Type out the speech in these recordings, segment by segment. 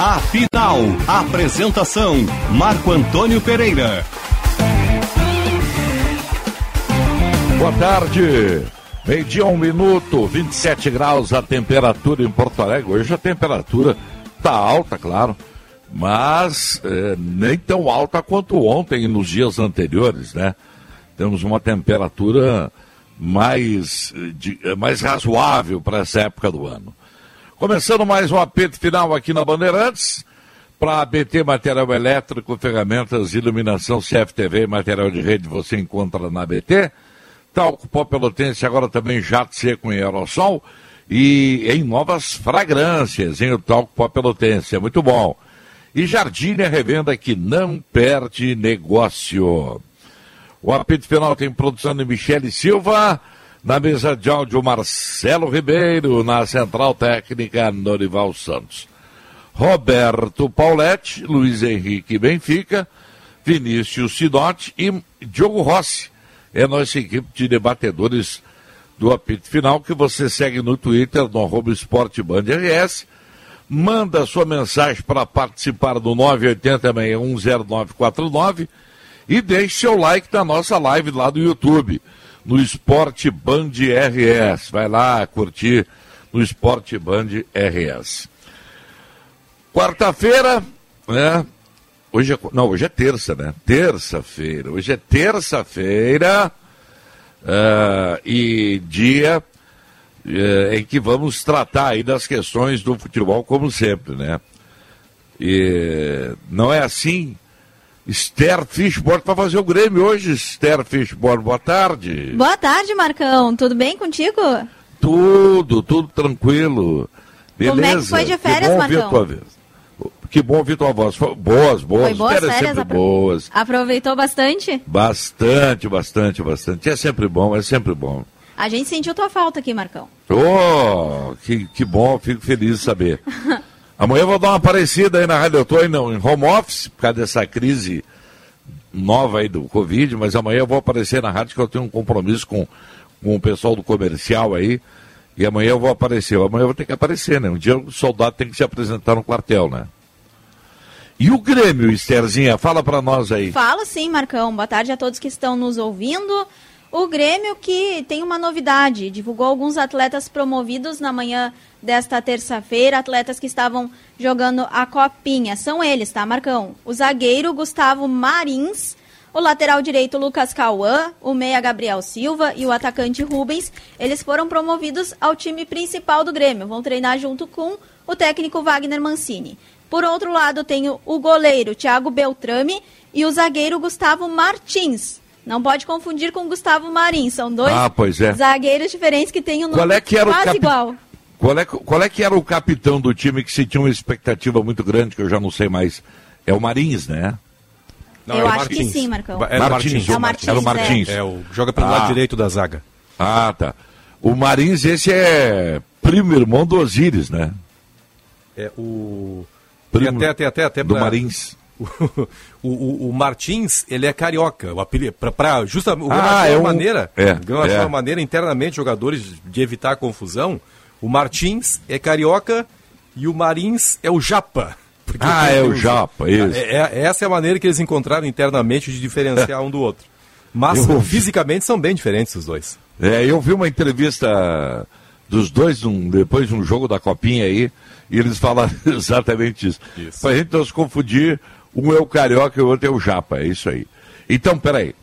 Afinal, apresentação Marco Antônio Pereira. Boa tarde. Meio-dia, um minuto, 27 graus a temperatura em Porto Alegre. Hoje a temperatura está alta, claro, mas é, nem tão alta quanto ontem e nos dias anteriores, né? Temos uma temperatura mais, de, mais razoável para essa época do ano. Começando mais um apito final aqui na Bandeirantes, para ABT Material Elétrico, Ferramentas, Iluminação, CFTV Material de Rede, você encontra na ABT. Talco Pó Pelotense, agora também jato seco em aerossol e em novas fragrâncias, em o Talco Pó Pelotense, é muito bom. E Jardim é revenda que não perde negócio. O apito final tem produção de Michele Silva, na mesa de áudio Marcelo Ribeiro, na central técnica Norival Santos. Roberto Pauletti, Luiz Henrique Benfica, Vinícius Sidotti e Diogo Rossi é nossa equipe de debatedores do apito final, que você segue no Twitter, no arroba Esporte Band RS. Manda sua mensagem para participar do 980-610949 e deixe seu like na nossa live lá do YouTube, no Esporte Band RS. Vai lá curtir no Esporte Band RS. Quarta-feira, né? Hoje é, não, hoje é terça, né? Terça-feira. Hoje é terça-feira uh, e dia uh, em que vamos tratar aí das questões do futebol, como sempre, né? E não é assim. Esther Fishborn para fazer o Grêmio hoje. Esther Fishborn, boa tarde. Boa tarde, Marcão. Tudo bem contigo? Tudo, tudo tranquilo. Beleza? Como é que foi de férias, que Marcão? Que bom ouvir tua voz. Boas, boas. Foi boas férias, férias, sempre apro- boas. Aproveitou bastante? Bastante, bastante, bastante. É sempre bom, é sempre bom. A gente sentiu tua falta aqui, Marcão. Oh, que, que bom, fico feliz de saber. Amanhã eu vou dar uma aparecida aí na rádio. Eu estou em home office por causa dessa crise nova aí do Covid, mas amanhã eu vou aparecer na rádio que eu tenho um compromisso com, com o pessoal do comercial aí. E amanhã eu vou aparecer. Amanhã eu vou ter que aparecer, né? Um dia o soldado tem que se apresentar no quartel, né? E o Grêmio, Estherzinha, fala para nós aí. Falo sim, Marcão. Boa tarde a todos que estão nos ouvindo. O Grêmio que tem uma novidade, divulgou alguns atletas promovidos na manhã desta terça-feira, atletas que estavam jogando a copinha. São eles, tá, Marcão? O zagueiro Gustavo Marins, o lateral direito Lucas Cauã, o meia Gabriel Silva e o atacante Rubens. Eles foram promovidos ao time principal do Grêmio. Vão treinar junto com o técnico Wagner Mancini. Por outro lado, tem o- o goleiro Thiago Beltrame e o zagueiro Gustavo Martins. Não pode confundir com Gustavo Marins, são dois Ah, é. zagueiros diferentes que têm o nome Qual é que era o quase capi- igual. Qual é, qual é que era o capitão do time que se tinha uma expectativa muito grande, que eu já não sei mais? É o Marins, né? Eu é o acho que Martins. sim, Marcão. Era o Martins. É o Martins, Era o Martins. É, o, joga pelo Ah. lado direito da zaga. Ah, tá. O Marins, esse é primo irmão do Osíris, né? É o. Primo Tem até, até, até do pra- Marins. O, o, o Martins, ele é carioca. O apelido, pra, pra, justa, o Ah, é uma um- maneira. é, o Grêmio achou é. uma maneira internamente, jogadores, de evitar a confusão. O Martins é carioca e o Marins é o Japa. Ah, é o Japa, isso. É, é- essa é a maneira que eles encontraram internamente de diferenciar um do outro. Mas Eu fisicamente são bem diferentes os dois. É, eu vi uma entrevista dos dois num- depois de um jogo da Copinha aí, e eles falaram exatamente isso. Isso. Pra gente não se confundir, um é o Carioca e o outro é o Japa, é isso aí. Então, peraí.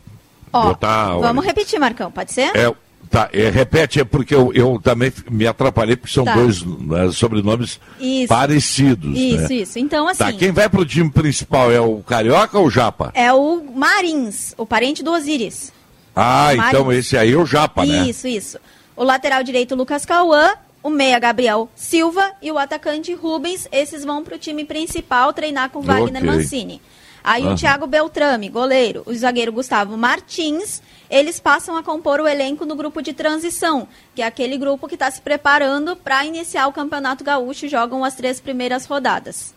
Ó, Botar- vamos repetir, Marcão, pode ser? É, tá, é, repete, é porque eu, eu também me atrapalhei, porque são Tá. dois né, sobrenomes Isso. parecidos. Isso, né? isso. Então, assim, Tá, quem vai pro time principal é o Carioca ou o Japa? é o Marins, o parente do Osíris. Ah, então esse aí é o Japa, né? Isso, isso. O lateral direito, Lucas Cauã, o meia, Gabriel Silva e o atacante Rubens. Esses vão para o time principal treinar com Wagner Ok. Mancini. Aí Aham. o Thiago Beltrame, goleiro, o zagueiro Gustavo Martins, eles passam a compor o elenco no grupo de transição, que é aquele grupo que está se preparando para iniciar o Campeonato Gaúcho e jogam as três primeiras rodadas.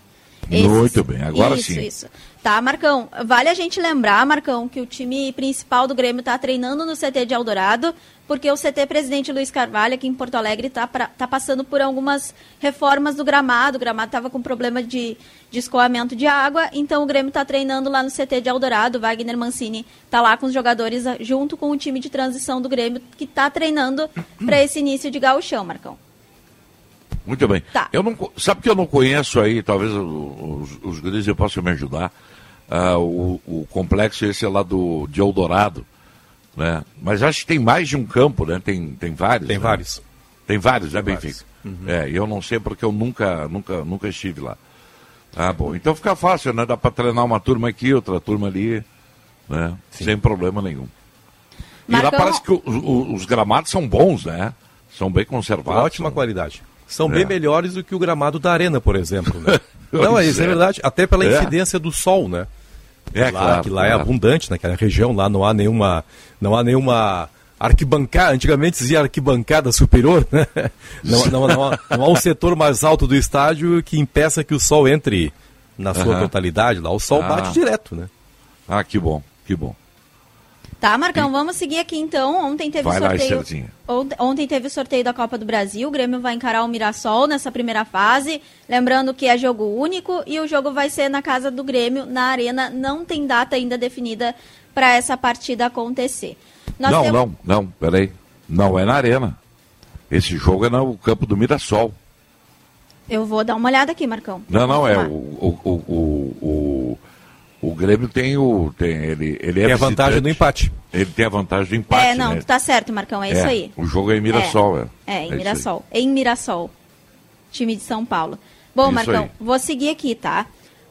Esses. Muito bem, agora isso, sim. Isso, Tá, Marcão. Vale a gente lembrar, Marcão, que o time principal do Grêmio está treinando no CT de Eldorado, porque o CT Presidente Luiz Carvalho, aqui em Porto Alegre, está tá passando por algumas reformas do gramado. O gramado estava com problema de, de escoamento de água, então o Grêmio está treinando lá no CT de Eldorado. O Wagner Mancini está lá com os jogadores, ah, junto com o time de transição do Grêmio, que está treinando para esse início de gauchão, Marcão. Muito bem. Tá. Eu não, sabe que eu não conheço aí, talvez os, os guris eu possam me ajudar, ah, o, o complexo esse lá do, de Eldorado, né? Mas acho que tem mais de um campo, né? Tem, tem vários. Tem né? vários. Tem vários, né, vários. Benfica? É, e eu não sei porque eu nunca, nunca, nunca estive lá. Ah, bom. Então fica fácil, né? Dá para treinar uma turma aqui, outra turma ali, né? Sem problema nenhum. E lá Marcão- parece que o- o- os gramados são bons, né? São bem conservados. Ótima são- qualidade. São É. bem melhores do que o gramado da arena, por exemplo. Né? Não, Pois isso é. é. verdade. Até pela É. incidência do sol, né? É, lá, claro, que lá é abundante naquela região, lá não há nenhuma, não há nenhuma arquibancada, antigamente dizia arquibancada superior, né? Não, não, não, há, não há um setor mais alto do estádio que impeça que o sol entre na sua Aham. totalidade, lá o sol Ah. bate direto, né? Ah, que bom, que bom. Tá, Marcão, vamos seguir aqui então. Ontem teve Vai lá, sorteio. Ont- Ontem teve o sorteio da Copa do Brasil. O Grêmio vai encarar o Mirassol nessa primeira fase. Lembrando que é jogo único e o jogo vai ser na casa do Grêmio, na Arena. Não tem data ainda definida para essa partida acontecer. Nós não, temos- não, não, peraí. Não é na arena. Esse jogo é no campo do Mirassol. Eu vou dar uma olhada aqui, Marcão. Não, não, é. O, lá. o, o, o, o, Grêmio tem o. Tem, ele, ele é Tem a vantagem do empate. Ele tem a vantagem do empate. É, não, né? tu tá certo, Marcão. É, isso aí. O jogo é em Mirassol, é. É, em isso aí. Mirassol. Em Mirassol. Time de São Paulo. Bom, Isso Marcão, aí. vou seguir aqui, tá?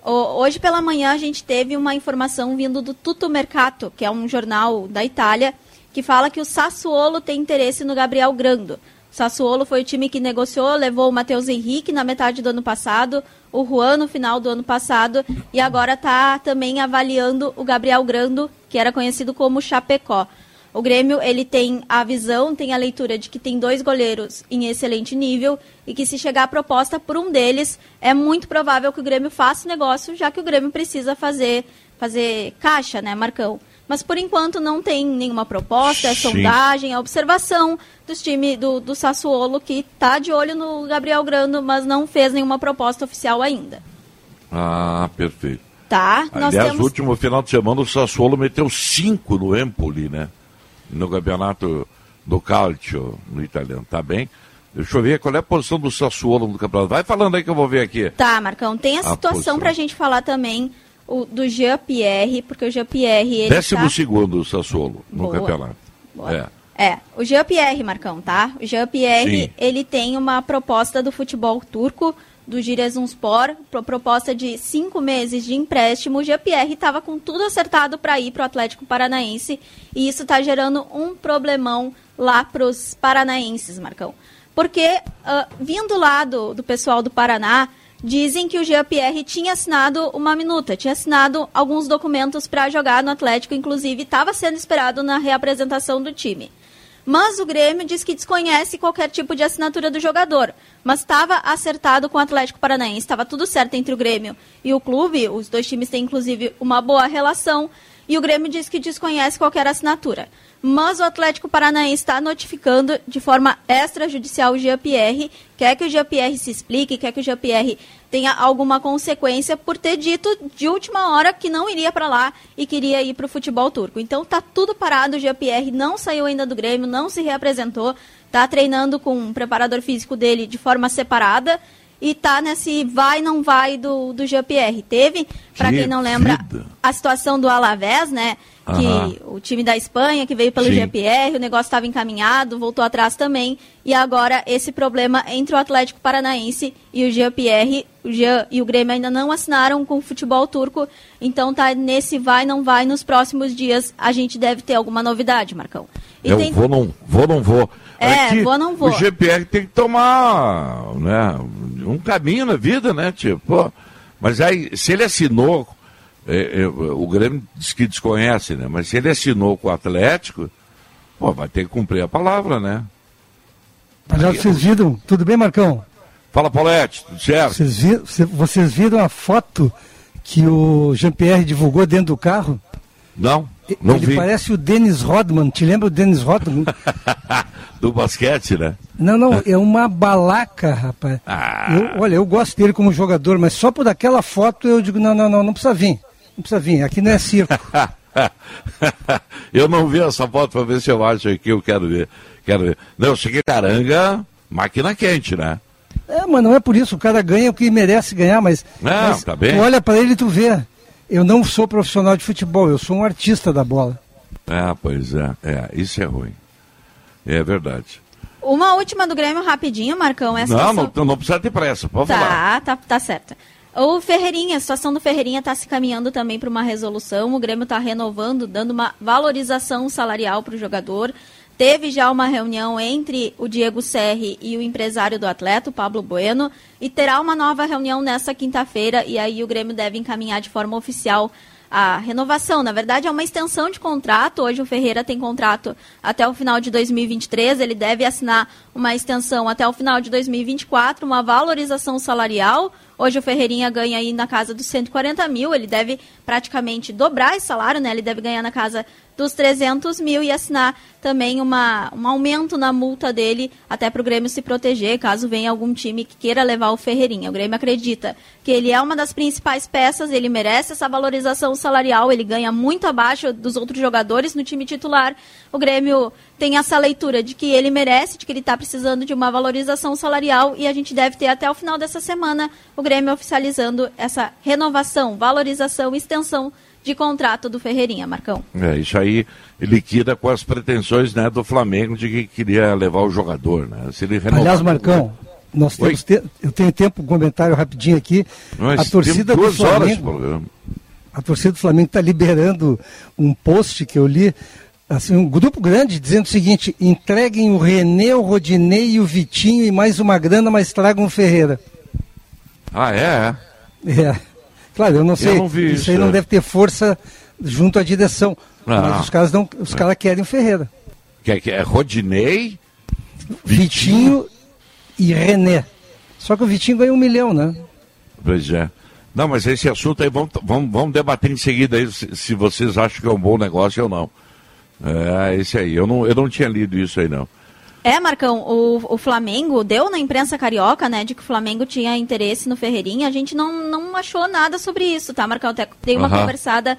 O- hoje pela manhã a gente teve uma informação vindo do Tutto Mercato, que é um jornal da Itália, que fala que o Sassuolo tem interesse no Gabriel Grando. Sassuolo foi o time que negociou, levou o Matheus Henrique na metade do ano passado, o Juan no final do ano passado, e agora está também avaliando o Gabriel Grando, que era conhecido como Chapecó. O Grêmio ele tem a visão, tem a leitura de que tem dois goleiros em excelente nível e que se chegar a proposta por um deles, é muito provável que o Grêmio faça o negócio, já que o Grêmio precisa fazer, fazer caixa, né, Marcão? Mas por enquanto não tem nenhuma proposta, é sondagem, é observação dos time do, do Sassuolo que está de olho no Gabriel Grando, mas não fez nenhuma proposta oficial ainda. Ah, perfeito. Tá? Aliás, temos... no último final de semana o Sassuolo meteu cinco no Empoli, né? No campeonato do Calcio, no italiano. Tá bem? Deixa eu ver qual é a posição do Sassuolo no campeonato. Vai falando aí que eu vou ver aqui. Tá, Marcão, tem a A situação posição. pra gente falar também o, do Jean-Pierre, porque o Jean-Pierre, ele Décimo tá... segundo o Sassuolo no Boa. campeonato. Boa. É. É, o Jean-Pierre, Marcão, tá? O Jean-Pierre, Sim. ele tem uma proposta do futebol turco, do Giresunspor, pro- proposta de cinco meses de empréstimo. O Jean-Pierre estava com tudo acertado para ir para o Atlético Paranaense e isso está gerando um problemão lá para os paranaenses, Marcão. Porque, ah, vindo lá do, do pessoal do Paraná, dizem que o Jean-Pierre tinha assinado uma minuta, tinha assinado alguns documentos para jogar no Atlético, inclusive estava sendo esperado na reapresentação do time. Mas o Grêmio diz que desconhece qualquer tipo de assinatura do jogador. Mas estava acertado com o Atlético Paranaense, estava tudo certo entre o Grêmio e o clube. Os dois times têm, inclusive, uma boa relação. E o Grêmio diz que desconhece qualquer assinatura. Mas o Atlético Paranaense está notificando de forma extrajudicial o Jean-Pierre, quer que o Jean-Pierre se explique, quer que o Jean-Pierre tenha alguma consequência por ter dito de última hora que não iria para lá e queria ir para o futebol turco. Então tá tudo parado, o Jean-Pierre não saiu ainda do Grêmio, não se reapresentou, tá treinando com um preparador físico dele de forma separada e tá nesse vai não vai do, do Jean-Pierre. Teve, para Que quem não lembra, a situação do Alavés, né? Que o time da Espanha, que veio pelo Sim. GPR, o negócio estava encaminhado, voltou atrás também. E agora esse problema entre o Atlético Paranaense e o GPR. O Jean e o Grêmio ainda não assinaram com o futebol turco. Então tá nesse vai, não vai. Nos próximos dias a gente deve ter alguma novidade, Marcão. E Eu tem- vou, não vou, não vou. É, Aqui, vou, não vou. O GPR tem que tomar né, um caminho na vida, né? Tipo, pô, mas aí, se ele assinou, é, é, o Grêmio diz que desconhece, né? Mas se ele assinou com o Atlético, pô, vai ter que cumprir a palavra, né? Já vocês viram? Tudo bem, Marcão? Fala, Paulette, tudo certo? Vocês, viram, vocês viram a foto que o Jean-Pierre divulgou dentro do carro? Não, não Ele vi. parece o Dennis Rodman. Te lembra o Dennis Rodman? Do basquete, né? Não, não, é uma balaca, rapaz. Ah. Eu, olha, eu gosto dele como jogador, mas só por aquela foto eu digo, não, não, não, não precisa vir. Não precisa vir, aqui não é circo. eu não vi essa foto para ver se eu acho aqui, eu quero ver. Quero ver. Não, eu cheguei caranga, máquina quente, né? É, mas não é por isso, o cara ganha o que merece ganhar, mas, Não, mas tá bem. tu olha para ele e tu vê. Eu não sou profissional de futebol, eu sou um artista da bola. Ah, pois é, é, isso é ruim. É verdade. Uma última do Grêmio rapidinho, Marcão. Essa Não, situação- não, não precisa ter pressa, pode falar. Tá, tá, tá certo. O Ferreirinha, a situação do Ferreirinha está se caminhando também para uma resolução. O Grêmio está renovando, dando uma valorização salarial para o jogador. Teve já uma reunião entre o Diego Serri e o empresário do atleta, o Pablo Bueno, e terá uma nova reunião nessa quinta-feira, e aí o Grêmio deve encaminhar de forma oficial a renovação. Na verdade, é uma extensão de contrato. Hoje o Ferreira tem contrato até o final de 2023. Ele deve assinar uma extensão até o final de 2024, uma valorização salarial. Hoje o Ferreirinha ganha aí na casa dos 140 mil. Ele deve praticamente dobrar esse salário, né? Ele deve ganhar na casa dos 300 mil e assinar também uma, um aumento na multa dele até para o Grêmio se proteger, caso venha algum time que queira levar o Ferreirinha. O Grêmio acredita que ele é uma das principais peças, ele merece essa valorização salarial, ele ganha muito abaixo dos outros jogadores no time titular. O Grêmio tem essa leitura de que ele merece, de que ele está precisando de uma valorização salarial e a gente deve ter até o final dessa semana o Grêmio oficializando essa renovação, valorização, extensão de contrato do Ferreirinha, Marcão. É, isso aí liquida com as pretensões né, do Flamengo de que queria levar o jogador, né? Se ele renovar- Aliás, Marcão, nós temos te- eu tenho tempo, um comentário rapidinho aqui. Nós a torcida temos do duas horas de Flamengo, programa. a torcida do Flamengo está liberando um post que eu li, assim, um grupo grande dizendo o seguinte: entreguem o Renê, o Rodinei e o Vitinho e mais uma grana, mas tragam o Ferreira. Ah, é? É. Claro, eu não sei. não vi isso, isso, aí não é. deve ter força junto à direção. Ah. Mas os caras não, os caras querem o Ferreira. Que é, que é Rodinei? Vitinho e René. Só que o Vitinho ganhou um milhão, né? Pois é. Não, mas esse assunto aí, vamos, vamos, vamos debater em seguida aí, se, se vocês acham que é um bom negócio ou não. É, esse aí. Eu não, eu não tinha lido isso aí, não. É, Marcão, o, o Flamengo deu na imprensa carioca, né, de que o Flamengo tinha interesse no Ferreirinha. A gente não, não achou nada sobre isso, tá, Marcão? Até dei uma Aham. conversada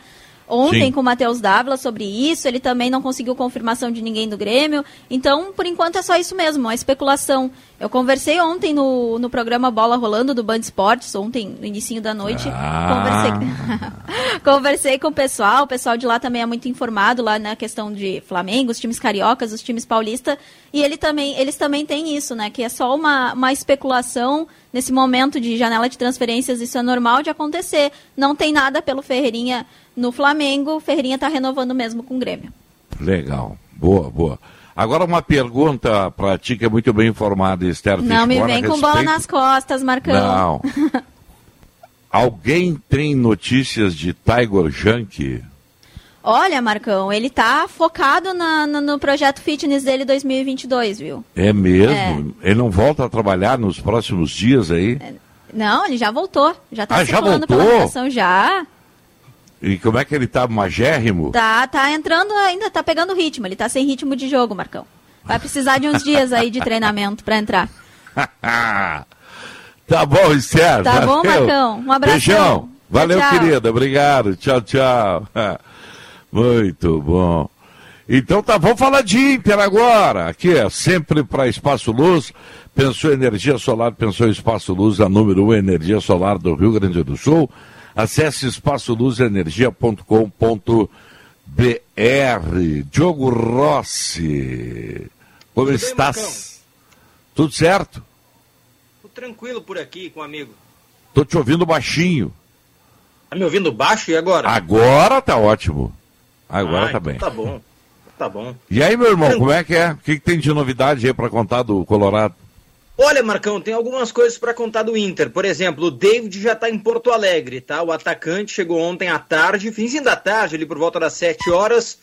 ontem Sim. com o Matheus Dávila sobre isso. Ele também não conseguiu confirmação de ninguém do Grêmio. Então, por enquanto, é só isso mesmo, uma especulação. Eu conversei ontem no, no programa Bola Rolando do Band Esportes, ontem, no início da noite. Ah. Conversei, conversei com o pessoal, o pessoal de lá também é muito informado lá na questão de Flamengo, os times cariocas, os times paulistas, e ele também, eles também têm isso, né? Que é só uma, uma especulação nesse momento de janela de transferências, isso é normal de acontecer. Não tem nada pelo Ferreirinha no Flamengo, Ferreirinha está renovando mesmo com o Grêmio. Legal. Boa, boa. Agora uma pergunta para ti que é muito bem informada, Esther Não me a vem com bola nas costas, Marcão. Não. Alguém tem notícias de Tiger Junk? Olha, Marcão, ele tá focado na- no, no projeto fitness dele 2022, viu? É mesmo? Ele não volta a trabalhar nos próximos dias aí? Não, ele já voltou. Já tá Ah, já circulando pela voltou? federação, já. E como é que ele tá magérrimo? Tá, tá entrando ainda, tá pegando ritmo. Ele tá sem ritmo de jogo, Marcão. Vai precisar de uns dias aí de treinamento pra entrar. tá bom, Esther. Tá bom, valeu. Marcão? Um abração. Beijão. Valeu, Tchau, tchau. querida. Obrigado. Tchau, tchau. Muito bom. Então tá, vamos falar de Inter agora. Aqui é sempre para Espaço Luz. Pensou energia solar, pensou Espaço Luz, a número 1 um, energia solar do Rio Grande do Sul. Acesse espaçoluzenergia.com.br. Diogo Rossi, como bem, estás? Marcão? Tudo certo? Tô tranquilo por aqui com o amigo. Tô te ouvindo baixinho. Tá me ouvindo baixo e agora? Agora tá ótimo. Agora Ah, tá então bem. Tá bom. Tá bom. E aí, meu irmão, como é que é? O que, que tem de novidade aí pra contar do Colorado? Olha, Marcão, tem algumas coisas para contar do Inter. Por exemplo, o David já tá em Porto Alegre, tá? O atacante chegou ontem à tarde, finzinho da tarde, ali por volta das 7 horas.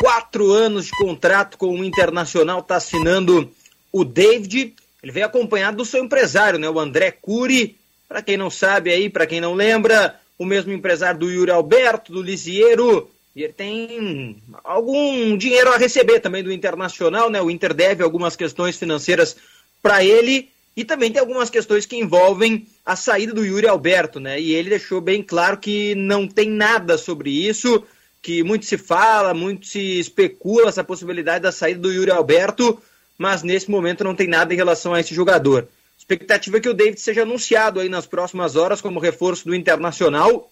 Quatro anos de contrato com o Internacional tá assinando o David. Ele veio acompanhado do seu empresário, né, o André Cury, para quem não sabe aí, para quem não lembra, o mesmo empresário do Yuri Alberto, do Lisiero, e ele tem algum dinheiro a receber também do Internacional, né? O Inter deve algumas questões financeiras para ele e também tem algumas questões que envolvem a saída do Yuri Alberto, né? E ele deixou bem claro que não tem nada sobre isso, que muito se fala, muito se especula essa possibilidade da saída do Yuri Alberto, mas nesse momento não tem nada em relação a esse jogador. Expectativa é que o David seja anunciado aí nas próximas horas como reforço do Internacional.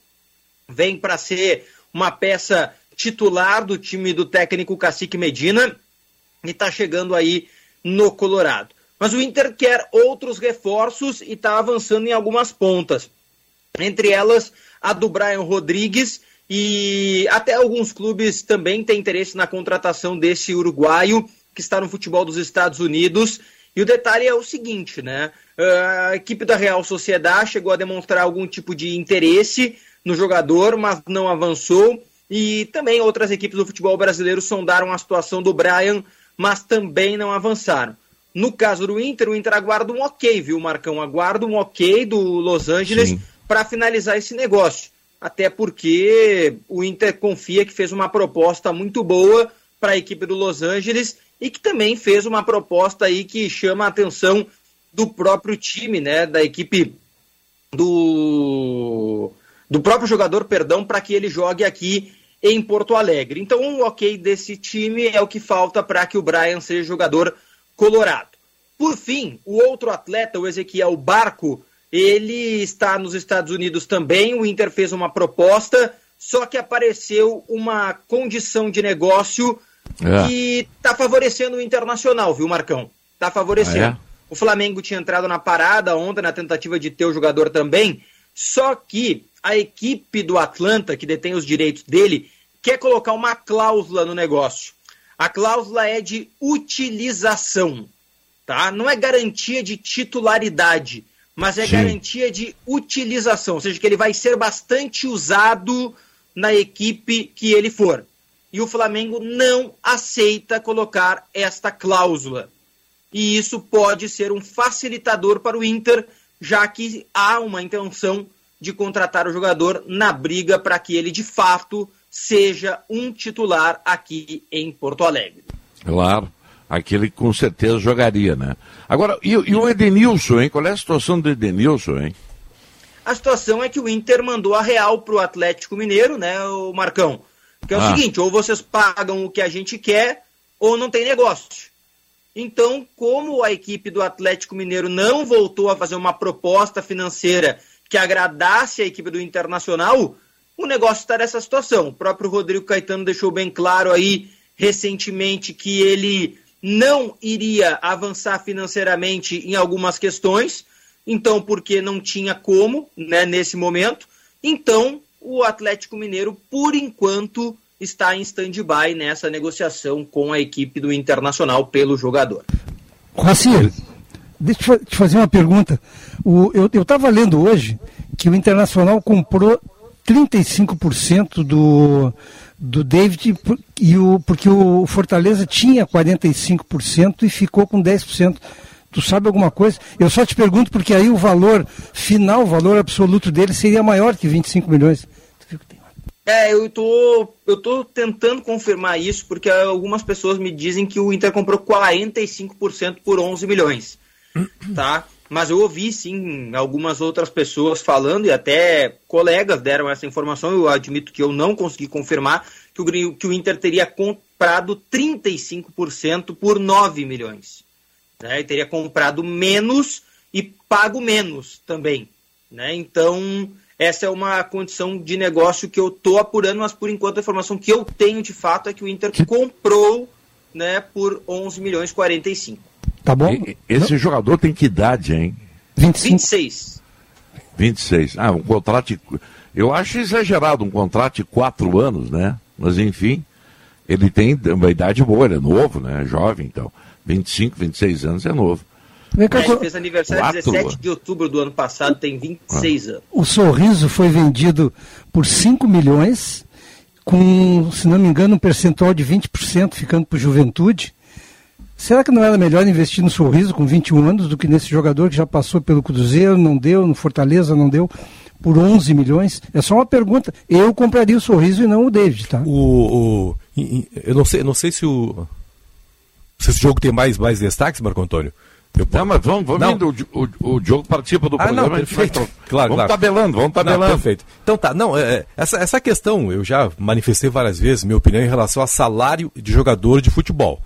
Vem para ser uma peça titular do time do técnico Cacique Medina e está chegando aí no Colorado. Mas o Inter quer outros reforços e está avançando em algumas pontas. Entre elas, a do Brian Rodrigues e até alguns clubes também têm interesse na contratação desse uruguaio que está no futebol dos Estados Unidos. E o detalhe é o seguinte, né? A equipe da Real Sociedade chegou a demonstrar algum tipo de interesse no jogador, mas não avançou. E também outras equipes do futebol brasileiro sondaram a situação do Brian, mas também não avançaram. No caso do Inter, o Inter aguarda um ok, viu, Marcão? Aguarda um ok do Los Angeles para finalizar esse negócio. Até porque o Inter confia que fez uma proposta muito boa para a equipe do Los Angeles e que também fez uma proposta aí que chama a atenção do próprio time, né? Da equipe do do próprio jogador, perdão, para que ele jogue aqui em Porto Alegre. Então, um ok desse time é o que falta para que o Brian seja jogador colorado. Por fim, o outro atleta, o Ezequiel Barco, ele está nos Estados Unidos também. O Inter fez uma proposta, só que apareceu uma condição de negócio é. que está favorecendo o Internacional, viu, Marcão? Está favorecendo. Ah, é? O Flamengo tinha entrado na parada ontem na tentativa de ter o jogador também, só que a equipe do Atlanta, que detém os direitos dele, quer colocar uma cláusula no negócio. A cláusula é de utilização, tá? Não é garantia de titularidade, mas é Sim. garantia de utilização, ou seja, que ele vai ser bastante usado na equipe que ele for. E o Flamengo não aceita colocar esta cláusula. E isso pode ser um facilitador para o Inter, já que há uma intenção de contratar o jogador na briga para que ele de fato seja um titular aqui em Porto Alegre. Claro, aquele com certeza jogaria, né? Agora, e, e o Edenilson, hein? Qual é a situação do Edenilson, hein? A situação é que o Inter mandou a real para o Atlético Mineiro, né, o Marcão? Que é o ah. seguinte, ou vocês pagam o que a gente quer, ou não tem negócio. Então, como a equipe do Atlético Mineiro não voltou a fazer uma proposta financeira que agradasse a equipe do Internacional, o negócio está nessa situação. O próprio Rodrigo Caetano deixou bem claro aí recentemente que ele não iria avançar financeiramente em algumas questões, então porque não tinha como, né, nesse momento. Então, o Atlético Mineiro, por enquanto, está em stand-by nessa negociação com a equipe do Internacional pelo jogador. Racir, deixa eu te fazer uma pergunta. O, eu estava lendo hoje que o Internacional comprou 35% do, do David e o, porque o Fortaleza tinha 45% e ficou com 10%. Tu sabe alguma coisa? Eu só te pergunto porque aí o valor final, o valor absoluto dele seria maior que 25 milhões. É, eu tô, eu tô tentando confirmar isso porque algumas pessoas me dizem que o Inter comprou 45% por 11 milhões tá? Mas eu ouvi sim algumas outras pessoas falando e até colegas deram essa informação. Eu admito que eu não consegui confirmar que o, que o Inter teria comprado 35% por 9 milhões. Né? E teria comprado menos e pago menos também. Né? Então, essa é uma condição de negócio que eu estou apurando, mas por enquanto a informação que eu tenho de fato é que o Inter comprou né, por 11 milhões 45. Tá bom? E, esse Não? jogador tem que idade, hein? 25. 26. 26. Ah, um contrato. De, eu acho exagerado um contrato de quatro anos, né? Mas enfim, ele tem uma idade boa, ele é novo, né? Jovem, então. 25, 26 anos é novo. É, ele fez aniversário quatro... 17 de outubro do ano passado, tem 26 ah. anos. O Sorriso foi vendido por 5 milhões, com, se não me engano, um percentual de 20% ficando para Juventude. Será que não era melhor investir no Sorriso com 21 anos do que nesse jogador que já passou pelo Cruzeiro, não deu, no Fortaleza não deu, por 11 milhões? É só uma pergunta. Eu compraria o Sorriso e não o David, tá? O, o eu não sei, não sei se o se esse jogo tem mais mais destaques, Marco Antônio. Eu... Não, mas vamos, vamos não. indo, o, o, o Diogo participa do ah, programa. Não, perfeito. Vai... Claro, vamos claro. tabelando, vamos tabelando. Não, perfeito. Então tá, não, é, é, essa, essa questão eu já manifestei várias vezes, minha opinião em relação a salário de jogador de futebol.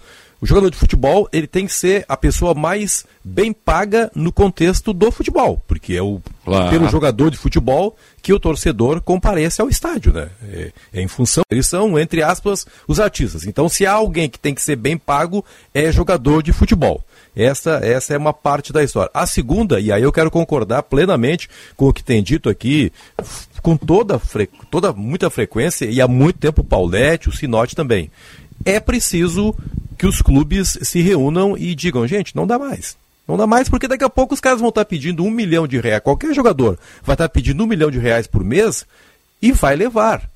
O jogador de futebol, ele tem que ser a pessoa mais bem paga no contexto do futebol, porque é o claro. pelo jogador de futebol que o torcedor comparece ao estádio, né? É, é, em função, eles são, entre aspas, os artistas. Então, se há alguém que tem que ser bem pago, é jogador de futebol. Essa, essa é uma parte da história. A segunda, e aí eu quero concordar plenamente com o que tem dito aqui, com toda, toda muita frequência, e há muito tempo o Paulette, o Sinote também é preciso que os clubes se reúnam e digam, gente, não dá mais. Não dá mais porque daqui a pouco os caras vão estar pedindo um milhão de reais. Qualquer jogador vai estar pedindo um milhão de reais por mês e vai levar.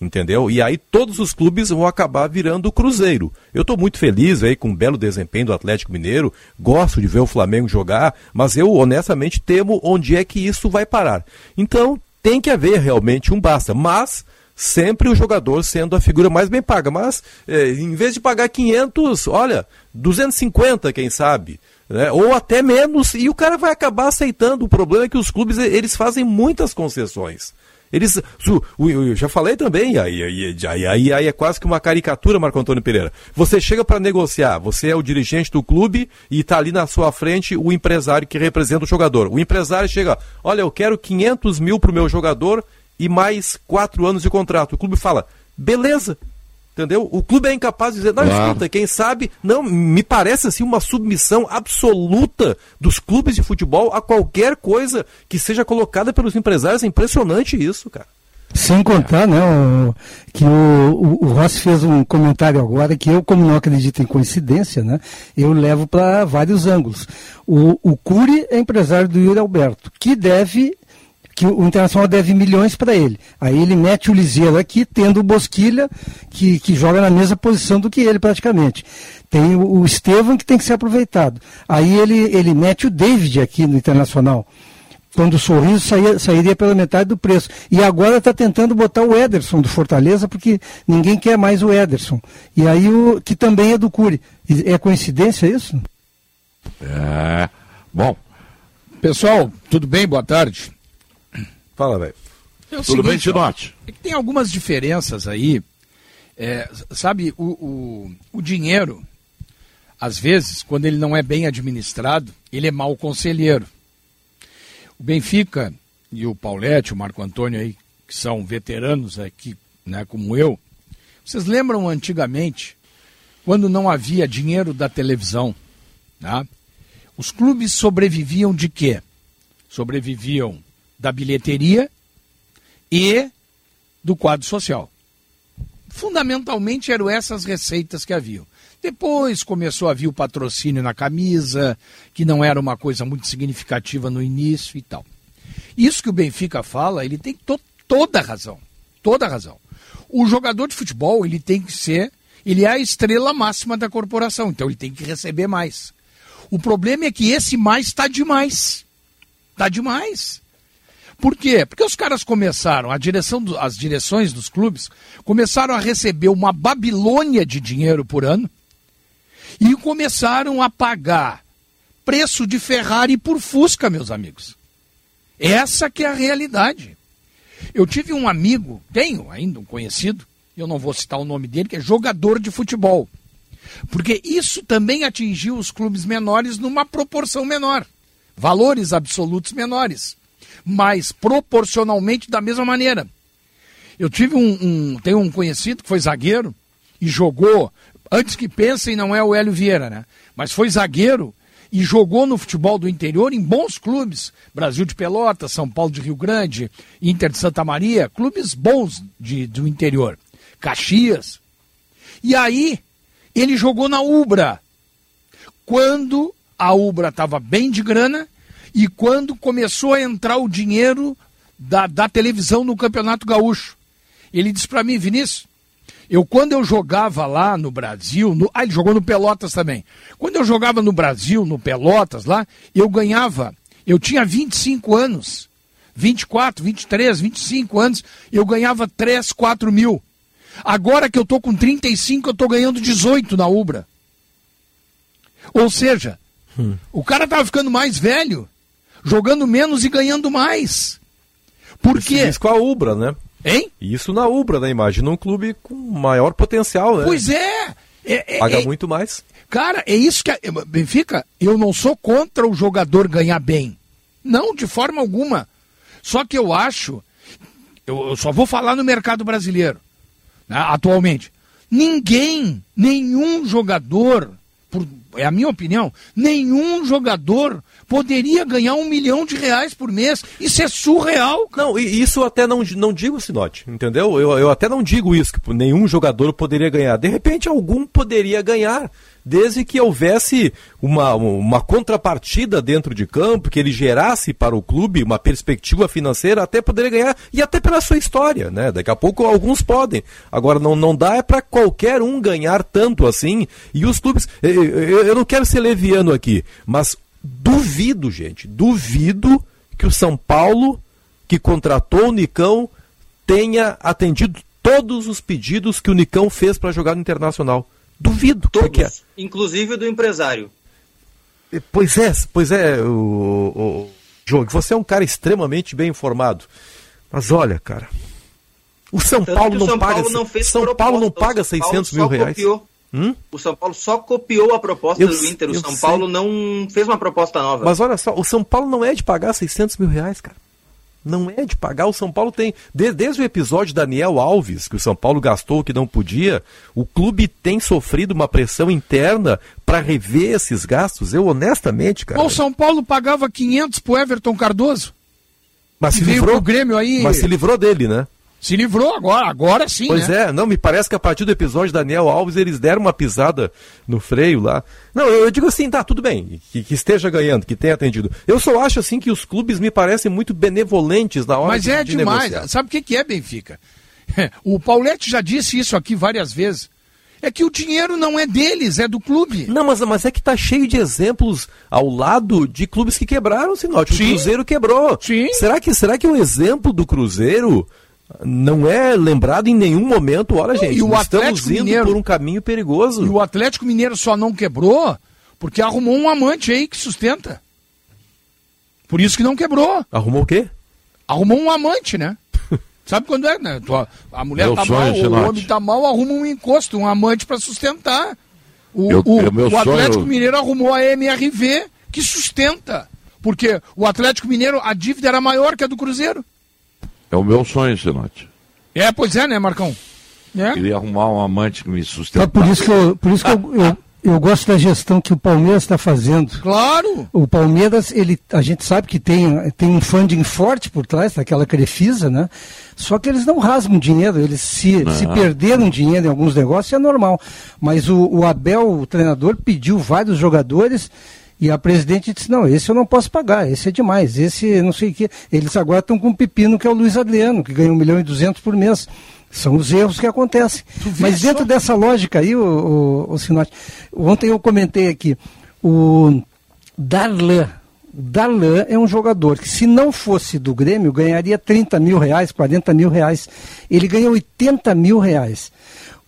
Entendeu? E aí todos os clubes vão acabar virando o Cruzeiro. Eu estou muito feliz aí com o belo desempenho do Atlético Mineiro, gosto de ver o Flamengo jogar, mas eu honestamente temo onde é que isso vai parar. Então tem que haver realmente um basta. Mas sempre o jogador sendo a figura mais bem paga. Mas, é, em vez de pagar 500, olha, 250, quem sabe. Né? Ou até menos, e o cara vai acabar aceitando. O problema é que os clubes eles fazem muitas concessões. Eles, eu já falei também, aí, aí, aí, aí é quase que uma caricatura, Marco Antônio Pereira. Você chega para negociar, você é o dirigente do clube e está ali na sua frente o empresário que representa o jogador. O empresário chega, olha, eu quero 500 mil para o meu jogador e mais quatro anos de contrato. O clube fala, beleza. Entendeu? O clube é incapaz de dizer, não, claro. escuta, quem sabe, não, me parece assim uma submissão absoluta dos clubes de futebol a qualquer coisa que seja colocada pelos empresários. É impressionante isso, cara. Sem contar, né, o, que o, o, o Rossi fez um comentário agora que eu, como não acredito em coincidência, né, eu levo para vários ângulos. O, o Cury é empresário do Yuri Alberto, que deve que o Internacional deve milhões para ele. Aí ele mete o Liseiro aqui, tendo o Bosquilha, que, que joga na mesma posição do que ele praticamente. Tem o, o Estevam que tem que ser aproveitado. Aí ele, ele mete o David aqui no Internacional. Quando o sorriso saía, sairia pela metade do preço. E agora está tentando botar o Ederson do Fortaleza, porque ninguém quer mais o Ederson. E aí o que também é do Cury. É coincidência isso? É. Bom. Pessoal, tudo bem? Boa tarde. Fala, velho. É Tudo seguinte, bem, Tinote? É tem algumas diferenças aí. É, sabe, o, o, o dinheiro, às vezes, quando ele não é bem administrado, ele é mau conselheiro. O Benfica e o Paulette, o Marco Antônio aí, que são veteranos aqui, né, como eu, vocês lembram antigamente, quando não havia dinheiro da televisão, né, os clubes sobreviviam de quê? Sobreviviam da bilheteria e do quadro social. Fundamentalmente eram essas receitas que haviam. Depois começou a vir o patrocínio na camisa, que não era uma coisa muito significativa no início e tal. Isso que o Benfica fala, ele tem to toda a razão. Toda a razão. O jogador de futebol, ele tem que ser, ele é a estrela máxima da corporação, então ele tem que receber mais. O problema é que esse mais está demais. Está demais. Por quê? Porque os caras começaram, a direção do, as direções dos clubes começaram a receber uma Babilônia de dinheiro por ano e começaram a pagar preço de Ferrari por Fusca, meus amigos. Essa que é a realidade. Eu tive um amigo, tenho ainda um conhecido, eu não vou citar o nome dele, que é jogador de futebol. Porque isso também atingiu os clubes menores numa proporção menor, valores absolutos menores mas proporcionalmente da mesma maneira. Eu tive um, um tenho um conhecido que foi zagueiro e jogou, antes que pensem, não é o Hélio Vieira, né? Mas foi zagueiro e jogou no futebol do interior em bons clubes. Brasil de Pelotas, São Paulo de Rio Grande, Inter de Santa Maria, clubes bons de, do interior. Caxias. E aí, ele jogou na Ubra. Quando a Ubra estava bem de grana e quando começou a entrar o dinheiro da, da televisão no Campeonato Gaúcho. Ele disse para mim, Vinícius, Eu, quando eu jogava lá no Brasil, no, ah, ele jogou no Pelotas também. Quando eu jogava no Brasil, no Pelotas lá, eu ganhava, eu tinha 25 anos, 24, 23, 25 anos, eu ganhava 3, 4 mil. Agora que eu tô com 35, eu tô ganhando 18 na Ubra. Ou seja, hum. o cara tava ficando mais velho, jogando menos e ganhando mais. Por quê? Isso com a Ubra, né? Hein? Isso na Ubra, né? Imagina um clube com maior potencial, né? Pois é! é, é Paga é, muito mais. Cara, é isso que. A, Benfica, eu não sou contra o jogador ganhar bem. Não, de forma alguma. Só que eu acho. Eu, eu só vou falar no mercado brasileiro, né, atualmente. Ninguém, nenhum jogador, por, é a minha opinião, nenhum jogador poderia ganhar um milhão de reais por mês. Isso é surreal. Cara. Não, e isso eu até não, não digo, Sinote, entendeu? Eu, eu até não digo isso, que nenhum jogador poderia ganhar. De repente, algum poderia ganhar desde que houvesse uma, uma contrapartida dentro de campo, que ele gerasse para o clube uma perspectiva financeira, até poderia ganhar, e até pela sua história, né? Daqui a pouco alguns podem. Agora, não, não dá é para qualquer um ganhar tanto assim, e os clubes. Eu, eu, eu não quero ser leviano aqui, mas Duvido, gente, duvido que o São Paulo, que contratou o Nicão, tenha atendido todos os pedidos que o Nicão fez para jogar no Internacional. Duvido. Todos, porque... inclusive do empresário. Pois é, pois é, o, o, você é um cara extremamente bem informado. Mas olha, cara, o São Tanto Paulo não São paga. Paulo não São Paulo não paga 600 mil reais. Copiou. Hum? O São Paulo só copiou a proposta eu, do Inter. O São sei. Paulo não fez uma proposta nova. Mas olha só, o São Paulo não é de pagar 600 mil reais, cara. Não é de pagar. O São Paulo tem. Desde, desde o episódio Daniel Alves, que o São Paulo gastou o que não podia, o clube tem sofrido uma pressão interna para rever esses gastos. Eu, honestamente, cara. O São Paulo pagava 500 pro Everton Cardoso. Mas se livrou. Grêmio aí. Mas se livrou dele, né? Se livrou agora, agora sim. Pois né? é, não, me parece que a partir do episódio Daniel Alves eles deram uma pisada no freio lá. Não, eu, eu digo assim, tá, tudo bem, que, que, esteja ganhando, que tenha atendido. Eu só acho assim que os clubes me parecem muito benevolentes na hora Mas de é de demais. Negociar. Sabe o que, que é, Benfica? O Paulette já disse isso aqui várias vezes. É que o dinheiro não é deles, é do clube. Não, mas, mas é que tá cheio de exemplos ao lado de clubes que quebraram, Sinote. O Cruzeiro quebrou. Sim. Será que, será que o exemplo do Cruzeiro não é lembrado em nenhum momento, olha, gente, e o estamos indo Mineiro, por um caminho perigoso. E o Atlético Mineiro só não quebrou porque arrumou um amante aí que sustenta. Por isso que não quebrou. Arrumou o quê? Arrumou um amante, né? Sabe quando é, né? A mulher meu tá sonho, mal, o homem tá mal, arruma um encosto, um amante para sustentar. O, eu, o, o Atlético sonho... Mineiro arrumou a MRV que sustenta. Porque o Atlético Mineiro, a dívida era maior que a do Cruzeiro. É o meu sonho, Sinote. É, pois é, né, Marcão? É. Queria arrumar um amante que me sustentasse. É por isso que eu, por isso que eu, eu, eu gosto da gestão que o Palmeiras está fazendo. Claro! O Palmeiras, ele, a gente sabe que tem, tem um funding forte por trás daquela Crefisa, né? Só que eles não rasgam dinheiro, eles se, se perderam dinheiro em alguns negócios, é normal. Mas o, o Abel, o treinador, pediu vários jogadores e a presidente disse: não, esse eu não posso pagar, esse é demais, esse não sei o que. Eles agora estão com um pepino que é o Luiz Adriano, que ganha um milhão e duzentos por mês. São os erros que acontecem. Mas dentro só? dessa lógica aí, o, o, o Sinote, ontem eu comentei aqui, o Darlan, Darlan é um jogador que, se não fosse do Grêmio, ganharia 30 mil reais, 40 mil reais. Ele ganha 80 mil reais.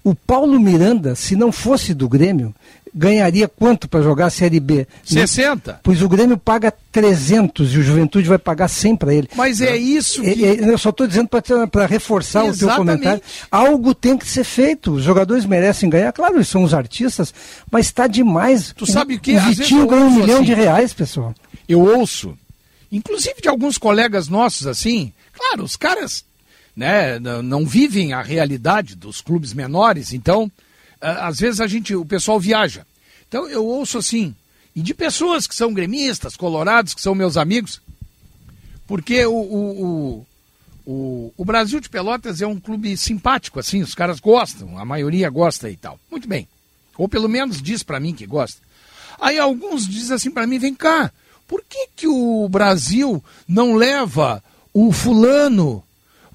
O Paulo Miranda, se não fosse do Grêmio, ganharia quanto para jogar a Série B? 60. Pois o Grêmio paga 300 e o Juventude vai pagar 100 para ele. Mas é isso é, que... Eu só estou dizendo para reforçar Exatamente. o teu comentário. Algo tem que ser feito. Os jogadores merecem ganhar. Claro, eles são os artistas, mas está demais. Tu sabe o que? O Vitinho ganha um milhão assim, de reais, pessoal. Eu ouço, inclusive de alguns colegas nossos assim, claro, os caras né, não vivem a realidade dos clubes menores, então às vezes a gente, o pessoal viaja. Então eu ouço assim, e de pessoas que são gremistas, colorados, que são meus amigos, porque o, o, o, o, Brasil de Pelotas é um clube simpático, assim, os caras gostam, a maioria gosta e tal. Muito bem. Ou pelo menos diz para mim que gosta. Aí alguns dizem assim para mim, vem cá, por que, que o Brasil não leva o fulano,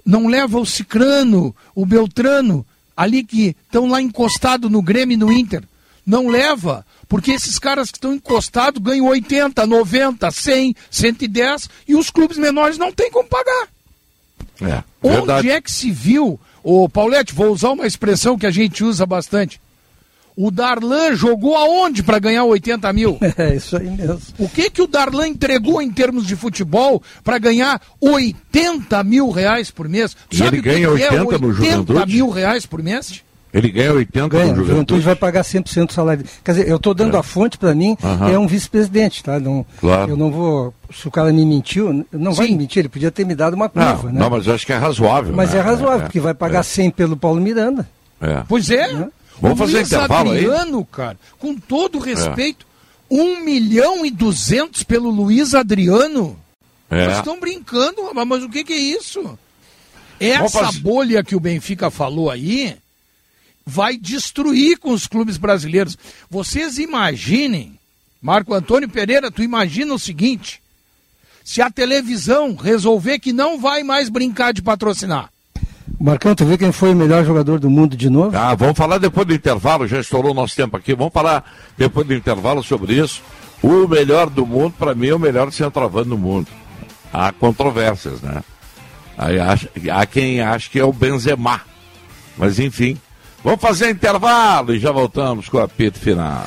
não leva o cicrano, o beltrano ali que estão lá encostados no Grêmio e no Inter. Não leva, porque esses caras que estão encostados ganham 80, 90, 100, 110 e os clubes menores não têm como pagar. É, Onde verdade. é que se viu, ô Paulette, vou usar uma expressão que a gente usa bastante. O Darlan jogou aonde para ganhar 80 mil? É isso aí mesmo. O que que o Darlan entregou em termos de futebol para ganhar 80 mil reais por mês? E sabe ele ganha que é 80 no 80 Juventude? mil reais por mês? Ele ganha 80 Ganha, no o Juventude Juventude. vai pagar 100% do salário. Quer dizer, eu estou dando a fonte para mim, Aham. é um vice-presidente, tá? Não, Claro. Eu não vou. Se o cara me mentiu, não vai Sim. me mentir, ele podia ter me dado uma Não, curva, né? não, mas eu acho que é razoável. Mas né? é razoável, porque vai pagar 100 pelo Paulo Miranda. É. Pois é. Vamos o fazer Luiz intervalo aí? Adriano, cara, com todo respeito, 1 milhão e 200 pelo Luiz Adriano? É. Vocês estão brincando, mas o que, que é isso? Essa fazer- bolha que o Benfica falou aí vai destruir com os clubes brasileiros. Vocês imaginem, Marco Antônio Pereira, tu imagina o seguinte: se a televisão resolver que não vai mais brincar de patrocinar, Marcão, tu viu quem foi o melhor jogador do mundo de novo? Ah, vamos falar depois do intervalo, já estourou nosso tempo aqui. Vamos falar depois do intervalo sobre isso. O melhor do mundo, para mim, é o melhor centroavante do mundo. Há controvérsias, né? Acha- há quem acha que é o Benzema. Mas enfim, vamos fazer intervalo e já voltamos com o apito final.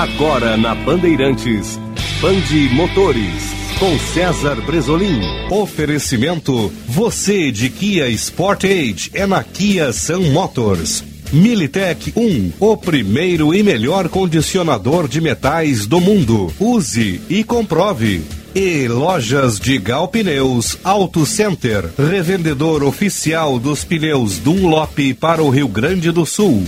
Agora na Bandeirantes, Bande Motores, com César Bresolim. Oferecimento, você de Kia Sportage é na Kia Sun Motors. Militech 1, o primeiro e melhor condicionador de metais do mundo. Use e comprove. E lojas de Gal Pneus Auto Center, revendedor oficial dos pneus Dunlop para o Rio Grande do Sul.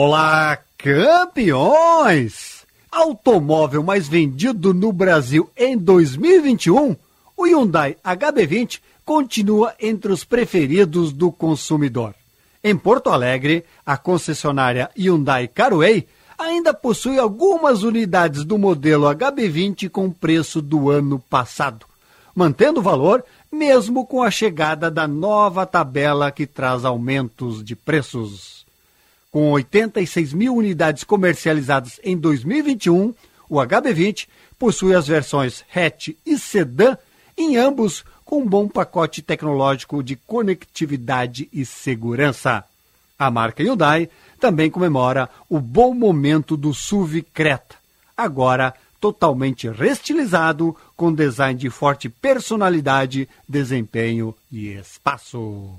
Olá, campeões! Automóvel mais vendido no Brasil em 2021, o Hyundai HB20 continua entre os preferidos do consumidor. Em Porto Alegre, a concessionária Hyundai Caruei ainda possui algumas unidades do modelo HB20 com preço do ano passado, mantendo o valor mesmo com a chegada da nova tabela que traz aumentos de preços. Com 86 mil unidades comercializadas em 2021, o HB20 possui as versões hatch e sedã, em ambos com um bom pacote tecnológico de conectividade e segurança. A marca Hyundai também comemora o bom momento do SUV Creta, agora totalmente restilizado, com design de forte personalidade, desempenho e espaço.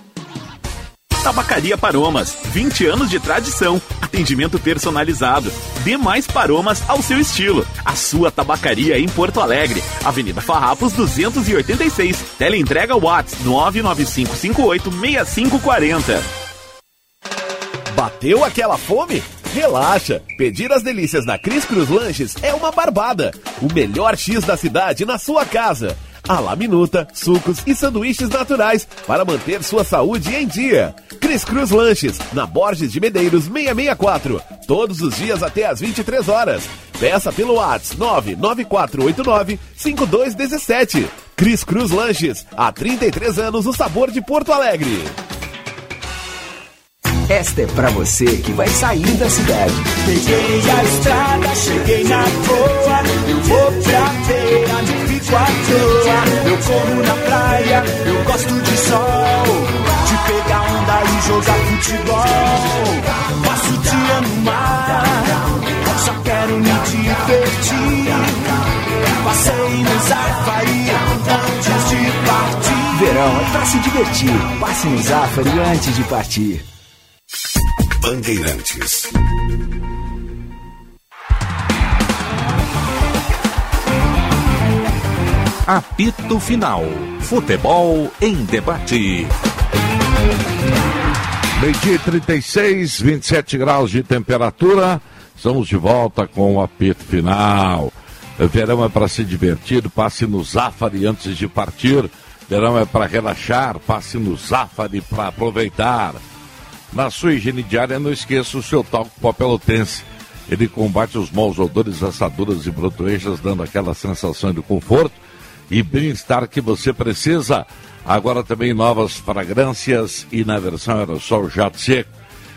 Tabacaria Paromas, 20 anos de tradição, atendimento personalizado. Dê mais paromas ao seu estilo. A sua tabacaria em Porto Alegre, Avenida Farrapos 286. Teleentrega Watts 995586540. Bateu aquela fome? Relaxa! Pedir as delícias da Cris Cruz Lanches é uma barbada. O melhor X da cidade na sua casa. A la minuta, sucos e sanduíches naturais para manter sua saúde em dia. Cris Cruz Lanches, na Borges de Medeiros 664. Todos os dias até às 23 horas. Peça pelo WhatsApp 99489-5217. Cris Cruz Lanches, há 33 anos o sabor de Porto Alegre. Esta é pra você que vai sair da cidade. Peguei a estrada, cheguei na boa. Eu vou pra feira, fico à toa. Eu corro na praia, eu gosto de sol. De pegar onda e jogar futebol. Passo o dia no mar, só quero me divertir. Passei no Zafari antes de partir. Verão é pra se divertir. Passe no Zafari antes de partir. Bandeirantes. Apito Final. Futebol em debate. Meio-dia e 36, 27 graus de temperatura. Estamos de volta com o apito final. Verão é para se divertir, passe no Zafari antes de partir. Verão é para relaxar, passe no Zafari para aproveitar. Na sua higiene diária, não esqueça o seu talco pó pelotense. Ele combate os maus odores, assaduras e brotoeixas, dando aquela sensação de conforto e bem-estar que você precisa. Agora também novas fragrâncias e na versão aerossol jato seco,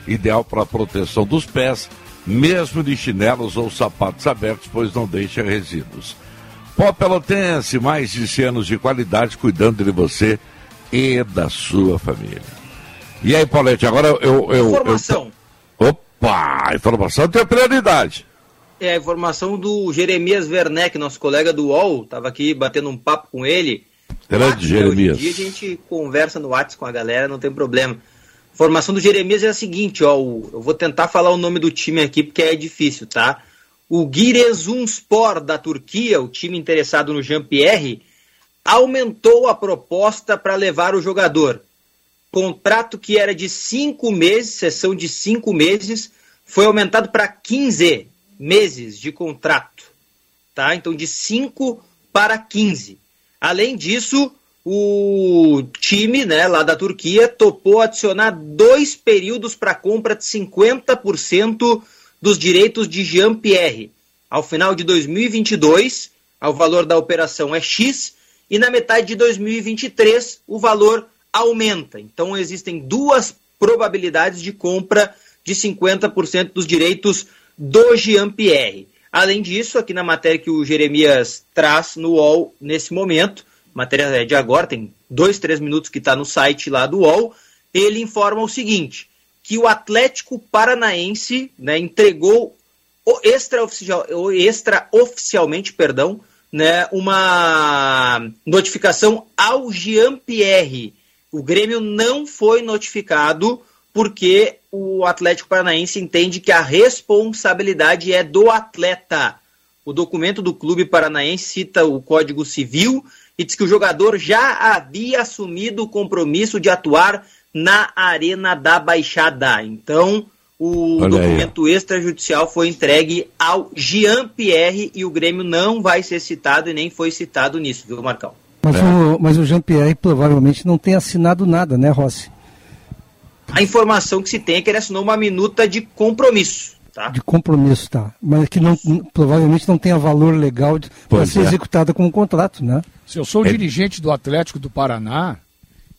ideal para proteção dos pés, mesmo de chinelos ou sapatos abertos, pois não deixa resíduos. Pó Pelotense, mais de 100 anos de qualidade cuidando de você e da sua família. E aí, Paulete, agora eu. eu Informação. Eu... Opa! Informação tem prioridade. É a informação do Jeremias Werneck, nosso colega do UOL. Estava aqui batendo um papo com ele. Grande Jeremias. Hoje em dia a gente conversa no WhatsApp com a galera, não tem problema. A informação do Jeremias é a seguinte, ó. Eu vou tentar falar o nome do time aqui porque é difícil, tá? O Giresunspor da Turquia, o time interessado no Jean-Pierre, aumentou a proposta para levar o jogador contrato que era de cinco meses, sessão de cinco meses, foi aumentado para 15 meses de contrato. Tá? Então, de 5 para 15. Além disso, o time né, lá da Turquia topou adicionar dois períodos para compra de 50% dos direitos de Jean-Pierre. Ao final de 2022, o valor da operação é X, e na metade de 2023, o valor aumenta. Então existem duas probabilidades de compra de 50% dos direitos do Jean-Pierre. Além disso, aqui na matéria que o Jeremias traz no UOL nesse momento, matéria é de agora, tem dois, três minutos que está no site lá do UOL, ele informa o seguinte, que o Atlético Paranaense né, entregou extraoficial, extraoficialmente perdão, né, uma notificação ao Jean-Pierre, o Grêmio não foi notificado porque o Atlético Paranaense entende que a responsabilidade é do atleta. O documento do clube paranaense cita o Código Civil e diz que o jogador já havia assumido o compromisso de atuar na Arena da Baixada. Então, o Olha documento extrajudicial foi entregue ao Jean Pierre e o Grêmio não vai ser citado e nem foi citado nisso, viu, Marcão? Mas, o, mas o Jean-Pierre provavelmente não tem assinado nada, né, Rossi? A informação que se tem é que ele assinou uma minuta de compromisso. Tá? De compromisso, tá. Mas que não, provavelmente não tenha valor legal para Pois ser é. executada como contrato, né? Se eu sou o É- dirigente do Atlético do Paraná,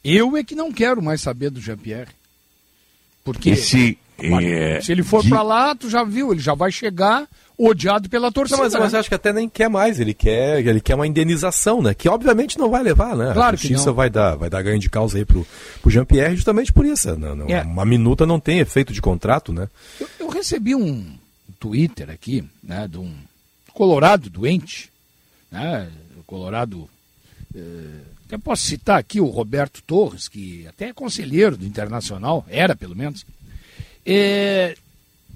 eu é que não quero mais saber do Jean-Pierre. Porque E se, é, se ele for de- pra lá, tu já viu, ele já vai chegar odiado pela torcida. Não, mas, mas né? eu acho que até nem quer mais, ele quer, ele quer uma indenização, né? Que obviamente não vai levar, né? Claro a que justiça vai dar, vai dar ganho de causa aí pro, pro Jean-Pierre justamente por isso. Não, não, É. Uma minuta não tem efeito de contrato, né? Eu, eu recebi um Twitter aqui, né, de um colorado doente, né, colorado, eh, até posso citar aqui o Roberto Torres, que até é conselheiro do Internacional, era pelo menos, Eh,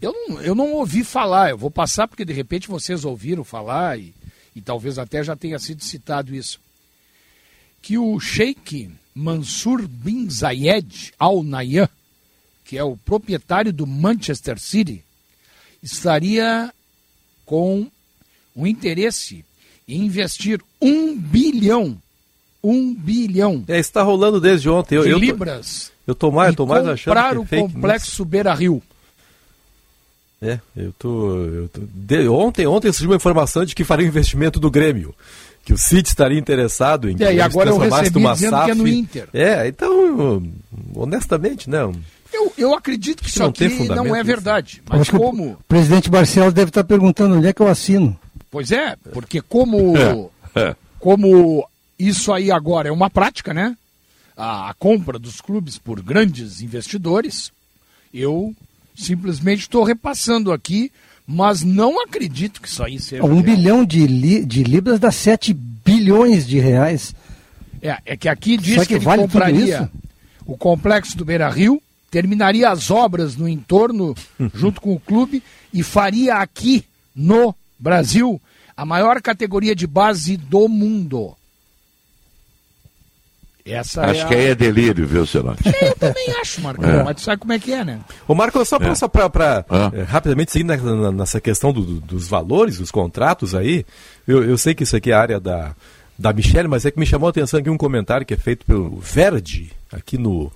eu, não, eu não ouvi falar, eu vou passar porque de repente vocês ouviram falar e, e talvez até já tenha sido citado isso, que o Sheikh Mansur bin Zayed Al Nahyan, que é o proprietário do Manchester City, estaria com um interesse em investir um bilhão, um bilhão É, isso tá rolando desde ontem. Eu, de eu, tô, libras eu tô mais, eu tô mais achando comprar é o fake complexo Beira Rio. É, eu tô. Eu tô de- ontem, ontem surgiu uma informação de que faria um investimento do Grêmio. Que o City estaria interessado em que É, o e Grêmio agora eu recebi numa dizendo que é no SAF. Inter. É, então, honestamente, né? Eu, Eu acredito que isso não tem aqui fundamento não é isso. verdade. Mas acho como. O presidente Barcelos deve estar perguntando onde é que eu assino. Pois é, porque como, É. como isso aí agora é uma prática, né? A, a compra dos clubes por grandes investidores, eu simplesmente estou repassando aqui, mas não acredito que isso aí seja. Um real. bilhão de, li- de libras dá 7 bilhões de reais. É, é que aqui diz Será que, que ele vale compraria o complexo do Beira Rio, terminaria as obras no entorno junto com o clube e faria aqui no Brasil a maior categoria de base do mundo. Essa Acho é que a... aí é delírio, viu, Celante? Eu também acho, Marcão, É. mas tu sabe como é que é, né? Ô Marco, só para É. Ah. rapidamente seguir na- na- nessa questão do- do- dos valores, dos contratos aí, eu, eu sei que isso aqui é a área da, da Michelle, mas é que me chamou a atenção aqui um comentário que é feito pelo Verdi, aqui no,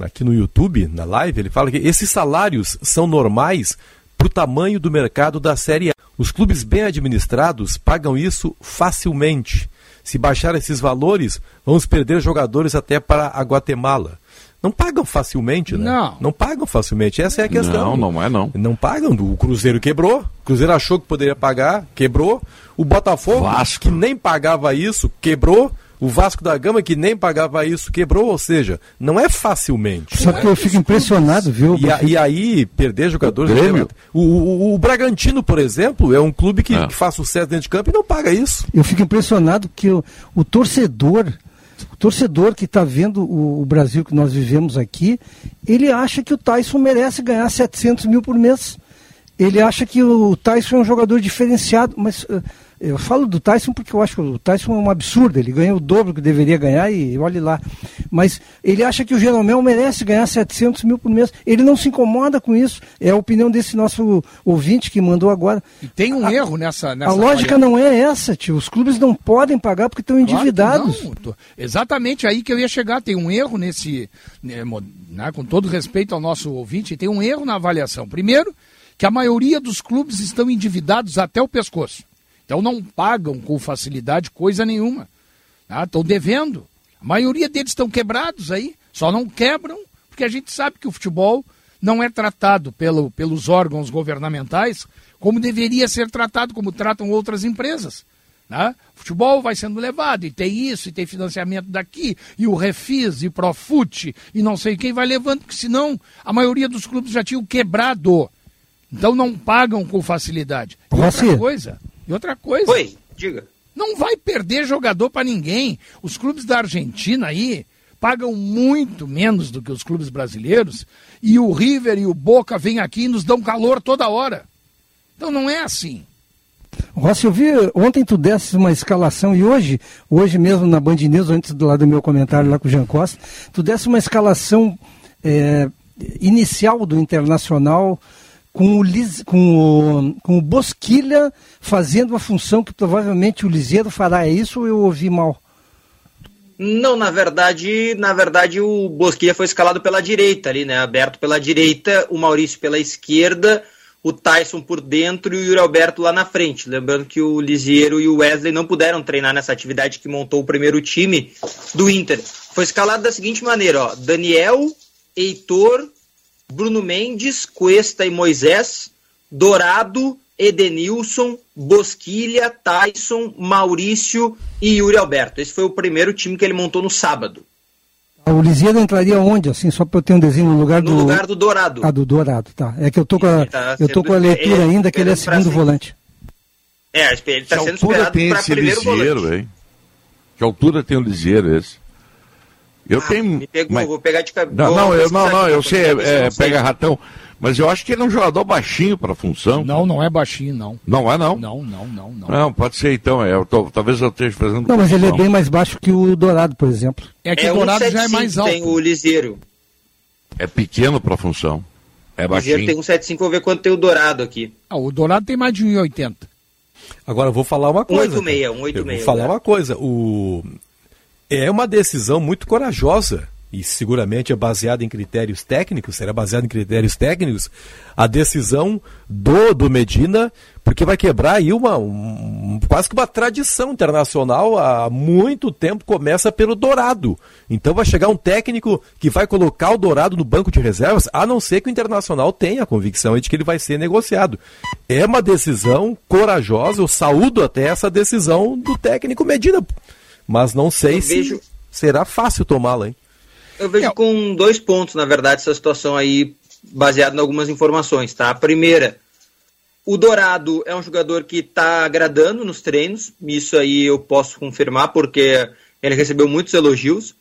aqui no YouTube, na live, ele fala que esses salários são normais para o tamanho do mercado da Série A. Os clubes bem administrados pagam isso facilmente. Se baixar esses valores, vamos perder jogadores até para a Guatemala. Não pagam facilmente, né? Não. Não pagam facilmente. Essa é a questão. Não, não é não. Não pagam. O Cruzeiro quebrou. O Cruzeiro achou que poderia pagar, quebrou. O Botafogo, Vasco. que nem pagava isso, quebrou. O Vasco da Gama, que nem pagava isso, quebrou. Ou seja, não é facilmente. Só que eu fico impressionado, viu? E, a- e aí, perder jogadores. O Grêmio? O, o- o Bragantino, por exemplo, é um clube que, É. que faz sucesso dentro de campo e não paga isso. Eu fico impressionado que o, o torcedor, o torcedor que está vendo o, o Brasil que nós vivemos aqui, ele acha que o Tyson merece ganhar 700 mil por mês. Ele acha que o Tyson é um jogador diferenciado, mas eh, eu falo do Tyson porque eu acho que o Tyson é um absurdo, ele ganha o dobro que deveria ganhar e olhe lá. Mas ele acha que o Jeromel merece ganhar 700 mil por mês. Ele não se incomoda com isso. É a opinião desse nosso ouvinte que mandou agora. E tem um erro nessa, nessa A lógica não é essa, tio. Os clubes não podem pagar porque estão Claro endividados. não. Tô- Exatamente aí que eu ia chegar. Tem um erro nesse. né, né, com todo respeito ao nosso ouvinte, tem um erro na avaliação. Primeiro, que a maioria dos clubes estão endividados até o pescoço. Então não pagam com facilidade coisa nenhuma. tá? Estão devendo. A maioria deles estão quebrados aí. Só não quebram porque a gente sabe que o futebol não é tratado pelo, pelos órgãos governamentais como deveria ser tratado, como tratam outras empresas. Né? Futebol vai sendo levado, e tem isso, e tem financiamento daqui, e o Refis, e Profute, e não sei quem vai levando, porque senão a maioria dos clubes já tinham quebrado. Então não pagam com facilidade. E outra coisa, e outra coisa. Oi, diga. Não vai perder jogador para ninguém. Os clubes da Argentina aí pagam muito menos do que os clubes brasileiros e o River e o Boca vêm aqui e nos dão calor toda hora. Então não é assim. Rossi, eu vi ontem tu desse uma escalação e hoje, hoje mesmo na Band News, antes do lado do meu comentário lá com o Jean Costa, tu desse uma escalação é, inicial do Internacional com o, com, o, com o Bosquilha fazendo uma função que provavelmente o Liseiro fará. É isso ou eu ouvi mal? Não, na verdade, na verdade o Bosquilha foi escalado pela direita ali, né? Aberto pela direita, o Maurício pela esquerda, o Tyson por dentro e o Yuri Alberto lá na frente. Lembrando que o Lisieiro e o Wesley não puderam treinar nessa atividade que montou o primeiro time do Inter. Foi escalado da seguinte maneira, ó: Daniel, Heitor, Bruno Mendes, Cuesta e Moisés, Dourado, Edenilson, Bosquilha, Tyson, Maurício e Yuri Alberto. Esse foi o primeiro time que ele montou no sábado, O Liseiro entraria onde, assim, só para eu ter um desenho no lugar no do. lugar do Dourado. Ah, do Dourado, tá. É que eu tô com a, tá eu tô com a leitura ele- ainda que ele é segundo volante. É, ele está que sendo altura esperado tem para esse primeiro ligeiro, volante. hein? Que altura tem o ligeiro esse? Eu tenho. Me pegou, mas- vou pegar de cabeça. Não, não, eu, não, não, eu sei, é, é, sei. pega ratão. Mas eu acho que ele é um jogador baixinho para a função. Não, não é baixinho, não. Não é, não? Não, não, não, não. Não, pode ser então. É, eu tô- talvez eu esteja fazendo. Não, mas ele é bem mais baixo que o Dourado, por exemplo. É que É o Dourado já é 1,75 mais alto. Tem o Liseiro. É pequeno para a função. É O Liseiro baixinho. tem um 1,75, vou ver quanto tem o Dourado aqui. Ah, o Dourado tem mais de 1,80. Agora eu vou falar uma coisa. 1,86, Eu 1,86. vou falar uma coisa. O... É uma decisão muito corajosa e seguramente é baseado em critérios técnicos, será baseado em critérios técnicos, a decisão do, do Medina, porque vai quebrar aí uma, um, quase que uma tradição internacional há muito tempo, começa pelo Dourado. Então vai chegar um técnico que vai colocar o Dourado no banco de reservas, a não ser que o Internacional tenha a convicção de que ele vai ser negociado. É uma decisão corajosa, eu saúdo até essa decisão do técnico Medina, mas não sei Eu se vejo- será fácil tomá-la, hein? Eu vejo com dois pontos, na verdade, essa situação aí, baseado em algumas informações, tá? A primeira, o Dourado é um jogador que está agradando nos treinos, isso aí eu posso confirmar, porque ele recebeu muitos elogios.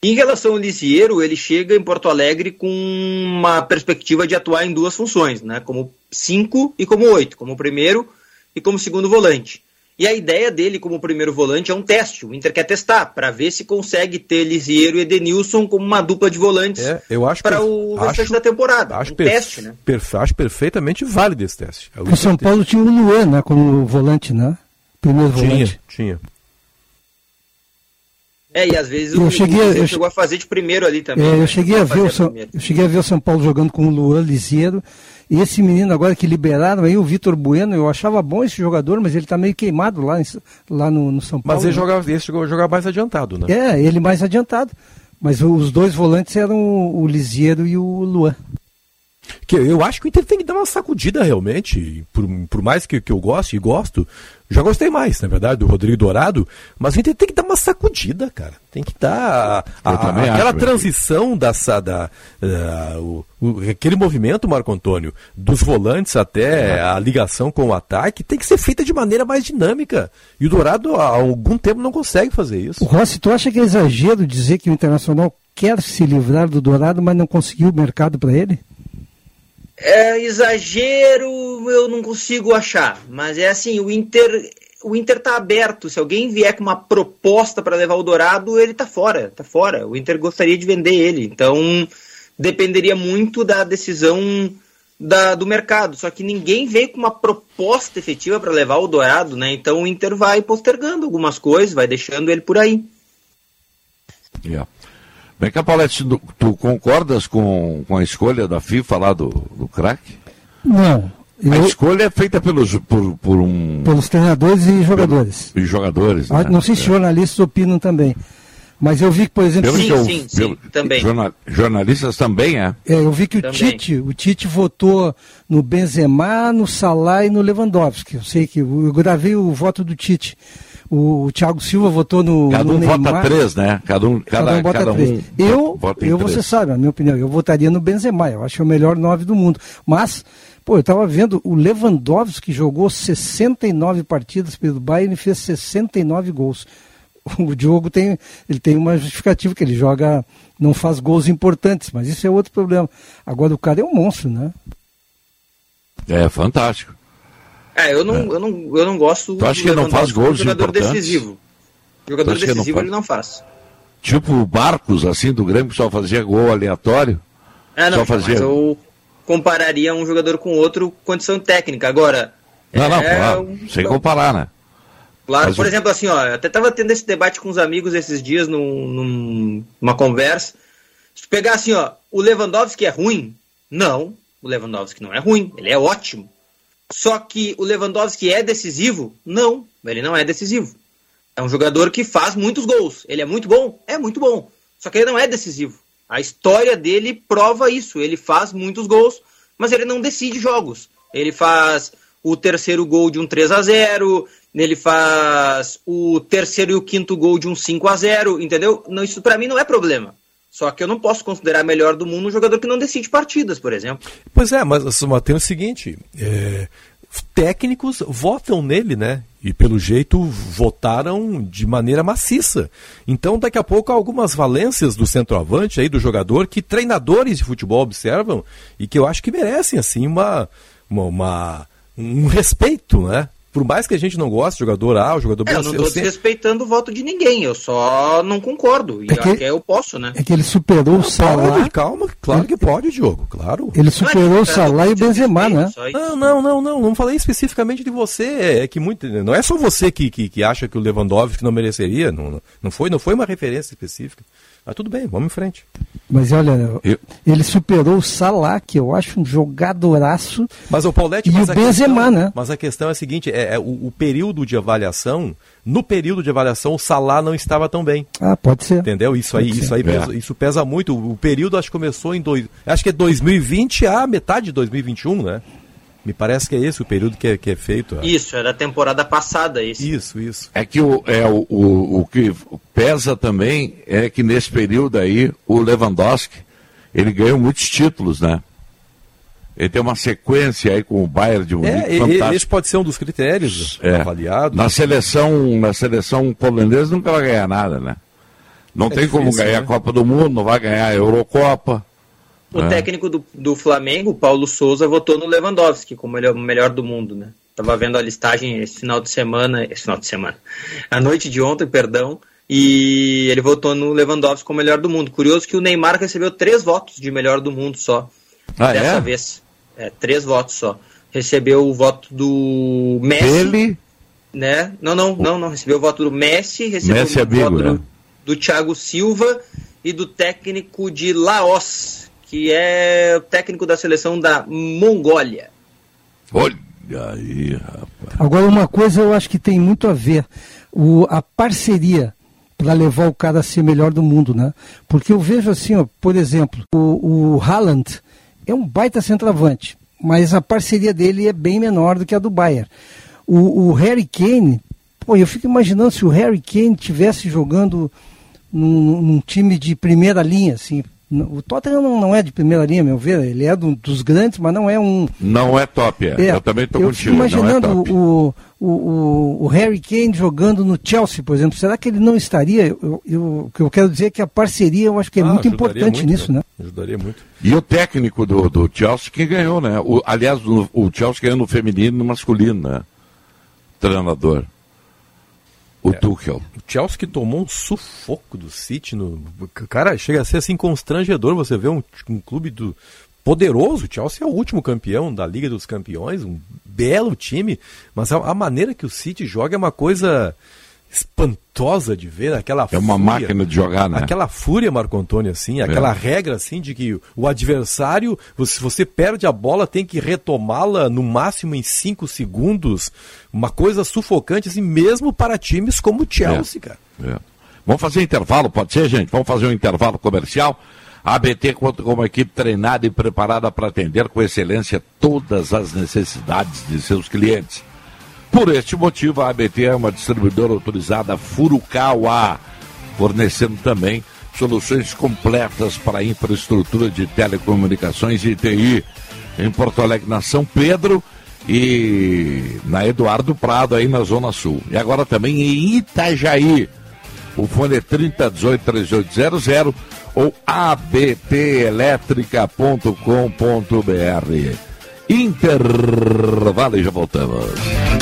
Em relação ao Lisieiro, ele chega em Porto Alegre com uma perspectiva de atuar em duas funções, né? Como cinco e como oito, como primeiro e como segundo volante. E a ideia dele como primeiro volante é um teste. O Inter quer testar para ver se consegue ter Lisieiro e Edenilson como uma dupla de volantes É, eu acho para o restante acho- da temporada. Acho, um per- teste, né? perfe- acho perfeitamente válido esse teste. É O São Paulo tinha o Luan, né, como volante, né? Primeiro volante. Tinha, tinha. É, e às vezes Eu o, cheguei a- o eu che- chegou a fazer de primeiro ali também. É, né? eu cheguei a ver o São, eu cheguei a ver o São Paulo jogando com o Luan Liseiro. E esse menino agora que liberaram aí, o Vitor Bueno, eu achava bom esse jogador, mas ele tá meio queimado lá, em- lá no, no São Paulo. Mas ele né? jogava, esse jogou jogar mais adiantado, né? É, ele mais adiantado. Mas os dois volantes eram o, o Lisieiro e o Luan. Que eu acho que o Inter tem que dar uma sacudida realmente, por, por mais que, que eu goste, e gosto, já gostei mais, na verdade, do Rodrigo Dourado, mas o Inter tem que dar uma sacudida, cara. Tem que dar a- também aquela acho, transição dessa, da, da- o- o- aquele movimento, Marco Antônio, dos volantes até a ligação com o ataque, tem que ser feita de maneira mais dinâmica. E o Dourado há algum tempo não consegue fazer isso. O Rossi, tu acha que é exagero dizer que o Internacional quer se livrar do Dourado, mas não conseguiu o mercado para ele? É exagero, eu não consigo achar. Mas é assim, o Inter, o Inter tá aberto. Se alguém vier com uma proposta para levar o Dourado, ele tá fora, tá fora. O Inter gostaria de vender ele. Então, dependeria muito da decisão da- do mercado. Só que ninguém veio com uma proposta efetiva para levar o Dourado, né? Então o Inter vai postergando algumas coisas, vai deixando ele por aí. Yeah. Vem cá, Paulette, tu, tu concordas com, com a escolha da FIFA lá do, do craque? Não. A Eu, escolha é feita pelos, por, por um. pelos treinadores e jogadores. Os jogadores. Ah, né? Não sei se É. jornalistas opinam também. Mas eu vi que, por exemplo, Pelo Sim, que eu- sim, sim, pelo- também. jorna- jornalistas também, é? É, eu vi que o. Tite, o Tite votou no Benzema, no Salah e no Lewandowski. Eu sei que eu gravei o voto do Tite. O, o Thiago Silva votou no, Cada no um Neymar. vota três, né? Cada um, cada, Cada um bota cada três. um eu, vota eu três. você sabe, a minha opinião, eu votaria no Benzema. Eu acho que é o melhor nove do mundo. Mas, pô, eu estava vendo o Lewandowski jogou 69 partidas pelo Bayern e fez 69 gols. O Diogo tem, ele tem uma justificativa que ele joga, não faz gols importantes, mas isso é outro problema. Agora o cara é um monstro, né? É fantástico. É, eu não, Eu não, eu não gosto Tu acha que não faz gols jogador importantes? decisivo. Jogador não decisivo faz? ele não faz. Tipo o Barcos, assim, do Grêmio, que só fazia gol aleatório. É, não, Só fazia- mas eu compararia um jogador com outro condição técnica. Agora, Não, não, é claro, um- sem comparar, né? Claro, Mas por o- exemplo, assim, ó, eu até tava tendo esse debate com os amigos esses dias num, num- numa conversa. Se tu pegar assim, ó, o Lewandowski é ruim? Não, o Lewandowski não é ruim, ele é ótimo. Só que o Lewandowski é decisivo? Não, ele não é decisivo. É um jogador que faz muitos gols. Ele é muito bom? É muito bom. Só que ele não é decisivo. A história dele prova isso. Ele faz muitos gols, mas ele não decide jogos. Ele faz o terceiro gol de um 3 a 0 ele faz o terceiro e o quinto gol de um 5 a 0 entendeu? Não, isso para mim não é problema. Só que eu não posso considerar melhor do mundo um jogador que não decide partidas, por exemplo. Pois é, mas, tem o seguinte: é, técnicos votam nele, né? E pelo jeito votaram de maneira maciça. Então, daqui a pouco, algumas valências do centroavante aí, do jogador, que treinadores de futebol observam e que eu acho que merecem, assim, uma, uma, uma- um respeito, né? Por mais que a gente não goste do jogador A, o jogador B, É, eu eu não sei- desrespeitando o voto de ninguém, eu só não concordo. E É que- até eu posso, né? É que ele superou o Salah. Pode, calma, claro que pode, Diogo, claro. Ele superou o é, Salah e o Benzema, né? Só isso. Não, não, não, não, não falei especificamente de você, é que muito, não é só você que, que, que acha que o Lewandowski não mereceria, não, não, foi, não foi uma referência específica. Mas tudo bem, vamos em frente. Mas olha, Eu- ele superou o Salah, que eu acho um jogadoraço. Mas o Paulette, E mas o Benzema, questão, né? Mas a questão é a seguinte, é, é o, o período de avaliação, no período de avaliação o Salah não estava tão bem. Ah, pode ser. Entendeu? Isso aí, Pode ser. isso aí É. pesa, isso pesa muito. O período acho que começou em dois, acho que é 2020 a metade de 2021, né? Me parece que é esse o período que é, que é feito. é. Isso, era a temporada passada esse. Isso, isso. É que o, é, o, o, o que pesa também é que nesse período aí, o Lewandowski, ele ganhou muitos títulos, né? Ele tem uma sequência aí com o Bayern de Munique É, fantástica. esse pode ser um dos critérios É. avaliados. Na seleção, na seleção polonesa nunca vai ganhar nada, né? Não É tem como difícil, ganhar né? a Copa do Mundo, não vai ganhar a Eurocopa. O É. técnico do, do Flamengo, Paulo Souza, votou no Lewandowski como ele é o melhor do mundo, né? Tava vendo a listagem esse final de semana, esse final de semana, a noite de ontem, perdão, e ele votou no Lewandowski como melhor do mundo. Curioso que o Neymar recebeu três votos de melhor do mundo só, Ah, dessa é? vez. É, três votos só. Recebeu o voto do Messi, Ele, né? Não, não, não, não. Recebeu o voto do Messi, recebeu Messi é o amigo, voto né? do, do Thiago Silva e do técnico de Laos, que é o técnico da seleção da Mongólia. olha aí, rapaz. Agora, uma coisa eu acho que tem muito a ver, o, a parceria para levar o cara a ser melhor do mundo, né? Porque eu vejo assim, ó, por exemplo, o, o Haaland é um baita centroavante, mas a parceria dele é bem menor do que a do Bayern. O, o Harry Kane, pô, eu fico imaginando se o Harry Kane tivesse jogando num, num time de primeira linha, assim. O Tottenham não, não é de primeira linha, meu ver, ele é do- dos grandes, mas não é um, Não é top, é. é, eu também estou eu contigo. imaginando não é top. o, o, o, Harry Kane jogando no Chelsea, por exemplo. Será que ele não estaria? Eu, eu- o que eu quero dizer é que a parceria eu acho que é Ah, muito importante muito, nisso, né? Ajudaria muito. E o técnico do, do Chelsea que ganhou, né? O, aliás, o, o Chelsea ganhou no feminino e no masculino, né? Treinador. O É. Tuchel. O Chelsea que tomou um sufoco do City. No... Cara, chega a ser assim constrangedor você ver um, um clube do poderoso. O Chelsea é o último campeão da Liga dos Campeões, um belo time, mas a, a maneira que o City joga é uma coisa espantosa de ver, aquela É uma fúria. máquina de jogar, né? Aquela fúria, Marco Antônio, assim, aquela regra, assim, de que o adversário, se você perde a bola, tem que retomá-la no máximo em 5 segundos. Uma coisa sufocante, assim, mesmo para times como o Chelsea, cara. É. Vamos fazer intervalo, pode ser, gente? Vamos fazer um intervalo comercial. A ABT conta com uma equipe treinada e preparada para atender com excelência todas as necessidades de seus clientes. Por este motivo, a ABT é uma distribuidora autorizada Furukawa, fornecendo também soluções completas para a infraestrutura de telecomunicações e TI em Porto Alegre, na São Pedro e na Eduardo Prado, aí na Zona Sul. E agora também em Itajaí. O fone é 3018-3800 ou abtelétrica.com.br. Intervalo e já voltamos.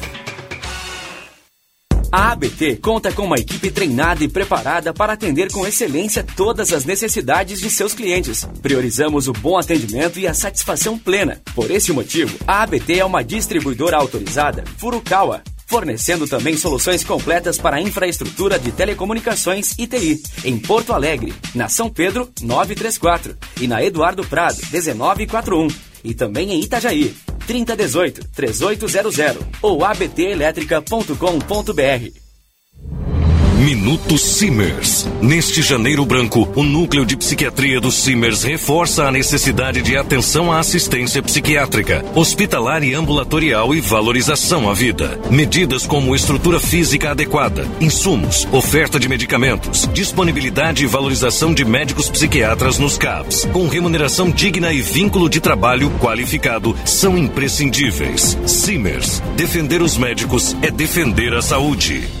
A ABT conta com uma equipe treinada e preparada para atender com excelência todas as necessidades de seus clientes. Priorizamos o bom atendimento e a satisfação plena. Por esse motivo, a ABT é uma distribuidora autorizada Furukawa, fornecendo também soluções completas para a infraestrutura de telecomunicações e TI, em Porto Alegre, na São Pedro 934 e na Eduardo Prado 1941 e também em Itajaí 3018 3800 ou abtelétrica.com.br. Minuto Simers. Neste janeiro branco, o núcleo de psiquiatria do Simers reforça a necessidade de atenção à assistência psiquiátrica, hospitalar e ambulatorial e valorização à vida. Medidas como estrutura física adequada, insumos, oferta de medicamentos, disponibilidade e valorização de médicos psiquiatras nos CAPs, com remuneração digna e vínculo de trabalho qualificado são imprescindíveis. Simers. Defender os médicos é defender a saúde.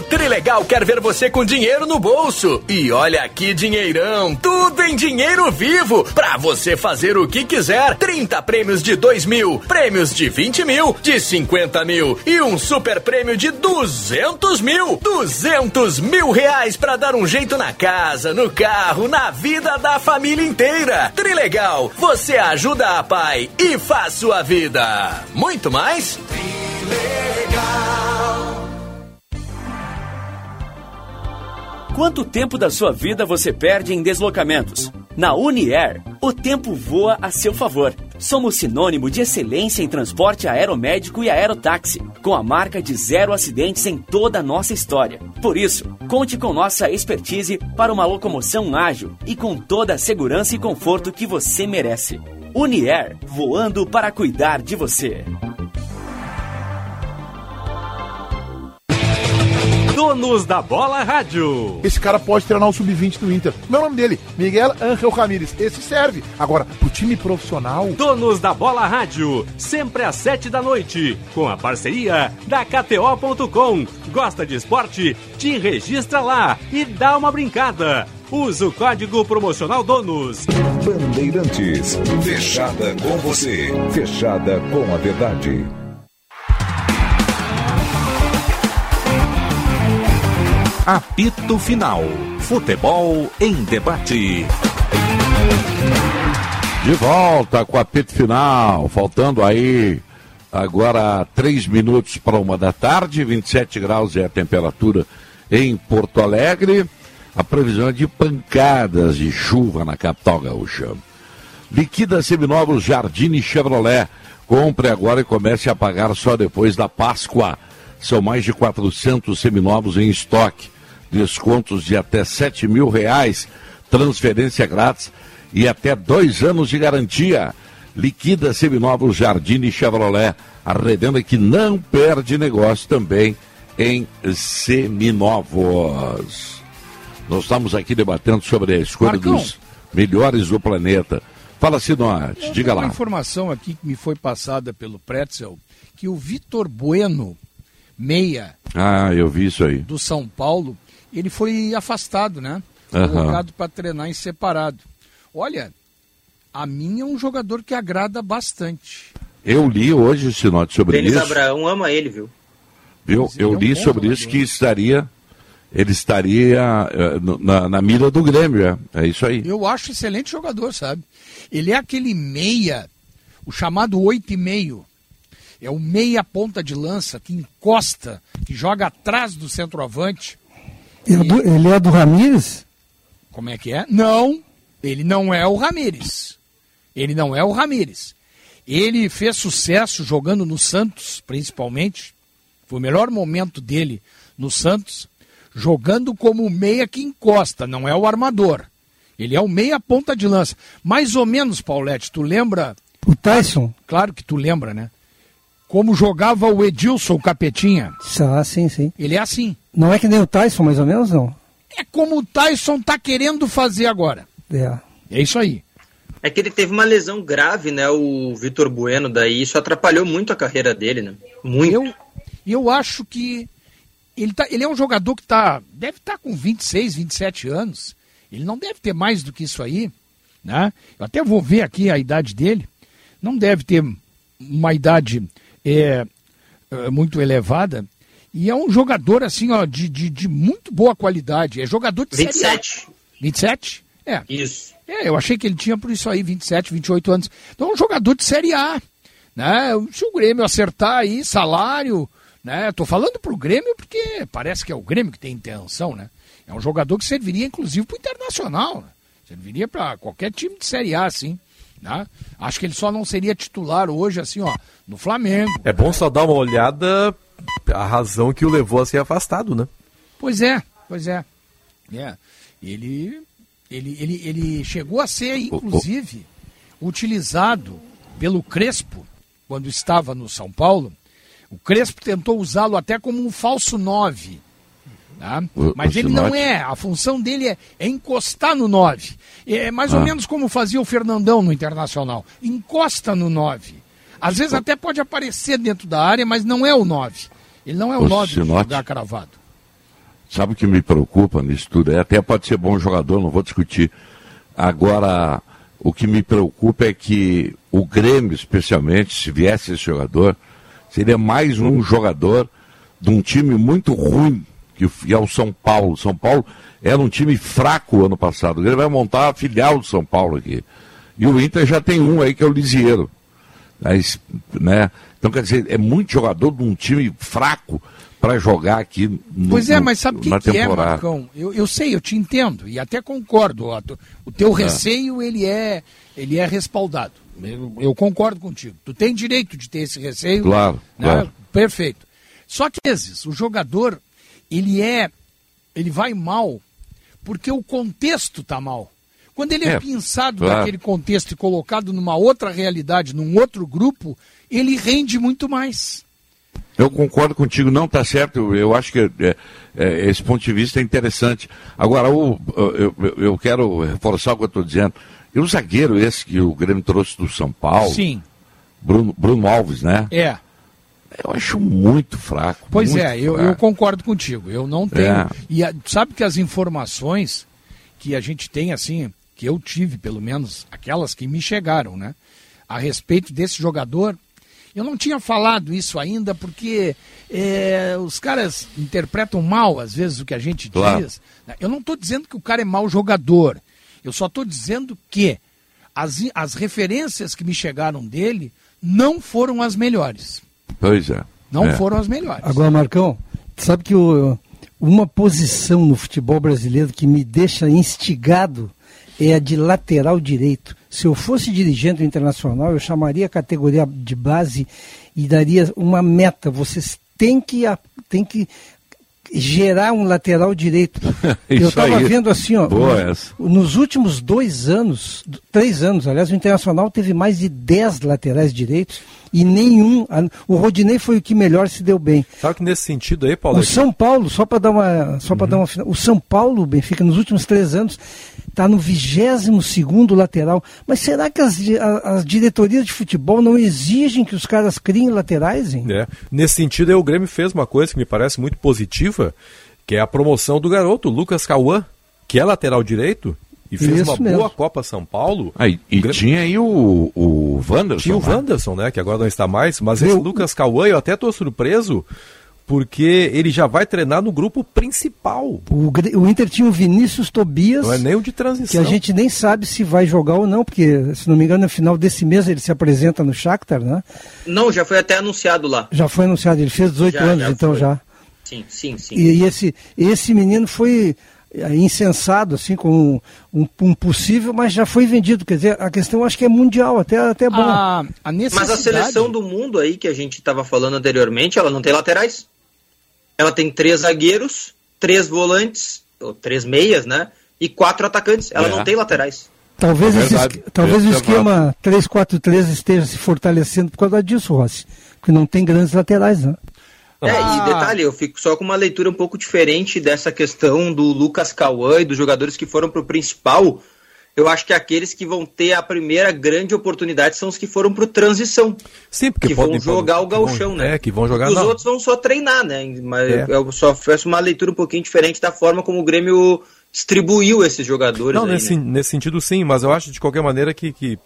O Trilegal quer ver você com dinheiro no bolso. E olha aqui, dinheirão, tudo em dinheiro vivo, pra você fazer o que quiser. 30 prêmios de 2 mil, prêmios de 20 mil, de 50 mil e um super prêmio de 200 mil. 200 mil reais pra dar um jeito na casa, no carro, na vida da família inteira. Trilegal, você ajuda a pai e faz sua vida. Muito mais? Quanto tempo da sua vida você perde em deslocamentos? Na Uniair, o tempo voa a seu favor. Somos sinônimo de excelência em transporte aeromédico e aerotáxi, com a marca de zero acidentes em toda a nossa história. Por isso, conte com nossa expertise para uma locomoção ágil e com toda a segurança e conforto que você merece. Uniair, voando para cuidar de você. Donos da Bola Rádio. Esse cara pode treinar o sub-20 do Inter. Meu nome dele, Miguel Angel Ramírez. Esse serve. Agora, pro time profissional. Donos da Bola Rádio, sempre às sete da noite, com a parceria da KTO.com. Gosta de esporte? Te registra lá e dá uma brincada. Usa o código promocional DONOS. Bandeirantes, fechada com você, fechada com a verdade. Apito Final. Futebol em debate. De volta com o apito final, faltando aí agora três minutos para uma da tarde, 27 graus é a temperatura em Porto Alegre. A previsão é de pancadas de chuva na capital gaúcha. Liquida seminovos Jardine Chevrolet. Compre agora e comece a pagar só depois da Páscoa. São mais de 400 seminovos em estoque. Descontos de até 7 mil reais. Transferência grátis e até dois anos de garantia. Liquida seminovos Jardine Chevrolet. A revenda que não perde negócio também em seminovos. Nós estamos aqui debatendo sobre a escolha Marcão. dos melhores do planeta. Fala, Sinote, diga Uma lá. informação aqui que me foi passada pelo Pretzel, que o Vitor Bueno, meia Ah, eu vi isso aí. do São Paulo, ele foi afastado, né? Aham. Colocado para treinar em separado. Olha, a mim é um jogador que agrada bastante. Eu li hoje, Sinote, sobre Denis isso. Abraão ama ele, viu? Viu? Eu é um li sobre isso que estaria. Ele estaria eh, na, na mira do Grêmio, é. É isso aí. Eu acho excelente jogador, sabe? Ele é aquele meia, o chamado oito e meio. É o meia ponta de lança que encosta, que joga atrás do centroavante. Do- ele é do Ramires? Como é que é? Não, ele não é o Ramires. Ele não é o Ramires. Ele fez sucesso jogando no Santos, principalmente. Foi o melhor momento dele no Santos, jogando como o meia que encosta, não é o armador. Ele é o meia ponta de lança. Mais ou menos, Paulette, tu lembra? O Tyson? Claro que tu lembra, né? Como jogava o Edilson Capetinha. Ah, sim, sim. Ele é assim. Não é que nem o Tyson, mais ou menos, não? É como o Tyson tá querendo fazer agora. É. É isso aí. É que ele teve uma lesão grave, né? O Vitor Bueno, daí isso atrapalhou muito a carreira dele, né? Muito. Eu, eu acho que ele, tá, ele é um jogador que tá, deve estar tá com 26, 27 anos. Ele não deve ter mais do que isso aí. Né? Eu até vou ver aqui a idade dele. Não deve ter uma idade é, é, muito elevada. E é um jogador, assim, ó, de, de, de muito boa qualidade. É jogador de 27. Série A. 27? É. Isso. É, eu achei que ele tinha por isso aí 27, 28 anos. Então é um jogador de Série A. Né? Se o Grêmio acertar aí, salário, né? Tô falando pro Grêmio porque parece que é o Grêmio que tem intenção, né? É um jogador que serviria inclusive pro Internacional, né? Serviria para qualquer time de Série A, assim. Né? Acho que ele só não seria titular hoje, assim, ó, no Flamengo. É bom só dar uma olhada a razão que o levou a ser afastado, né? Pois é, pois é. É. Ele ele, ele, ele chegou a ser, inclusive, utilizado pelo Crespo, quando estava no São Paulo. O Crespo tentou usá-lo até como um falso 9. Tá? Mas ele não é. A função dele é, é encostar no 9. É mais ou Ah. menos como fazia o Fernandão no Internacional. Encosta no 9. Às vezes até pode aparecer dentro da área, mas não é o 9. Ele não é o Ô, 9 de Sinote. jogar cravado. Sabe o que me preocupa nisso tudo? É, até pode ser bom jogador, não vou discutir. Agora, o que me preocupa é que o Grêmio, especialmente, se viesse esse jogador, seria mais um jogador de um time muito ruim, que é o São Paulo. São Paulo era um time fraco ano passado. Grêmio vai montar a filial do São Paulo aqui. E o Inter já tem um aí que é o Lisieiro. Mas, né? Então, quer dizer, é muito jogador de um time fraco para jogar aqui no, Pois é, mas sabe o que, que é. Marcão? Eu, eu sei, eu te entendo e até concordo. ó, tu- o teu É. receio, ele é, ele é respaldado. Eu, eu concordo contigo. Tu tem direito de ter esse receio. Claro, né? claro. Perfeito. Só que, às vezes, o jogador, ele é, ele vai mal porque o contexto tá mal. Quando ele é, É, pinçado claro. daquele contexto e colocado numa outra realidade, num outro grupo, ele rende muito mais. Eu concordo contigo, não está certo. Eu, acho que é, é, esse ponto de vista é interessante. Agora, o- eu, eu- eu quero reforçar o que eu estou dizendo. E o zagueiro esse que o Grêmio trouxe do São Paulo, Sim, Bruno, Bruno Alves, né? é. Eu acho muito fraco. Pois muito é, eu, fraco. eu concordo contigo. Eu não tenho. É. E a- sabe que as informações que a gente tem, assim, que eu tive, pelo menos, aquelas que me chegaram, né? A respeito desse jogador. Eu não tinha falado isso ainda porque é, os caras interpretam mal, às vezes, o que a gente Claro. diz. Eu não estou dizendo que o cara é mau jogador. Eu só estou dizendo que as, as referências que me chegaram dele não foram as melhores. Pois é. Não É. foram as melhores. Agora, Marcão, sabe que o- uma posição no futebol brasileiro que me deixa instigado é a de lateral direito. Se eu fosse dirigente internacional, eu chamaria a categoria de base e daria uma meta. Vocês têm que, têm que gerar um lateral direito. eu estava vendo assim, ó, nos, últimos dois anos, três anos, aliás, o Internacional teve mais de dez laterais direitos e nenhum. a- O Rodinei foi o que melhor se deu bem. Sabe que nesse sentido aí, Paulo, O São Paulo, só para dar uma, só para dar uma, o São Paulo, Benfica, nos últimos três anos está no 22 segundo lateral. Mas será que as, as diretorias de futebol não exigem que os caras criem laterais, hein? É. Nesse sentido, aí, o Grêmio fez uma coisa que me parece muito positiva, que é a promoção do garoto, Lucas Cauã, que é lateral direito e fez Isso uma mesmo. boa Copa São Paulo. Ah, e e O Grêmio- tinha aí o, o Wanderson. Tinha o né? Wanderson, né? Que agora não está mais, mas esse Eu- Lucas Cauã, eu até estou surpreso, porque ele já vai treinar no grupo principal. O, o Inter tinha o Vinícius Tobias. Não é nem o de que transição. a gente nem sabe se vai jogar ou não, porque, se não me engano, no final desse mês ele se apresenta no Shakhtar, né? Não, já foi até anunciado lá. Já foi anunciado, ele fez 18 Já, anos, já então foi. já. Sim, sim, sim. E, e esse, esse menino foi eh, insensado, assim, com um, um possível, mas já foi vendido. Quer dizer, a questão acho que é mundial, até, até bom. A, a necessidade... Mas a seleção do mundo aí que a gente estava falando anteriormente, ela não tem laterais. Ela tem três zagueiros, três volantes, ou três meias, né? E quatro atacantes. Ela É. não tem laterais. Talvez, É esse talvez o Esse é esquema 3-4-3 esteja se fortalecendo por causa disso, Rossi. Porque não tem grandes laterais, né? É, Ah. e detalhe, eu fico só com uma leitura um pouco diferente dessa questão do Lucas Cauã e dos jogadores que foram pro principal. Eu acho que aqueles que vão ter a primeira grande oportunidade são os que foram pro transição. Sim, porque que podem- vão jogar o que vão- né? É, que vão jogar Os na- outros vão só treinar, né? Mas É. eu só faço uma leitura um pouquinho diferente da forma como o Grêmio distribuiu esses jogadores Não, aí, nesse, né? nesse sentido sim, mas eu acho de qualquer maneira que, que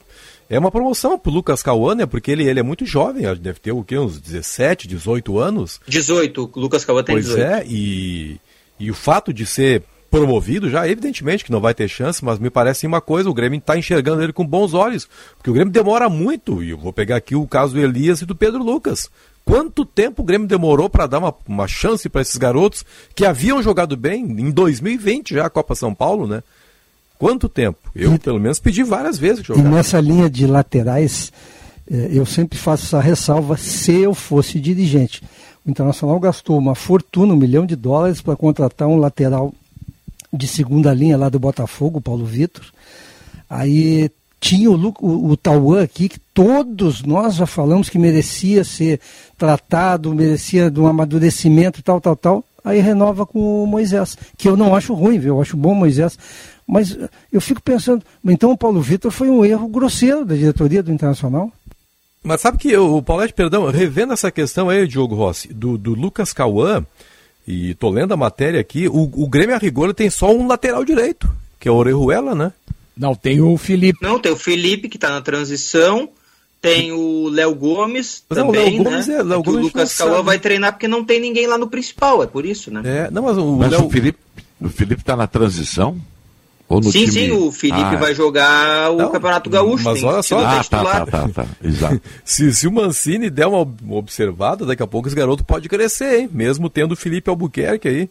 é uma promoção pro Lucas Cauã, né? Porque ele, ele é muito jovem, deve ter o quê? Uns 17, 18 anos. 18, o Lucas Cauã tem pois 18. é, e, e o fato de ser promovido já, evidentemente que não vai ter chance, mas me parece uma coisa, o Grêmio está enxergando ele com bons olhos, porque o Grêmio demora muito, e eu vou pegar aqui o caso do Elias e do Pedro Lucas. Quanto tempo o Grêmio demorou para dar uma, uma chance para esses garotos que haviam jogado bem em 2020 já a Copa São Paulo, né? Quanto tempo? Eu, pelo menos, pedi várias vezes que E jogaram. nessa linha de laterais, eh, eu sempre faço essa ressalva se eu fosse dirigente. O Internacional gastou uma fortuna, um milhão de dólares, para contratar um lateral de segunda linha lá do Botafogo, Paulo Vitor. Aí tinha o, o, o Tauan aqui, que todos nós já falamos que merecia ser tratado, merecia de um amadurecimento tal, tal, tal. Aí renova com o Moisés, que eu não acho ruim, viu? eu acho bom o Moisés. Mas eu fico pensando, então o Paulo Vitor foi um erro grosseiro da diretoria do Internacional? Mas sabe que o Paulette, perdão, revendo essa questão aí, Diogo Rossi, do, do Lucas Cauã, e tô lendo a matéria aqui, o, o Grêmio a rigor tem só um lateral direito, que é o Orejuela, né? Não, tem o Felipe. Não, tem o Felipe que tá na transição, tem o Léo Gomes Mas é, o também, Léo Gomes né? é- Léo que o Gomes Lucas não Cauã vai treinar porque não tem ninguém lá no principal, é por isso, né? É, não, mas o Mas Léo- o Felipe, o Felipe tá na transição? Ou no sim, time? sim, o Felipe Ah, vai jogar o Não, Campeonato Gaúcho. mas tem olha só. Ah, tá, tá, tá, tá. Exato. se, se o Mancini der uma ob- uma observada, daqui a pouco esse garoto pode crescer, hein? Mesmo tendo o Felipe Albuquerque aí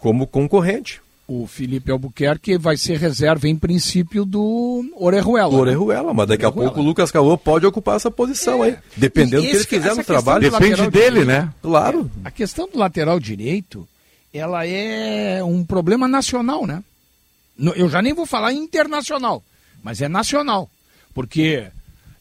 como concorrente. O Felipe Albuquerque vai ser reserva, em princípio, do Orejuela. O Orejuela, mas daqui a Orejuela. pouco o Lucas Cauã pode ocupar essa posição aí, dependendo E do que ele fizer no trabalho. do lateral direito- né? Claro. A questão do lateral direito, ela é um problema nacional, né? Eu já nem vou falar internacional, mas é nacional. Porque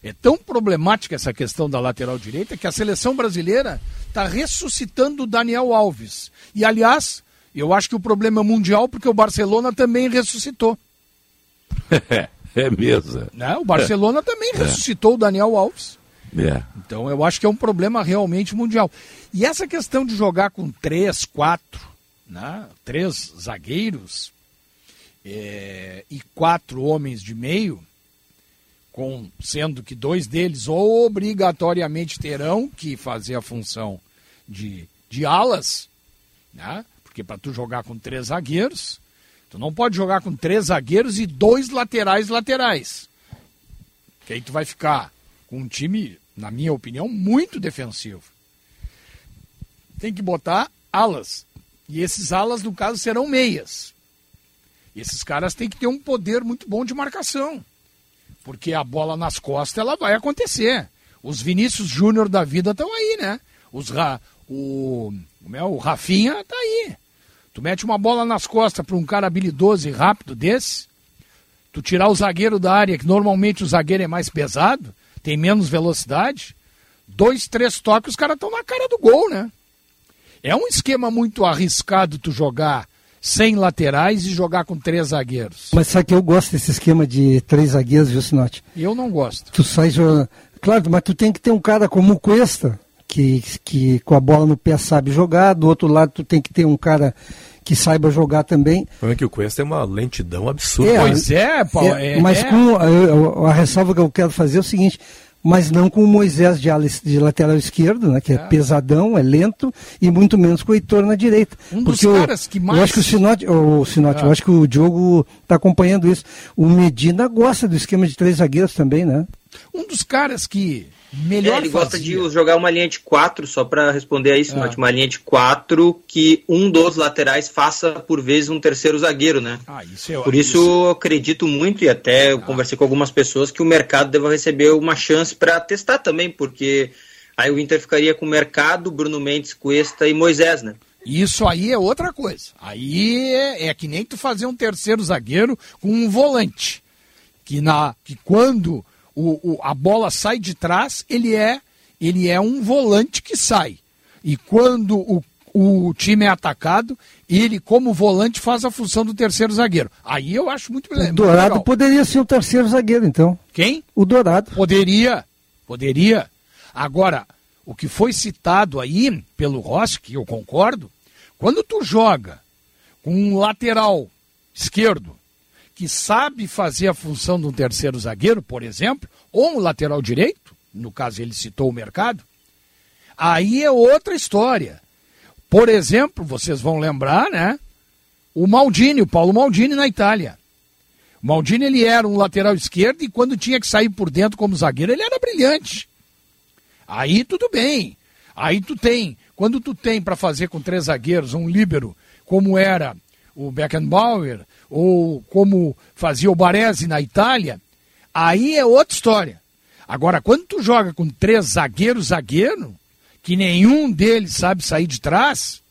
é tão problemática essa questão da lateral direita que a seleção brasileira está ressuscitando o Daniel Alves. E, aliás, eu acho que o problema é mundial porque o Barcelona também ressuscitou. é mesmo. Né? O Barcelona também É. ressuscitou o Daniel Alves. É. Então eu acho que é um problema realmente mundial. E essa questão de jogar com três, quatro, né? três zagueiros é, e quatro homens de meio, com sendo que dois deles obrigatoriamente terão que fazer a função de, de alas, né? porque para tu jogar com três zagueiros, tu não pode jogar com três zagueiros e dois laterais laterais. Que aí tu vai ficar com um time, na minha opinião, muito defensivo. Tem que botar alas. E esses alas, no caso, serão meias. Esses caras têm que ter um poder muito bom de marcação. Porque a bola nas costas, ela vai acontecer. Os Vinícius Júnior da vida estão aí, né? Os Ra... o... é? o Rafinha tá aí. Tu mete uma bola nas costas para um cara habilidoso e rápido desse, tu tirar o zagueiro da área, que normalmente o zagueiro é mais pesado, tem menos velocidade, dois, três toques, os caras estão na cara do gol, né? É um esquema muito arriscado tu jogar sem laterais e jogar com três zagueiros. Mas sabe que eu gosto desse esquema de três zagueiros, viu, Sinote? Eu não gosto. Tu sai jogando. Claro, mas tu tem que ter um cara como o Cuesta, que, que com a bola no pé sabe jogar. Do outro lado, tu tem que ter um cara que saiba jogar também. O problema é que o Cuesta é uma lentidão absurda. É, Pois é, Paulo. é- mas é. com a, a- a ressalva que eu quero fazer é o seguinte, mas não com o Moisés de, ala, de lateral esquerdo, né, que é. pesadão, é lento, e muito menos com o Heitor na direita. Um dos Porque o- caras que mais- Eu acho que o Sinote, o Sinote, Ah. eu acho que o Diogo está acompanhando isso. O Medina gosta do esquema de três zagueiros também, né? Um dos caras que melhor É, ele gosta fazia- de jogar uma linha de quatro, só para responder a isso, Ah. Mate, uma linha de quatro que um dos laterais faça por vezes um terceiro zagueiro, né? Ah, isso eu, Por isso eu acredito muito e até eu conversei com algumas pessoas que o mercado deva receber uma chance para testar também, porque aí o Inter ficaria com o mercado, Bruno Mendes, Cuesta e Moisés, né? Isso aí é outra coisa. Aí é, é que nem tu fazer um terceiro zagueiro com um volante. que, na, que quando o, o, a bola sai de trás, ele é, ele é um volante que sai. E quando o, o time é atacado, ele, como volante, faz a função do terceiro zagueiro. Aí eu acho muito, O muito Dourado legal. poderia ser o terceiro zagueiro, então. Quem? O Dourado. Poderia, poderia. Agora, o que foi citado aí pelo Rossi, que eu concordo, quando tu joga com um lateral esquerdo que sabe fazer a função de um terceiro zagueiro, por exemplo, ou um lateral direito, no caso ele citou o mercado, aí é outra história. Por exemplo, vocês vão lembrar, né? O Maldini, o Paulo Maldini na Itália. O Maldini ele era um lateral esquerdo e quando tinha que sair por dentro como zagueiro, ele era brilhante. Aí tudo bem. Aí tu tem, quando tu tem para fazer com três zagueiros um líbero, como era o Beckenbauer ou como fazia o Baresi na Itália, aí é outra história. Agora, quando tu joga com três zagueiros zagueiro, que nenhum deles sabe sair de trás,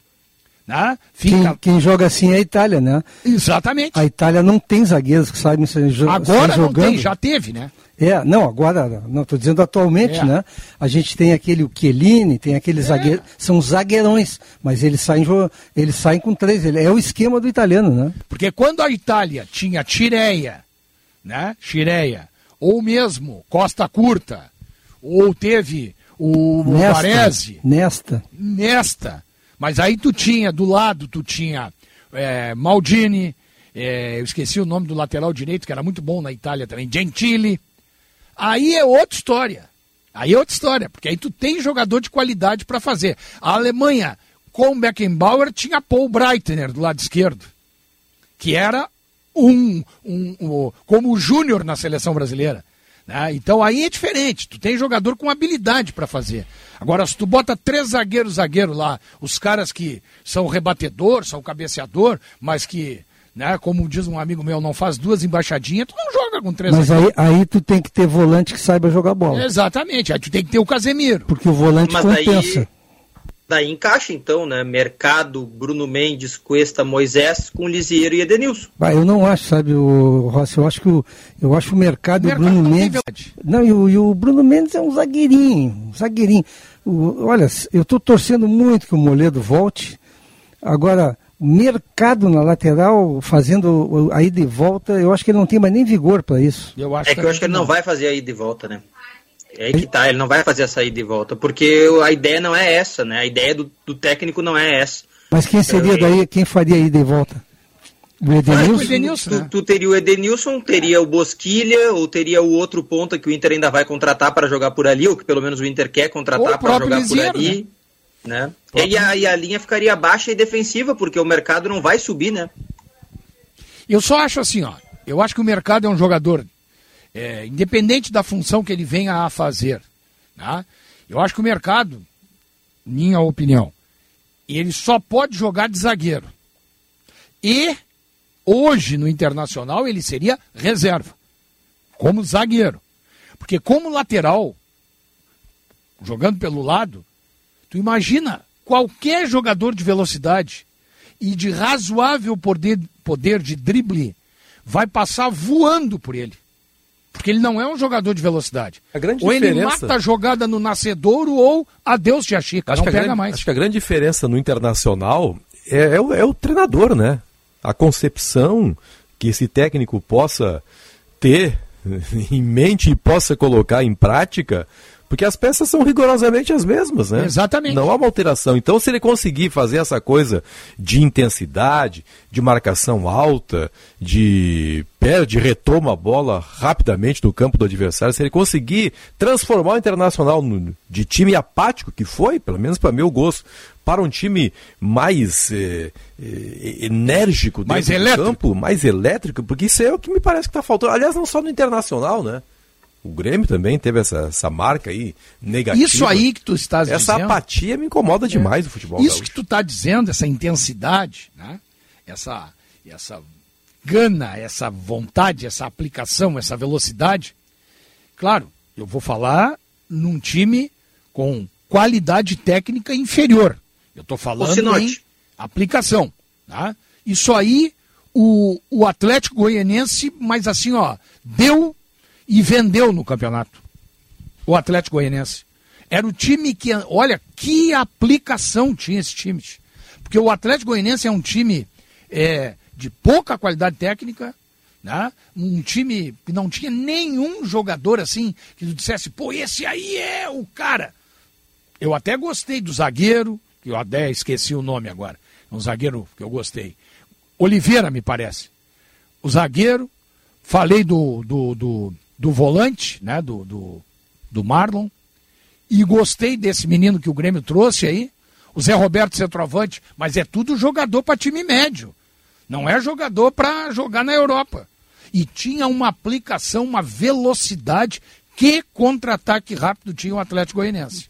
né? Quem, quem joga assim é a Itália, né? Exatamente. A Itália não tem zagueiros que sabem sair, jo Agora sair não jogando. tem, já teve, né? É, não, agora, não, estou dizendo atualmente, É. né? A gente tem aquele o Chiellini, tem aqueles zagueiros, são zagueirões, mas eles saem, eles saem com três, ele é o esquema do italiano, né? Porque quando a Itália tinha Tireia, né? Tireia, ou mesmo Costa Curta, ou teve o Nesta, Baresi, Nesta. nesta. Mas aí tu tinha, do lado, tu tinha é, Maldini, é, eu esqueci o nome do lateral direito, que era muito bom na Itália também, Gentili. Aí é outra história. Aí é outra história, porque aí tu tem jogador de qualidade para fazer. A Alemanha, com Beckenbauer, tinha Paul Breitner do lado esquerdo, que era um, um, um- como o Júnior na seleção brasileira. Né? Então aí é diferente, tu tem jogador com habilidade para fazer. Agora, se tu bota três zagueiros, zagueiro lá, os caras que são rebatedor, são cabeceador, mas que, né, como diz um amigo meu, não faz duas embaixadinhas, tu não joga com três Mas aí, zagueiros. aí tu tem que ter volante que saiba jogar bola. Exatamente, aí tu tem que ter o Casemiro. Porque o volante Mas compensa. daí, daí encaixa então, né? Mercado, Bruno Mendes, Cuesta, Moisés, com Lisieiro e Edenilson. Bah, eu não acho, sabe, o Rossi, eu acho que o, eu acho o mercado, e o Bruno Mendes. Não, e o, e o Bruno Mendes é um zagueirinho, um zagueirinho. O- olha, eu estou torcendo muito que o Moledo volte. Agora, o mercado na lateral, fazendo a ida e volta, eu acho que ele não tem mais nem vigor para isso. Eu acho É que eu acho que ele não vai fazer a ida e volta, né? É aí que tá, ele não vai fazer essa ida e volta, porque a ideia não é essa, né? A ideia do, do técnico não é essa. Mas quem seria daí, quem faria a ida e volta? O Edenilson? tu, tu teria o Edenilson, teria o Bosquilha, ou teria o outro ponta que o Inter ainda vai contratar para jogar por ali, ou que pelo menos o Inter quer o contratar para jogar por ali. Né? E, aí a, e a linha ficaria baixa e defensiva, porque o mercado não vai subir, né? Eu só acho assim, ó. Eu acho que o mercado é um jogador, é, independente da função que ele venha a fazer. Tá? Eu acho que o mercado, minha opinião, ele só pode jogar de zagueiro. E hoje no Internacional ele seria reserva, como zagueiro. Porque como lateral, jogando pelo lado, tu imagina qualquer jogador de velocidade e de razoável poder, poder de drible vai passar voando por ele. Porque ele não é um jogador de velocidade. A grande ou ele diferença- mata a jogada no nascedouro ou adeus Tia Chica, Acho não pega grande, mais. acho que a grande diferença no internacional é, é o, é o treinador, né? A concepção que esse técnico possa ter em mente e possa colocar em prática, porque as peças são rigorosamente as mesmas, né? Exatamente. Não há uma alteração. Então, se ele conseguir fazer essa coisa de intensidade, de marcação alta, de perde, retoma a bola rapidamente no campo do adversário, se ele conseguir transformar o Internacional de time apático, que foi, pelo menos para meu gosto, para um time mais eh, eh, enérgico Mais elétrico. campo, mais elétrico, porque isso é o que me parece que está faltando. Aliás, não só no Internacional, né? O Grêmio também teve essa, essa marca aí negativa. Isso aí que tu estás Essa dizendo. apatia me incomoda demais do futebol. Isso gaúcho. que tu está dizendo, essa intensidade, né? essa, essa gana, essa vontade, essa aplicação, essa velocidade. Claro, eu vou falar num time com qualidade técnica inferior. Eu estou falando em aplicação. Tá? Isso aí, o, o Atlético Goianense, mas assim, ó, deu e vendeu no campeonato. O Atlético Goianense. Era o time que, olha, que aplicação tinha esse time. Porque o Atlético Goianense é um time é, de pouca qualidade técnica, né? um time que não tinha nenhum jogador assim que dissesse, pô, esse aí é o cara. Eu até gostei do zagueiro, que eu até esqueci o nome agora, um zagueiro que eu gostei. Oliveira, me parece. O zagueiro, falei do, do, do, do volante, né, do, do, do Marlon, e gostei desse menino que o Grêmio trouxe aí, o Zé Roberto centroavante, mas é tudo jogador para time médio. Não é jogador para jogar na Europa. E tinha uma aplicação, uma velocidade. Que contra-ataque rápido tinha o Atlético Goianiense.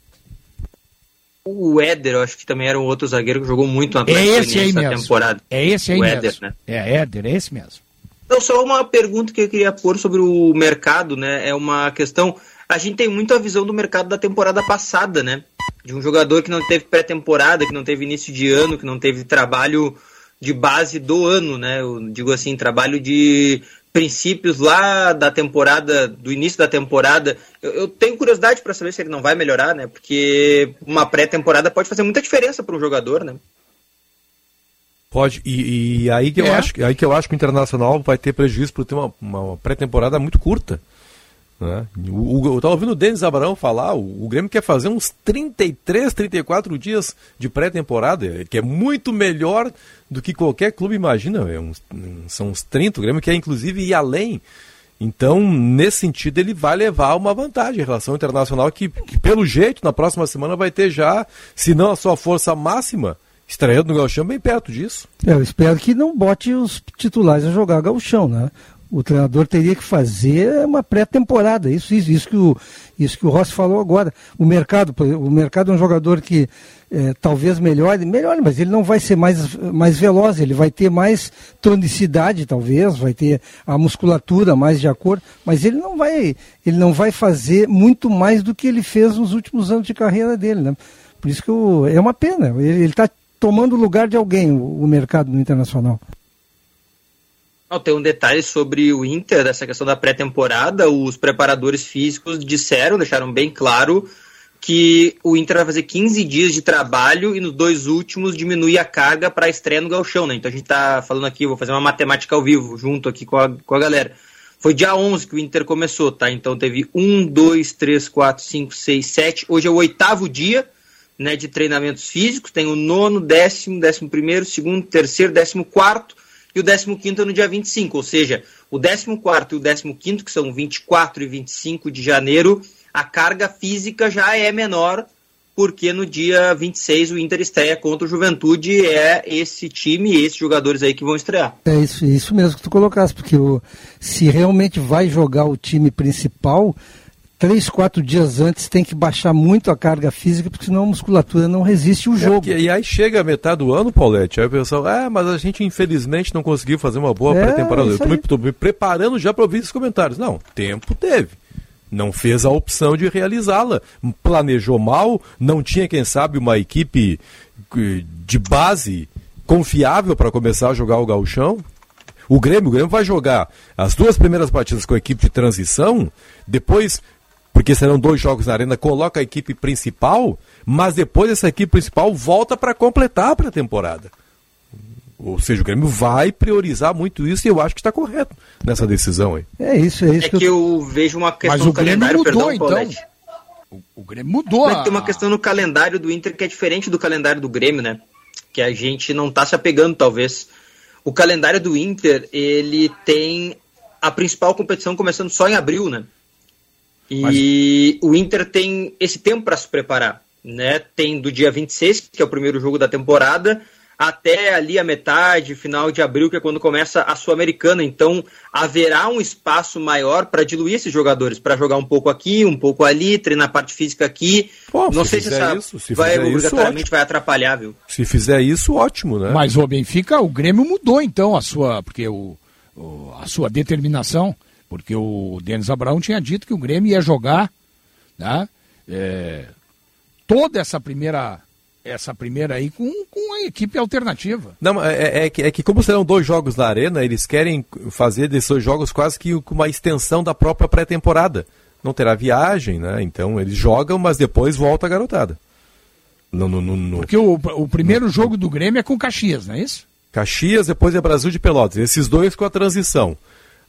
O Éder, eu acho que também era um outro zagueiro que jogou muito no Atlético é esse aí na mesmo. temporada. É esse aí o mesmo. Éder, né? É Éder, é esse mesmo. Então, só uma pergunta que eu queria pôr sobre o mercado, né? É uma questão. A gente tem muito a visão do mercado da temporada passada, né? De um jogador que não teve pré-temporada, que não teve início de ano, que não teve trabalho de base do ano, né? Eu digo assim, trabalho de princípios lá da temporada, do início da temporada. Eu, eu tenho curiosidade para saber se ele não vai melhorar, né? Porque uma pré-temporada pode fazer muita diferença para um jogador, né? Pode, e, e aí, que eu É. acho, aí que eu acho que o Internacional vai ter prejuízo por ter uma, uma pré-temporada muito curta. Né? O, o, eu estava ouvindo o Denis Abraão falar, o, o Grêmio quer fazer uns 33, 34 dias de pré-temporada, que é muito melhor do que qualquer clube imagina. É uns- são uns 30, o Grêmio quer inclusive ir além. Então, nesse sentido, ele vai levar uma vantagem em relação ao internacional, que, que pelo jeito, na próxima semana vai ter já, se não a sua força máxima, estreando no Galchão bem perto disso. É, eu espero que não bote os titulares a jogar gauchão, né? O treinador teria que fazer uma pré-temporada, isso, isso, isso que o isso que o Rossi falou agora. O mercado, o mercado é um jogador que é, talvez melhore, melhore, mas ele não vai ser mais, mais veloz, ele vai ter mais tonicidade, talvez, vai ter a musculatura mais de acordo, mas ele não vai, ele não vai fazer muito mais do que ele fez nos últimos anos de carreira dele, né? Por isso que eu- é uma pena. Ele está tomando o lugar de alguém, o, o mercado no internacional. Não, tem um detalhe sobre o Inter, dessa questão da pré-temporada. Os preparadores físicos disseram, deixaram bem claro, que o Inter vai fazer 15 dias de trabalho e nos dois últimos diminui a carga para a estreia no Galchão, né? Então a gente tá falando aqui, vou fazer uma matemática ao vivo, junto aqui com a, com a galera. Foi dia 11 que o Inter começou, tá? Então teve 1, 2, 3, 4, 5, 6, 7. Hoje é o oitavo dia né, de treinamentos físicos. Tem o nono, décimo, décimo primeiro, segundo, terceiro, décimo quarto e o décimo quinto no dia 25. Ou seja, o décimo quarto e o décimo quinto, que são 24 e 25 de janeiro, a carga física já é menor, porque no dia 26 o Inter estreia contra o Juventude. É esse time, esses jogadores aí que vão estrear. É isso, isso mesmo que tu colocaste, porque o, se realmente vai jogar o time principal, três, quatro dias antes tem que baixar muito a carga física, porque senão a musculatura não resiste o É, jogo. porque- e aí chega a metade do ano, Paulette, aí o pessoal, ah, mas a gente infelizmente não conseguiu fazer uma boa É, pré-temporada. Eu me, tô me preparando já para ouvir esses comentários. Não, tempo teve. Não fez a opção de realizá-la. Planejou mal, não tinha, quem sabe, uma equipe eh, de base confiável para começar a jogar o gauchão. O Grêmio, o Grêmio vai jogar as duas primeiras partidas com a equipe de transição, depois, porque serão dois jogos na arena, coloca a equipe principal, mas depois essa equipe principal volta para completar a pré-temporada. Ou seja, o Grêmio vai priorizar muito isso e eu acho que está correto nessa decisão aí. É isso, é isso É que eu vejo uma questão Mas no o Grêmio calendário, mudou, perdão, então. Paulette. O Grêmio mudou. Mas a- tem uma questão no calendário do Inter que é diferente do calendário do Grêmio, né? Que a gente não tá se apegando, talvez. O calendário do Inter, ele tem a principal competição começando só em abril, né? E o Inter tem esse tempo para se preparar, né? Tem do dia 26, que é o primeiro jogo da temporada, até ali a metade, final de abril, que é quando começa a Sul-Americana. Então, haverá um espaço maior para diluir esses jogadores, para jogar um pouco aqui, um pouco ali, treinar a parte física aqui. Não se sei se essa isso, se vai fizer isso, obrigatoriamente ótimo. vai atrapalhar, viu? Se fizer isso, ótimo, né? Mas o Benfica, o Grêmio mudou então a sua, porque o, o- a sua determinação, porque o Denis Abraão tinha dito que o Grêmio ia jogar, né, é, toda essa primeira essa primeira aí com, com a equipe alternativa. Não, é, é que, é que como serão dois jogos na arena, eles querem fazer desses dois jogos quase que com uma extensão da própria pré-temporada. Não terá viagem, né? Então eles jogam, mas depois volta a garotada. No, no, no, no- Porque o, o primeiro jogo do Grêmio é com Caxias, não é isso? Caxias, depois é Brasil de Pelotas. Esses dois com a transição.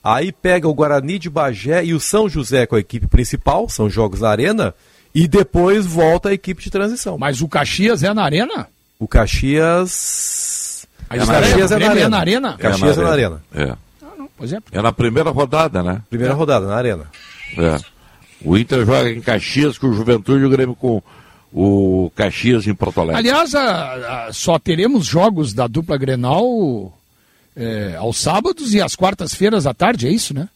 Aí pega o Guarani de Bagé e o São José com a equipe principal, são jogos na arena, e depois volta a equipe de transição. Mas o Caxias é na arena? O Caxias. A estreia do Grêmio é na arena? Caxias é na arena. É. Pois é. É na primeira rodada, né? Primeira rodada, na arena. É. O Inter joga em Caxias com o Juventude e o Grêmio com o Caxias em Porto Alegre. Aliás, a- a- só teremos jogos da dupla Grenal é, aos sábados e às quartas-feiras à tarde, é isso, né?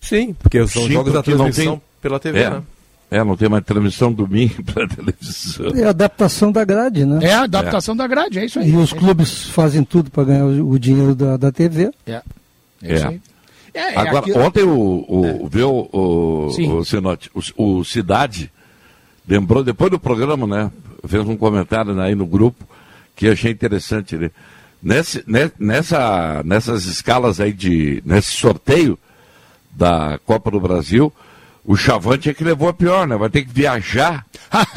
Sim, porque são Sim, jogos da porque transmissão tem- pela TV, é. né? É, não tem mais transmissão domingo pela televisão. É a adaptação da grade, né? É a adaptação da grade, é isso aí. E os clubes fazem tudo para ganhar o, o dinheiro da, da TV. É. É. isso aí. É, é Agora, aquilo- ontem o, o, viu, o, Sim. o, Sinote, o, o Cidade lembrou, depois do programa, né? Fez um comentário aí no grupo que eu achei interessante. Né? Nesse, ne- nessa, nessas escalas aí de. nesse sorteio da Copa do Brasil, o Chavante é que levou a pior, né? Vai ter que viajar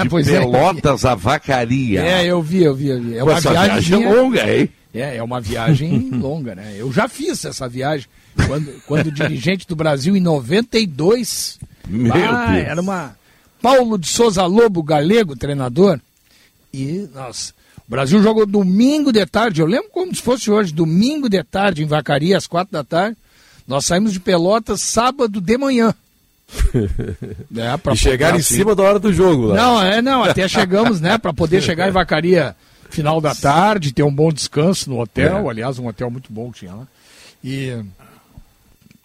de Pois é. Pelotas a Vacaria. É, eu vi, eu vi, eu vi. É uma essa viagem viagem é longa, hein? É, é uma viagem longa, né? Eu já fiz essa viagem quando, quando dirigente do Brasil em 92. Meu Ah, Deus. Era uma Paulo de Souza Lobo, galego, treinador. E, nossa, o Brasil jogou domingo de tarde, eu lembro como se fosse hoje, domingo de tarde, em Vacaria, às quatro da tarde. Nós saímos de Pelotas sábado de manhã. É, pra e chegar em assim. cima da hora do jogo. Lá. Não, é, não, até chegamos, né, para poder chegar em Vacaria final da tarde, ter um bom descanso no hotel, É. aliás, um hotel muito bom que tinha lá. E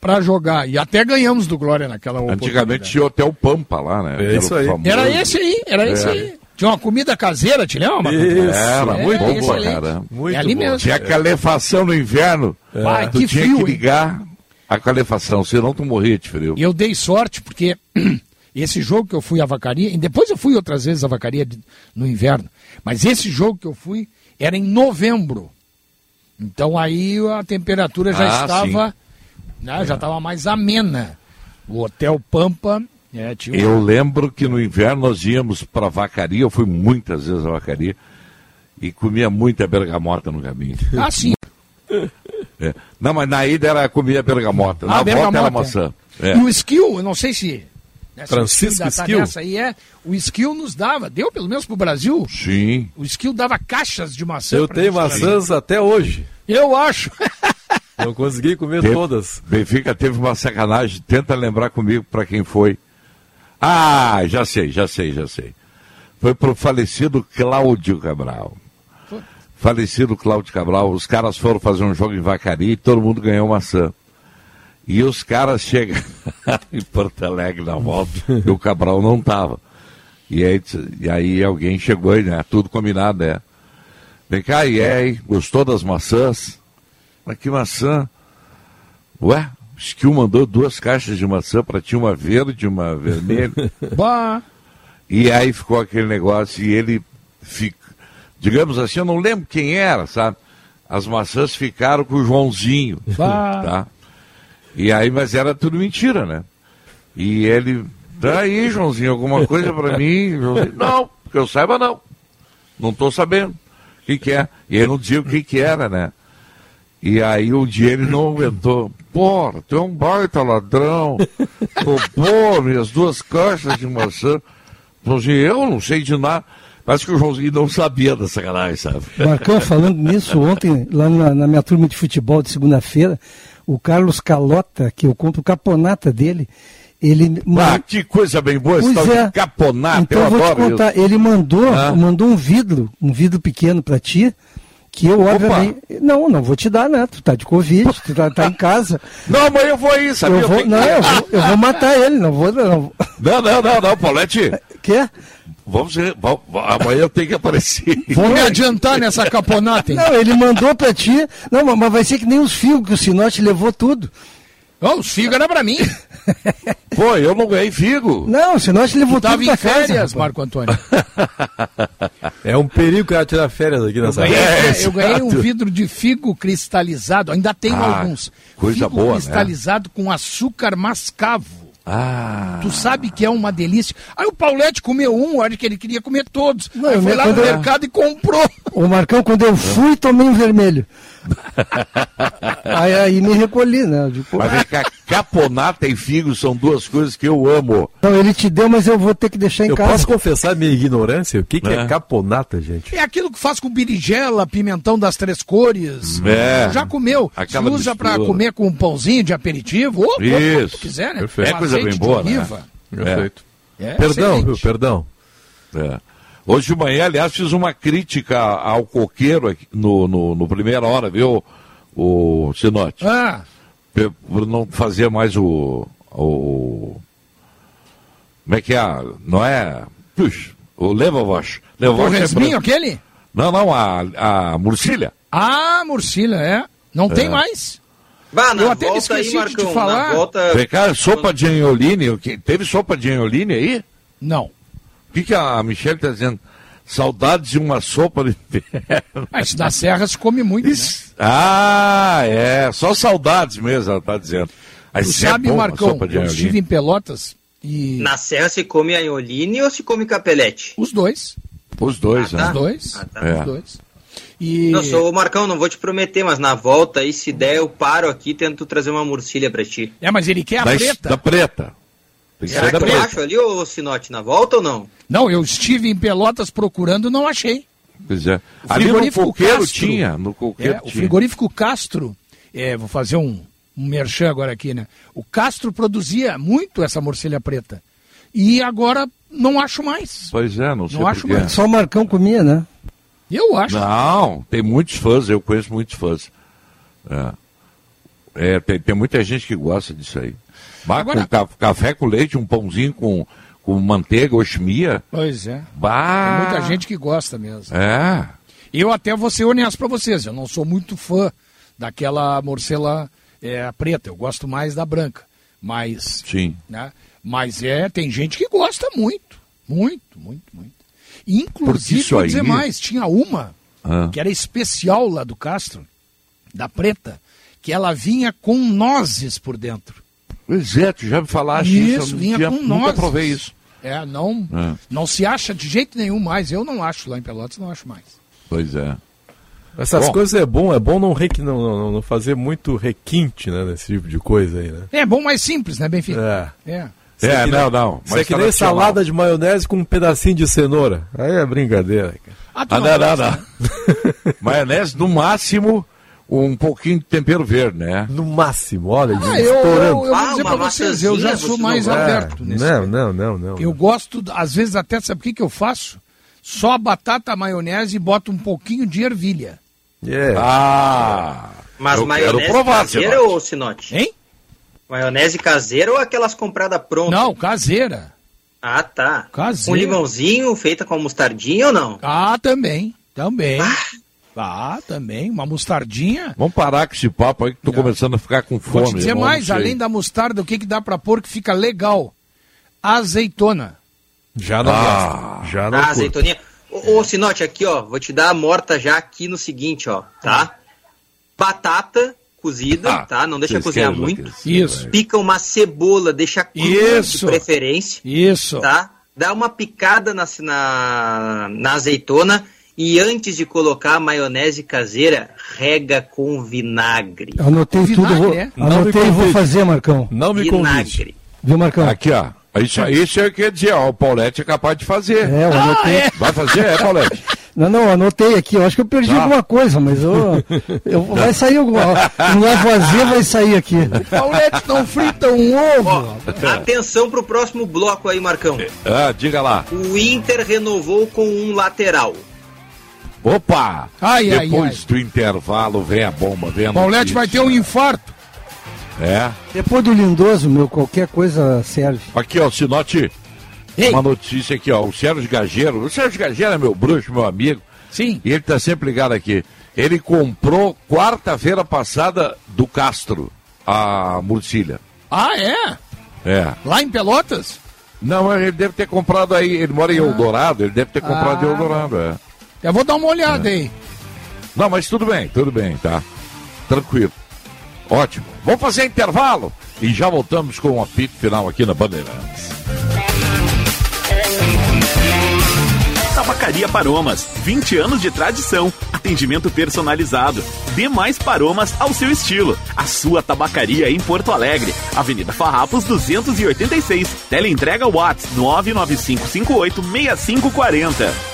para jogar, e até ganhamos do Glória naquela Antigamente tinha o Hotel Pampa lá, né? É era isso o aí. famoso- Era esse aí, era esse É. aí. Tinha uma comida caseira, te lembra? Isso, É, era muito bom, excelente. cara. é ali mesmo. Tinha calefação no inverno. Vai, tu que tinha frio, que hein? ligar a calefação, senão tu morria de frio. E eu dei sorte porque esse jogo que eu fui a Vacaria, e depois eu fui outras vezes a Vacaria de- no inverno, mas esse jogo que eu fui era em novembro. Então aí a temperatura já Ah, estava, né, já estava mais amena. O Hotel Pampa é, tinha Eu lembro que no inverno nós íamos para Vacaria, eu fui muitas vezes a Vacaria, e comia muita bergamota no caminho. Ah, sim. É. Não, mas na ida era comia bergamota, na Ah, volta era bergamota. maçã. É. E o skill, eu não sei se. Francisco skill nessa aí é, o skill nos dava, deu pelo menos pro Brasil. Sim. O skill dava caixas de maçã. Eu tenho maçãs até hoje. Eu acho. Não consegui comer Teve- todas. Benfica teve uma sacanagem, tenta lembrar comigo para quem foi. Ah, já sei, já sei, já sei. Foi pro falecido Cláudio Cabral. Falecido Cláudio Cabral, os caras foram fazer um jogo em Vacaria e todo mundo ganhou maçã. E os caras chegam em Porto Alegre na volta e o Cabral não tava. E aí, e aí alguém chegou e, né, tudo combinado, é. Vem cá, e aí, gostou das maçãs? Mas que maçã? Ué, Skill mandou duas caixas de maçã para ti, uma verde e uma vermelha. Bah. E aí ficou aquele negócio e ele fica, digamos assim, eu não lembro quem era, sabe? As maçãs ficaram com o Joãozinho, Bah. tá? E aí, mas era tudo mentira, né? E ele, dá aí, Joãozinho, alguma coisa para mim? Joãozinho, não, que eu saiba não. Não tô sabendo. O que que é? E ele não dizia o que que era, né? E aí um dia ele não aguentou. Porra, tu é um baita ladrão. Roubou minhas duas caixas de maçã. Joãozinho, eu não sei de nada. Parece que o Joãozinho não sabia da sacanagem, sabe? Marcão, falando nisso, ontem, lá na, na minha turma de futebol de segunda-feira, o Carlos Calota, que eu compro caponata dele, ele. Ah, que coisa bem boa, esse Pois é. caponata, Então eu eu vou te contar, isso. ele mandou, Ah. mandou um vidro, um vidro pequeno pra ti, que eu obviamente. Não, não vou te dar, né? Tu tá de Covid, tu tá, tá em casa. Não, mas eu vou aí, sabia? Eu vou, tenho não, que- eu vou, eu vou matar ele, não vou. Não. Não, não, não, não, Paulette. Quer? Vamos, ver, vamos, amanhã eu tenho que aparecer. Vou me adiantar nessa caponata, hein? Não, ele mandou pra ti. Não, mas- mas vai ser que nem os fios que o Sinote levou tudo. Oh, os figos era pra mim. Pô, eu não ganhei figo. Não, senão acho que ele Tu voltou tava pra em férias, casa. rapaz. Marco Antônio. É um perigo que ela tirar férias aqui Eu nessa ganhei, É, eu ganhei um vidro de figo cristalizado, ainda tenho Ah, alguns. coisa figo boa, né? cristalizado com açúcar mascavo. Ah. Tu sabe que é uma delícia. Aí o Paulette comeu um, olha que ele queria comer todos. Não, Aí eu foi lá no quando eu- mercado e comprou. O Marcão, quando eu fui, tomei um vermelho. aí, aí me recolhi, né? Eu digo, Mas vem cá, caponata e figo são duas coisas que eu amo. Não, ele te deu, mas eu vou ter que deixar em Eu casa. posso confessar minha ignorância? O que, que é. É. caponata, gente? É aquilo que faz com berinjela, pimentão das três cores. É. Já comeu. Aquela Se usa pra mistura. comer com um pãozinho de aperitivo. Ou como Isso. tu quiser, né? Perfeito. É coisa bem boa, né? oliva. Perfeito. É, perdão, excelente. viu? Perdão. É. Hoje de manhã, aliás, fiz uma crítica ao coqueiro aqui no, no, no primeira hora, viu, o Sinote? Ah, Por não fazer mais o. o como é que é? Não é. Puxa, o Levovosh. o Levovosh é resminho branco. aquele? Não, não, a, a Murcilha. Ah, Murcilha, é. Não tem mais. Bah, na Eu até me volta aí, esqueci de te Marcão, falar. volta... Vem cá, sopa de anholine. o que- Teve sopa de anholine aí? Não. O que, que a Michelle está dizendo? Saudades de uma sopa de inverno. Mas na Serra se come muito, né? Ah, é. Só saudades mesmo, ela está dizendo. Mas Tu isso é sabe, bom, a Marcão, sopa de eu estive em Pelotas e... Na serra se come anholine ou se come capelete? Os dois. Os dois, Ah, né? tá. Os dois. Ah, tá. É. Os dois. E... Não, sou o Marcão, não vou te prometer, mas na volta aí, se der, eu paro aqui e tento trazer uma murcilha pra ti. É, mas ele quer a Da, preta. da preta. Será que eu acho ali, ô Sinote, na volta ou não? Não, eu estive em Pelotas procurando, não achei. Pois é. O Ali no frigorífico coqueiro Castro. tinha. No coqueiro É, o tinha. frigorífico Castro, é, vou fazer um, um merchan agora aqui, né? O Castro produzia muito essa morcilha preta. E agora não acho mais. Pois é, não sei Não acho porquê. mais. Só o Marcão comia, né? Eu acho. Não, tem muitos fãs, eu conheço muitos fãs. É, É, tem, tem muita gente que gosta disso aí. Bah, Agora- com ca- café com leite, um pãozinho com, com manteiga, oxmia. Pois é. Bah, Tem muita gente que gosta mesmo. É, Eu até vou ser honesto pra vocês, eu não sou muito fã daquela morcela é, preta, eu gosto mais da branca. Mas, sim. né? Mas é, tem gente que gosta muito, muito, muito, muito. Inclusive, vou dizer aí- mais, tinha uma Ah. que era especial lá do Castro, da preta, que ela vinha com nozes por dentro. Pois é, tu já me falaste isso, eu Isso, não vinha tinha- com nunca nozes. provei isso. É, não, É. não se acha de jeito nenhum mais. Eu não acho lá em Pelotas, não acho mais. Pois é. Essas Bom. coisas é bom, é bom não, requi, não, não, não fazer muito requinte, né, nesse tipo de coisa aí, né? É bom mais simples, né, Benfica? É. É. Isso É, que não, não, Isso mas é que nem tradicional. salada de maionese com um pedacinho de cenoura. Aí é brincadeira, cara. Ah, Ah, não não, não, não. Maionese, no máximo, um pouquinho de tempero verde, né? No máximo, olha, Ah, eu, eu, estourando. eu vou Ah, dizer uma pra vocês, eu já sou mais não aberto nesse. Não, não, não, não. Eu gosto, às vezes até, sabe o que, que eu faço? Só a batata, a maionese e boto um pouquinho de ervilha. É. Ah! Mas eu maionese quero provar, caseira Sinote. ou Sinote? Hein? Maionese caseira ou aquelas compradas prontas? Não, caseira. Ah, tá. Caseira. Com limãozinho, feita com mostardinha ou não? Ah, também, também. Ah, também, uma mostardinha. Vamos parar com esse papo aí que tô começando a ficar com Vou fome. te dizer irmão, mais, além da mostarda, o que, que dá pra pôr que fica legal? Azeitona. Já não Ah. gosto. Já não Ah, azeitoninha. Ô, ô, Sinote, aqui, ó, vou te dar a morta já aqui no seguinte, ó, tá? Batata cozida, Ah, tá? Não deixa cozinhar muito. Isso. Pica uma cebola, deixa crua de preferência, Isso. tá? Dá uma picada na, na, na azeitona e antes de colocar a maionese caseira, rega com vinagre. Anotei Vinagre, tudo, vou, é? Anotei e vou fazer, Marcão. Não me convide. Vinagre. Viu, Marcão? Aqui, ó. Isso, isso é o que eu ia dizer, ó. O Paulette é capaz de fazer. É, eu anotei. Vai fazer? É, Paulette? Não, não, anotei aqui. Eu acho que eu perdi Tá. alguma coisa, mas eu, eu- vai sair alguma. Um lavoisier vai sair aqui. Paulette não frita um ovo. Ó, atenção pro próximo bloco aí, Marcão. Ah, diga lá. O Inter renovou com um lateral. Opa! Ai, ai, Depois ai. do intervalo, vem a bomba, vem a Paulette vai ter um infarto. É. Depois do Lindoso, meu, qualquer coisa serve. Aqui, ó, Sinote. Ei. Uma notícia aqui, ó. O Sérgio Gageiro. O Sérgio Gageiro é meu bruxo, meu amigo. Sim. E ele tá sempre ligado aqui. Ele comprou quarta-feira passada do Castro. a Murcilha. Ah, é? É. Lá em Pelotas? Não, ele deve ter comprado aí, ele mora em Eldorado, ele deve ter comprado Ah. em Eldorado, é. Eu vou dar uma olhada aí. Não, mas tudo bem, tudo bem, tá? Tranquilo. Ótimo. Vamos fazer intervalo e já voltamos com o apito final aqui na Bandeirantes. Tabacaria Paromas, 20 anos de tradição, atendimento personalizado. Dê mais paromas ao seu estilo. A sua tabacaria em Porto Alegre, Avenida Farrapos 286. Teleentrega Watts 995586540.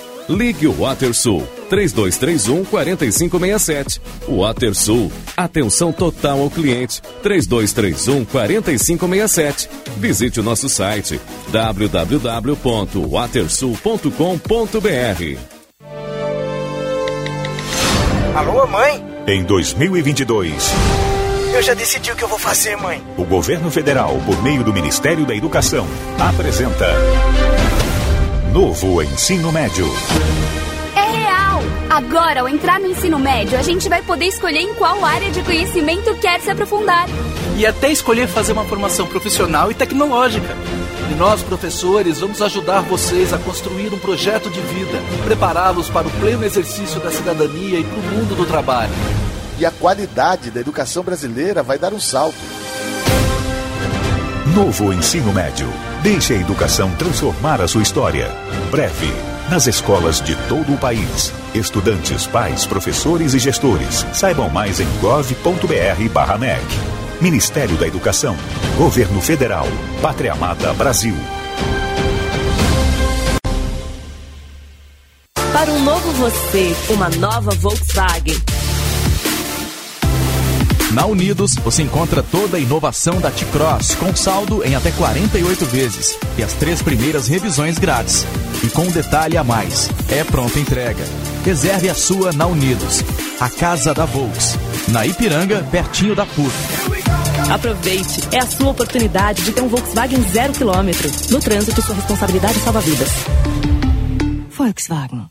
Ligue o WaterSul 3231 4567. WaterSul, atenção total ao cliente 3231 4567. Visite o nosso site www.watersul.com.br. Alô, mãe? Em 2022, Eu já decidi o que eu vou fazer, mãe. o governo federal, por meio do Ministério da Educação, apresenta Novo Ensino Médio. É real! Agora, ao entrar no ensino médio, a gente vai poder escolher em qual área de conhecimento quer se aprofundar. e até escolher fazer uma formação profissional e tecnológica. E nós, professores, vamos ajudar vocês a construir um projeto de vida, prepará-los para o pleno exercício da cidadania e para o mundo do trabalho. E a qualidade da educação brasileira vai dar um salto. Novo Ensino Médio. Deixe a educação transformar a sua história. Breve, nas escolas de todo o país. Estudantes, pais, professores e gestores. Saibam mais em gov.br/nec. Ministério da Educação. Governo Federal. Pátria Amada Brasil. Para um novo você, uma nova Volkswagen. Na Unidos, você encontra toda a inovação da T-Cross com saldo em até 48 vezes e as três primeiras revisões grátis. E com um detalhe a mais, é pronta entrega. Reserve a sua na Unidos, a casa da Volks, na Ipiranga, pertinho da PUC. Aproveite, é a sua oportunidade de ter um Volkswagen zero quilômetro. No trânsito, sua responsabilidade salva vidas. Volkswagen.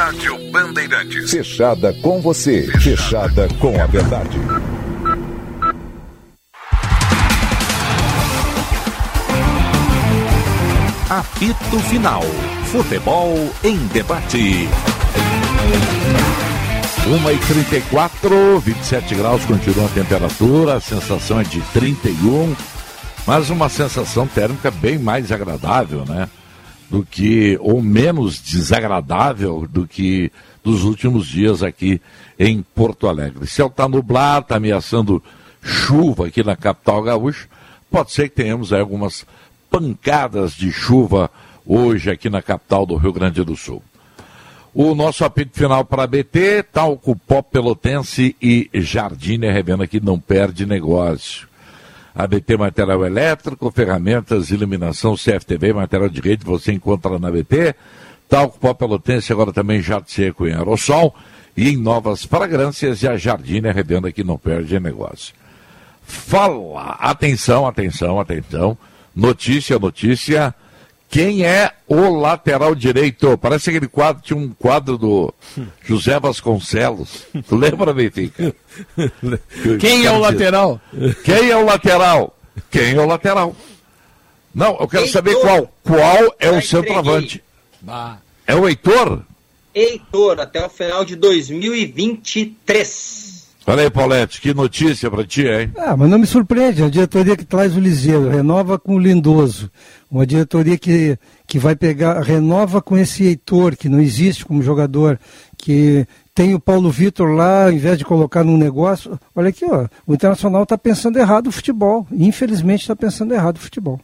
Rádio Bandeirantes. Fechada com você, fechada com a verdade. Apito Final. Futebol em debate. 1h34, 27 graus, continua a temperatura, a sensação é de 31, mas uma sensação térmica bem mais agradável, né? Do que, ou menos desagradável do que dos últimos dias aqui em Porto Alegre. Céu está nublado, está ameaçando chuva aqui na capital gaúcha. Pode ser que tenhamos algumas pancadas de chuva hoje aqui na capital do Rio Grande do Sul. O nosso apito final para BT, Talco Pó Pelotense e Jardine Revenda que não perde negócio. ABT Material Elétrico, ferramentas, iluminação, CFTV, material de rede, você encontra na ABT. Talco Pó Pelotense, agora também jato seco em aerossol. E em novas fragrâncias, e a Jardine Revenda que não perde negócio. Fala, atenção, atenção, atenção. Notícia, notícia. Quem é o lateral direito? Parece aquele quadro, tinha um quadro do José Vasconcelos. Tu lembra, Benfica? Quem é o lateral? Quem é o lateral? Quem é o lateral? Não, eu quero Heitor. saber qual. Qual é Já o centroavante? Bah. É o Heitor? Heitor, até o final de 2023. Olha aí, Paulette, que notícia pra ti, hein? Ah, mas não me surpreende, é a diretoria que traz o Liseiro, renova com o Lindoso. Uma diretoria que, que vai pegar, renova com esse Heitor, que não existe como jogador, que tem o Paulo Vitor lá, ao invés de colocar num negócio. Olha aqui, ó, o Internacional está pensando errado o futebol. Infelizmente está pensando errado o futebol.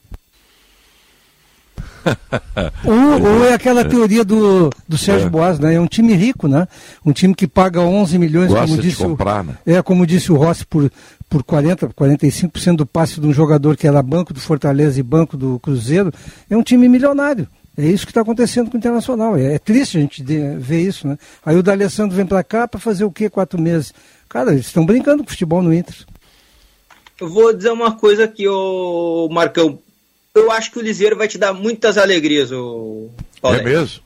Ou, ou é aquela teoria do, do Sérgio É. Boas, né? É um time rico, né? Um time que paga 11 milhões, Gosta como disse comprar, o, né? É, como disse o Rossi, por, por 40, 45% do passe de um jogador que era banco do Fortaleza e banco do Cruzeiro. É um time milionário. É isso que está acontecendo com o Internacional. É, é triste a gente de- ver isso, né? Aí o D'Alessandro vem para cá para fazer o quê? Quatro meses. Cara, eles estão brincando com futebol no Inter. Eu vou dizer uma coisa aqui, ô Marcão. Eu acho que o Liseiro vai te dar muitas alegrias, ô Paulo. É mesmo?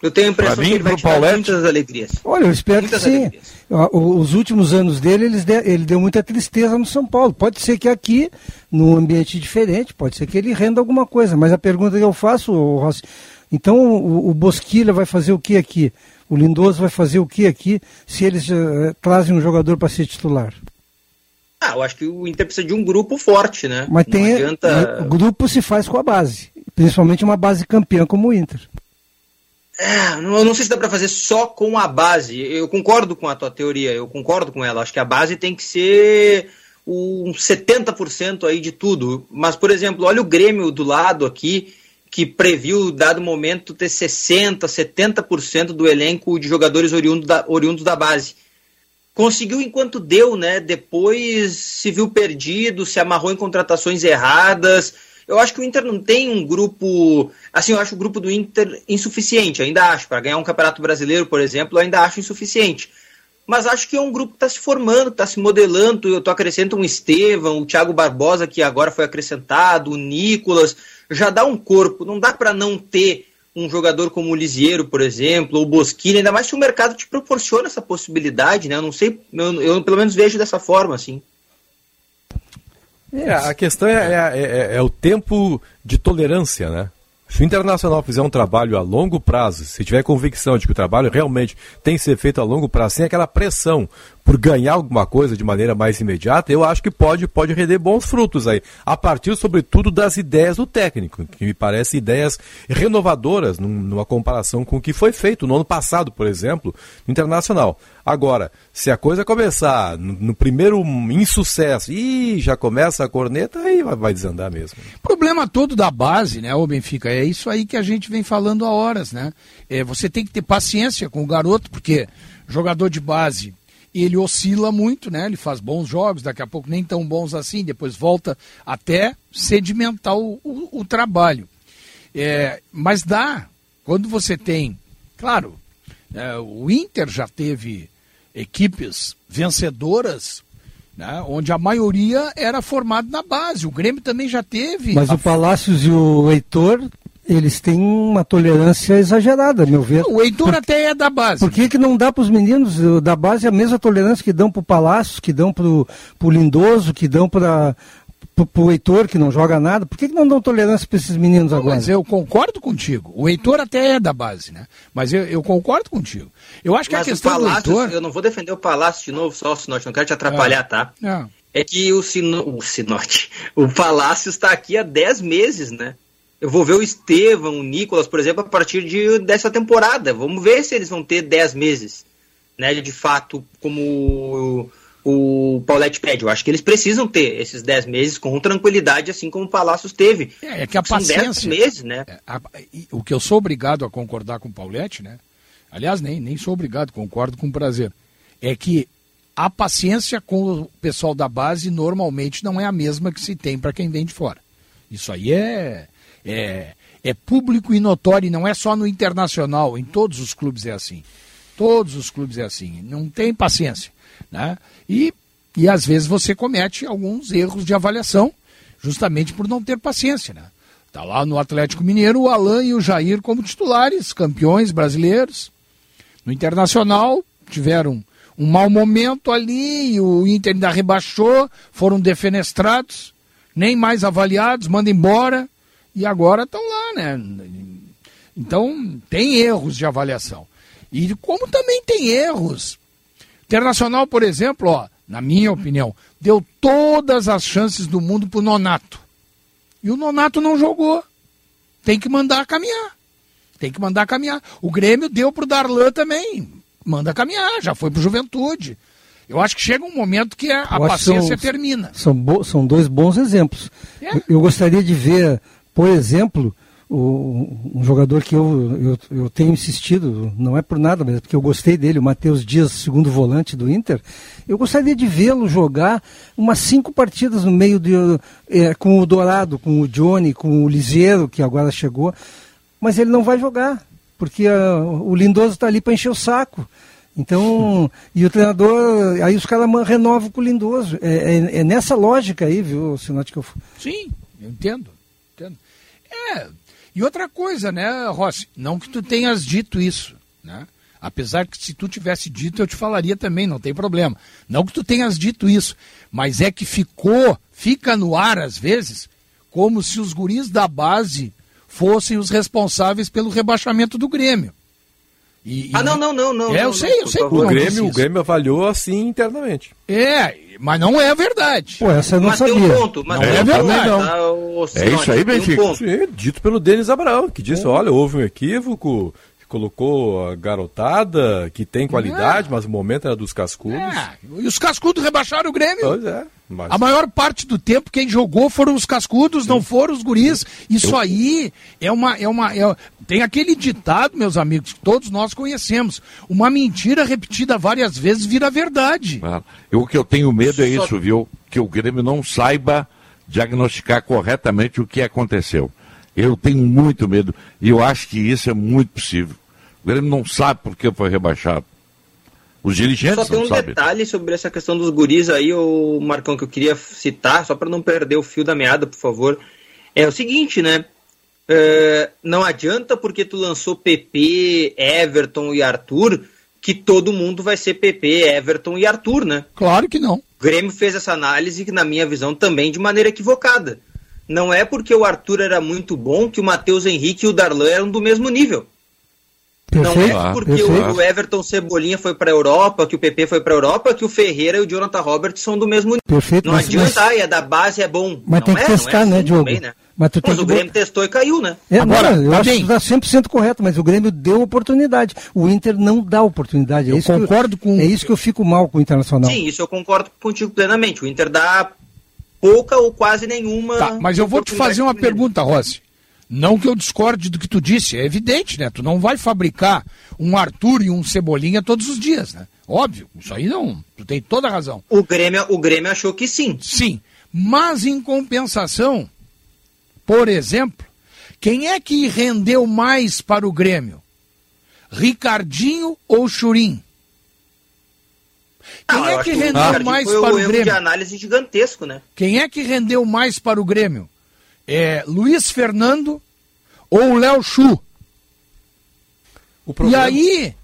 Eu tenho a impressão Pra mim, que ele vai te dar Paulette? muitas alegrias. Olha, eu espero Muitas que sim. alegrias. O- Os últimos anos dele, ele deu muita tristeza no São Paulo. Pode ser que aqui, num ambiente diferente, pode ser que ele renda alguma coisa. Mas a pergunta que eu faço, Rossi, então o, o Bosquilha vai fazer o que aqui? O Lindoso vai fazer o que aqui se eles eh, trazem um jogador para ser titular? Ah, eu acho que o Inter precisa de um grupo forte, né? Mas Não tem, adianta... o grupo se faz com a base, principalmente uma base campeã como o Inter. É, eu não sei se dá pra fazer só com a base. Eu concordo com a tua teoria, eu concordo com ela. Acho que a base tem que ser um 70% aí de tudo. Mas, por exemplo, olha o Grêmio do lado aqui, que previu, dado momento, ter 60%, 70% do elenco de jogadores oriundos da, oriundos da base. Conseguiu enquanto deu, né? Depois se viu perdido, se amarrou em contratações erradas. Eu acho que o Inter não tem um grupo. Assim, eu acho o grupo do Inter insuficiente, ainda acho. Para ganhar um campeonato brasileiro, por exemplo, ainda acho insuficiente. Mas acho que é um grupo que está se formando, está se modelando. Eu tô acrescento um Estevão, o Thiago Barbosa, que agora foi acrescentado, o Nicolas. Já dá um corpo. Não dá para não ter um jogador como o Lisieiro, por exemplo, ou Bosquilha, ainda mais se o mercado te proporciona essa possibilidade, né? Eu não sei, eu, eu pelo menos vejo dessa forma, assim. É, a questão é, é- é- é o tempo de tolerância, né? Se o Internacional fizer um trabalho a longo prazo, se tiver convicção de que o trabalho realmente tem que ser feito a longo prazo, sem aquela pressão por ganhar alguma coisa de maneira mais imediata, eu acho que pode, pode render bons frutos aí. A partir, sobretudo, das ideias do técnico, que me parecem ideias renovadoras num- numa comparação com o que foi feito no ano passado, por exemplo, no Internacional. Agora, se a coisa começar no, no primeiro insucesso e já começa a corneta, aí vai, vai desandar mesmo. Problema todo da base, né, ô Benfica, é isso aí que a gente vem falando há horas, né? É, você tem que ter paciência com o garoto, porque jogador de base, ele oscila muito, né? Ele faz bons jogos, daqui a pouco nem tão bons assim, depois volta até sedimentar o, o- o trabalho. É, mas dá, quando você tem, claro, é, o Inter já teve equipes vencedoras, né, onde a maioria era formada na base. O Grêmio também já teve. Mas A- o Palácios e o Heitor, eles têm uma tolerância exagerada, a meu ver. O Heitor até é da base. Por que, que não dá para os meninos da base a mesma tolerância que dão para o Palácios, que dão para o Lindoso, que dão para o Heitor, que não joga nada? Por que, que não dão tolerância para esses meninos agora? Mas eu concordo contigo. O Heitor até é da base, né? Mas eu, eu concordo contigo. Eu acho que Mas a questão o do Palácio, Heitor. eu não vou defender o Palácio de novo, só o Sinote, não quero te atrapalhar, tá? Não. É que o, Sino... o Sinote, o Palácio está aqui há 10 meses, né? Eu vou ver o Estevão, o Nicolas, por exemplo, a partir de, dessa temporada. Vamos ver se eles vão ter 10 meses, né? De fato, como o, o Paulette pede. Eu acho que eles precisam ter esses 10 meses com tranquilidade, assim como o Palácios teve. É, é que a São paciência. 10 meses, né? É, a- o que eu sou obrigado a concordar com o Paulette, né? Aliás, nem, nem sou obrigado, concordo com prazer. É que a paciência com o pessoal da base normalmente não é a mesma que se tem para quem vem de fora. Isso aí é, é, é público e notório, e não é só no internacional, em todos os clubes é assim. Todos os clubes é assim. Não tem paciência. Né? E, e às vezes você comete alguns erros de avaliação, justamente por não ter paciência. Né? Tá lá no Atlético Mineiro o Alain e o Jair como titulares, campeões brasileiros. No Internacional tiveram um mau momento ali, o Inter ainda rebaixou, foram defenestrados, nem mais avaliados, manda embora, e agora estão lá, né? Então, tem erros de avaliação. E como também tem erros. Internacional, por exemplo, ó, na minha opinião, deu todas as chances do mundo pro Nonato. E o Nonato não jogou. Tem que mandar caminhar. Tem que mandar caminhar. O Grêmio deu pro Darlan também. Manda caminhar, já foi pro Juventude. Eu acho que chega um momento que a, paciência são- termina. São, bo- são dois bons exemplos. É. Eu, eu gostaria de ver, por exemplo, o- um jogador que eu, eu, eu tenho insistido, não é por nada, mas é porque eu gostei dele, o Matheus Dias, segundo volante do Inter. Eu gostaria de vê-lo jogar umas cinco partidas no meio de, eh, com o Dourado, com o Johnny, com o Liseiro, que agora chegou, mas ele não vai jogar, porque ah, o Lindoso está ali para encher o saco. Então, e o treinador, aí os caras renovam com o Lindoso. É, é- é nessa lógica aí, viu, Sinote, que eu Sim, eu entendo. É, e outra coisa, né, Rossi? Não que tu tenhas dito isso, né? Apesar que se tu tivesse dito, eu te falaria também, não tem problema. Não que tu tenhas dito isso, mas é que ficou, fica no ar às vezes, como se os guris da base fossem os responsáveis pelo rebaixamento do Grêmio. E- e- Ah, não, não, não, não. É, eu não, sei, eu sei não O Grêmio, o. Grêmio avaliou assim internamente. É, mas não é verdade. Pô, essa eu não Mas tem sabia. um ponto, mas Não tem é um ponto, verdade, tá, ô, É isso aí, tem um Benfica. ponto. Sim, dito pelo Denis Abraão, que disse, olha, houve um equívoco, colocou a garotada, que tem qualidade, mas o momento era dos cascudos. É, e os cascudos rebaixaram o Grêmio. Pois é. Mas... A maior parte do tempo quem jogou foram os cascudos, não foram os guris. Isso aí é uma. É uma é- Tem aquele ditado, meus amigos, que todos nós conhecemos. Uma mentira repetida várias vezes vira verdade. Ah, eu- O que eu tenho medo é Só- isso, viu? Que o Grêmio não saiba diagnosticar corretamente o que aconteceu. Eu tenho muito medo. E eu acho que isso é muito possível. O Grêmio não sabe por que foi rebaixado. Os dirigentes Só tem não um sabem. detalhe sobre essa questão dos guris aí, o Marcão, que eu queria citar, só para não perder o fio da meada, por favor. É o seguinte, né? É, não adianta porque tu lançou PP, Everton e Arthur, que todo mundo vai ser PP, Everton e Arthur, né? Claro que não. O Grêmio fez essa análise, que na minha visão também de maneira equivocada. Não é porque o Arthur era muito bom que o Matheus Henrique e o Darlan eram do mesmo nível. Não Perfeito, é porque perfeito. o Everton Cebolinha foi para a Europa, que o PP foi para a Europa, que o Ferreira e o Jonathan Roberts são do mesmo nível. Perfeito, Não mas- adianta, mas- ah, é da base, é bom. Mas não tem que é, não é testar, assim né, Diogo? também, né? Mas tu tem Mas que o Grêmio testou e caiu, né? É, Agora, não, eu tá acho bem. que está 100% correto, mas o Grêmio deu oportunidade. O Inter não dá oportunidade. É Eu isso que concordo com- É isso que eu fico mal com o Internacional. Sim, isso eu concordo contigo plenamente. O Inter dá pouca ou quase nenhuma. Tá, mas eu vou te fazer uma pergunta, Rossi. Não que eu discorde do que tu disse, é evidente, né? Tu não vai fabricar um Arthur e um Cebolinha todos os dias, né? Óbvio, isso aí não. Tu tem toda a razão. O Grêmio, o Grêmio achou que sim. Sim. Mas em compensação, por exemplo, quem é que rendeu mais para o Grêmio? Ricardinho ou Churim? Quem eu é que rendeu Ricardinho mais para um o erro de Grêmio? análise gigantesco, né? Quem é que rendeu mais para o Grêmio? É Luiz Fernando ou Léo Chu? O E problema, aí,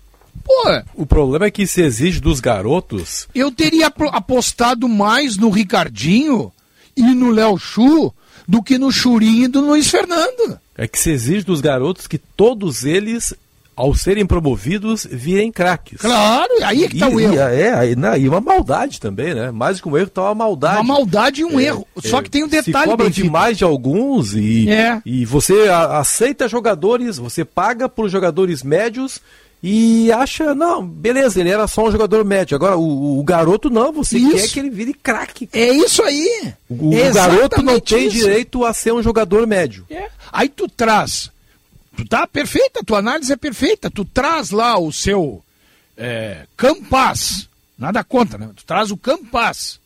pô, o problema é que se exige dos garotos eu teria apostado mais no Ricardinho e no Léo Chu do que no Churinho e do Luiz Fernando. É que se exige dos garotos que todos eles, ao serem promovidos, virem craques. Claro, aí é que tá e, o erro. E, é, aí, não, e uma maldade também, né? Mais que um erro, tá uma maldade. Uma maldade e um É, erro. Só é, que tem um Se detalhe, cobra Benfica. demais de alguns e, É. e você a- aceita jogadores, você paga por jogadores médios e acha, não, beleza, ele era só um jogador médio. Agora, o, o garoto não, você Isso. quer que ele vire craque. É isso aí. O, É o garoto não tem isso. direito a ser um jogador médio. É. Aí tu traz, tá perfeita, tua análise é perfeita. Tu traz lá o seu é, Campas, nada contra, né? Tu traz o Campas.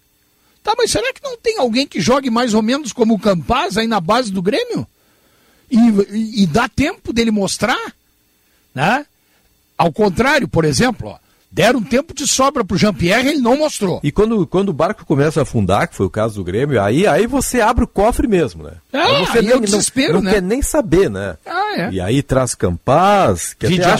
Tá, mas será que não tem alguém que jogue mais ou menos como o Campas aí na base do Grêmio? E, e- e dá tempo dele mostrar, né? Ao contrário, por exemplo, ó, deram tempo de sobra pro Jean-Pierre, ele não mostrou. E quando, quando o barco começa a afundar, que foi o caso do Grêmio, aí, aí você abre o cofre mesmo, né? Ah, Aí você aí nem, é o desespero, não, não né? quer nem saber, né? Ah, é. E aí traz Campaz, que Vide até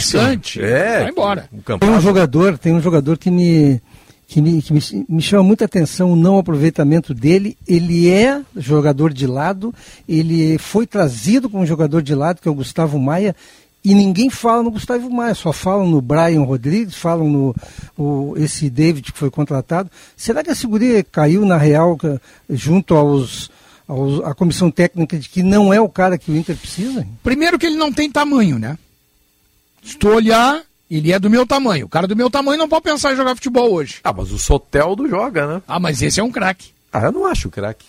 É, vai embora. O Tem um jogador, tem um jogador que me que, me, que me, me chama muita atenção o não aproveitamento dele. Ele é jogador de lado, ele foi trazido como jogador de lado, que é o Gustavo Maia, e ninguém fala no Gustavo Maia, só falam no Brian Rodrigues, falam no o, esse David que foi contratado. Será que a segurança caiu na real junto aos, aos à comissão técnica de que não é o cara que o Inter precisa? Primeiro que ele não tem tamanho, né? Se tu olhar, ele é do meu tamanho. O cara do meu tamanho não pode pensar em jogar futebol hoje. Ah, mas o Soteldo joga, né? Ah, mas esse é um craque. Ah, eu não acho craque.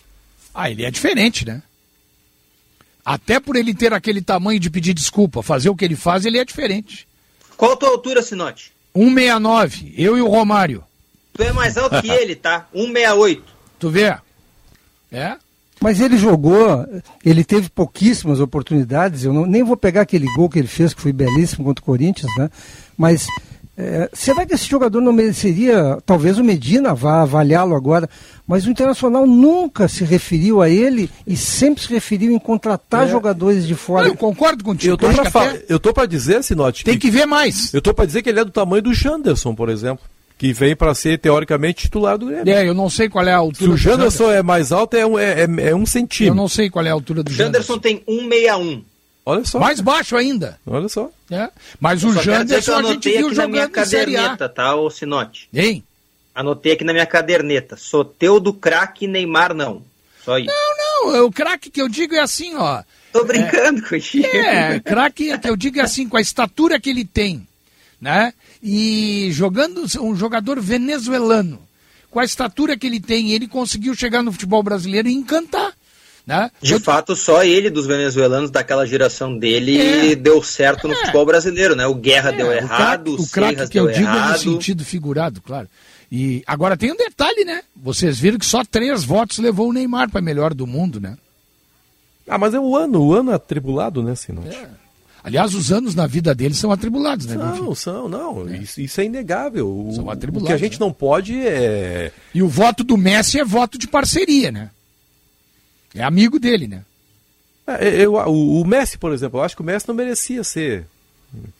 Ah, ele é diferente, né? Até por ele ter aquele tamanho de pedir desculpa, fazer o que ele faz, ele é diferente. Qual a tua altura, Sinote? 169, eu e o Romário. Tu é mais alto que ele, tá? 168. Tu vê? É? Mas ele jogou, ele teve pouquíssimas oportunidades. Eu não, nem vou pegar aquele gol que ele fez, que foi belíssimo contra o Corinthians, né? Mas é, será que esse jogador não mereceria? Talvez o Medina vá avaliá-lo agora, mas o Internacional nunca se referiu a ele e sempre se referiu em contratar É. jogadores de fora. Eu concordo contigo. Eu tô, acho pra que fa- até eu tô pra dizer, Sinote. Tem que ver mais. Eu tô pra dizer que ele é do tamanho do Janderson, por exemplo. Que vem pra ser, teoricamente, titular do Grêmio. É, eu não sei qual é a Se altura o do Janderson é mais alto, é um, é, é- é um Eu centímetro. não sei qual é a altura do Janderson tem 161. Olha só. Mais baixo ainda. Olha só. É. Mas Eu o Janderson eu a gente anotei viu aqui na minha jogando em Série A. caderneta, tá, ô Sinote? Hein? Anotei aqui na minha caderneta. Soteudo, craque, Neymar não. Só isso. Não, não, o craque que eu digo é assim, ó. Tô brincando contigo. É, craque que eu digo é assim, com a estatura que ele tem, né? E jogando um jogador venezuelano, com a estatura que ele tem, ele conseguiu chegar no futebol brasileiro e encantar, né? De fato, só ele dos venezuelanos daquela geração dele É. deu certo no futebol brasileiro, né? O Guerra deu É, errado, o, o craque que eu deu digo é no errado. sentido figurado, claro. E agora tem um detalhe, né? Vocês viram que só três votos levou o Neymar para melhor do mundo, né? Ah, mas é o ano, o ano atribulado, né, Sinote? Aliás, os anos na vida dele são atribulados, né? Não, são, não. Isso, isso é inegável. O, São o atribulados, que a gente né? não pode é. E o voto do Messi é voto de parceria, né? É amigo dele, né? é, eu- o, o Messi, por exemplo, eu acho que o Messi não merecia ser.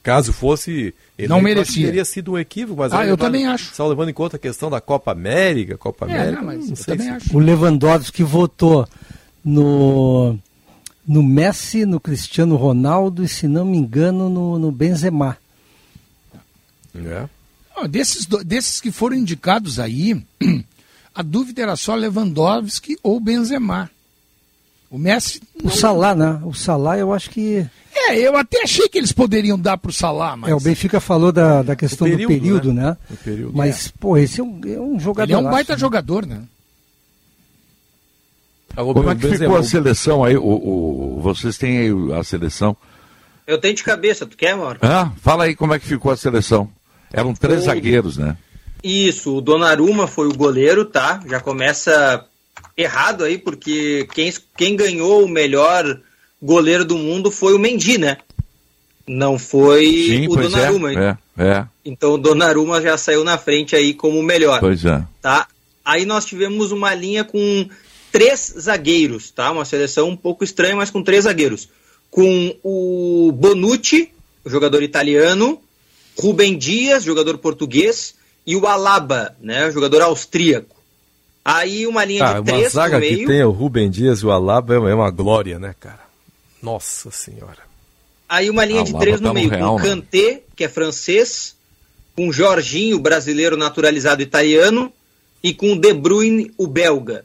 Caso fosse. Ele Não merecia. teria sido um equívoco, mas Ah, eu também acho. Só levando em conta a questão da Copa América, Copa É, América. não, mas não eu sei também se- acho. O Lewandowski votou no, no Messi, no Cristiano Ronaldo e, se não me engano, no, no Benzema. É. Ó, desses, do- desses que foram indicados aí, a dúvida era só Lewandowski ou Benzema. O Messi. O Salah, né? O Salah, eu acho que. É, eu até achei que eles poderiam dar pro Salah, mas. É, o Benfica falou da, da questão período, do período, né? né? O período. Mas, pô, esse é um, é um jogador. Ele é um baita jogador, né? Como é que ficou a seleção aí? O, o- vocês têm aí a seleção? Eu tenho de cabeça, tu quer, Mauro? Ah, fala aí como é que ficou a seleção. Eram três O- zagueiros, né? Isso, o Donnarumma foi o goleiro, tá? Já começa errado aí, porque quem, quem ganhou o melhor goleiro do mundo foi o Mendy, né? Não foi Sim, o pois Donnarumma. é. É, é. Então o Donnarumma já saiu na frente aí como o melhor. Pois é. tá? Aí nós tivemos uma linha com três zagueiros, tá? Uma seleção um pouco estranha, mas com três zagueiros. Com o Bonucci, jogador italiano, Rubem Dias, jogador português, e o Alaba, né, jogador austríaco. Aí uma linha Ah, de uma três zaga no que meio. tem o Rubem Dias e o Alaba é uma- uma glória, né, cara? Nossa senhora. Aí uma linha de Alaba três tá no no meio, Real, com né? Kanté, que é francês, com Jorginho, brasileiro naturalizado italiano, e com De Bruyne, o belga.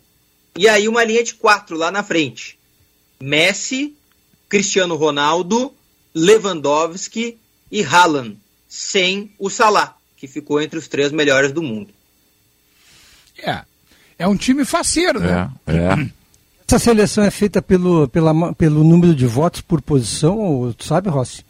E aí uma linha de quatro lá na frente. Messi, Cristiano Ronaldo, Lewandowski e Haaland. sem o Salah, que ficou entre os três melhores do mundo. É. É um time faceiro, né? É, é. Essa seleção é feita pelo, pela, pelo número de votos por posição, sabe, Rossi?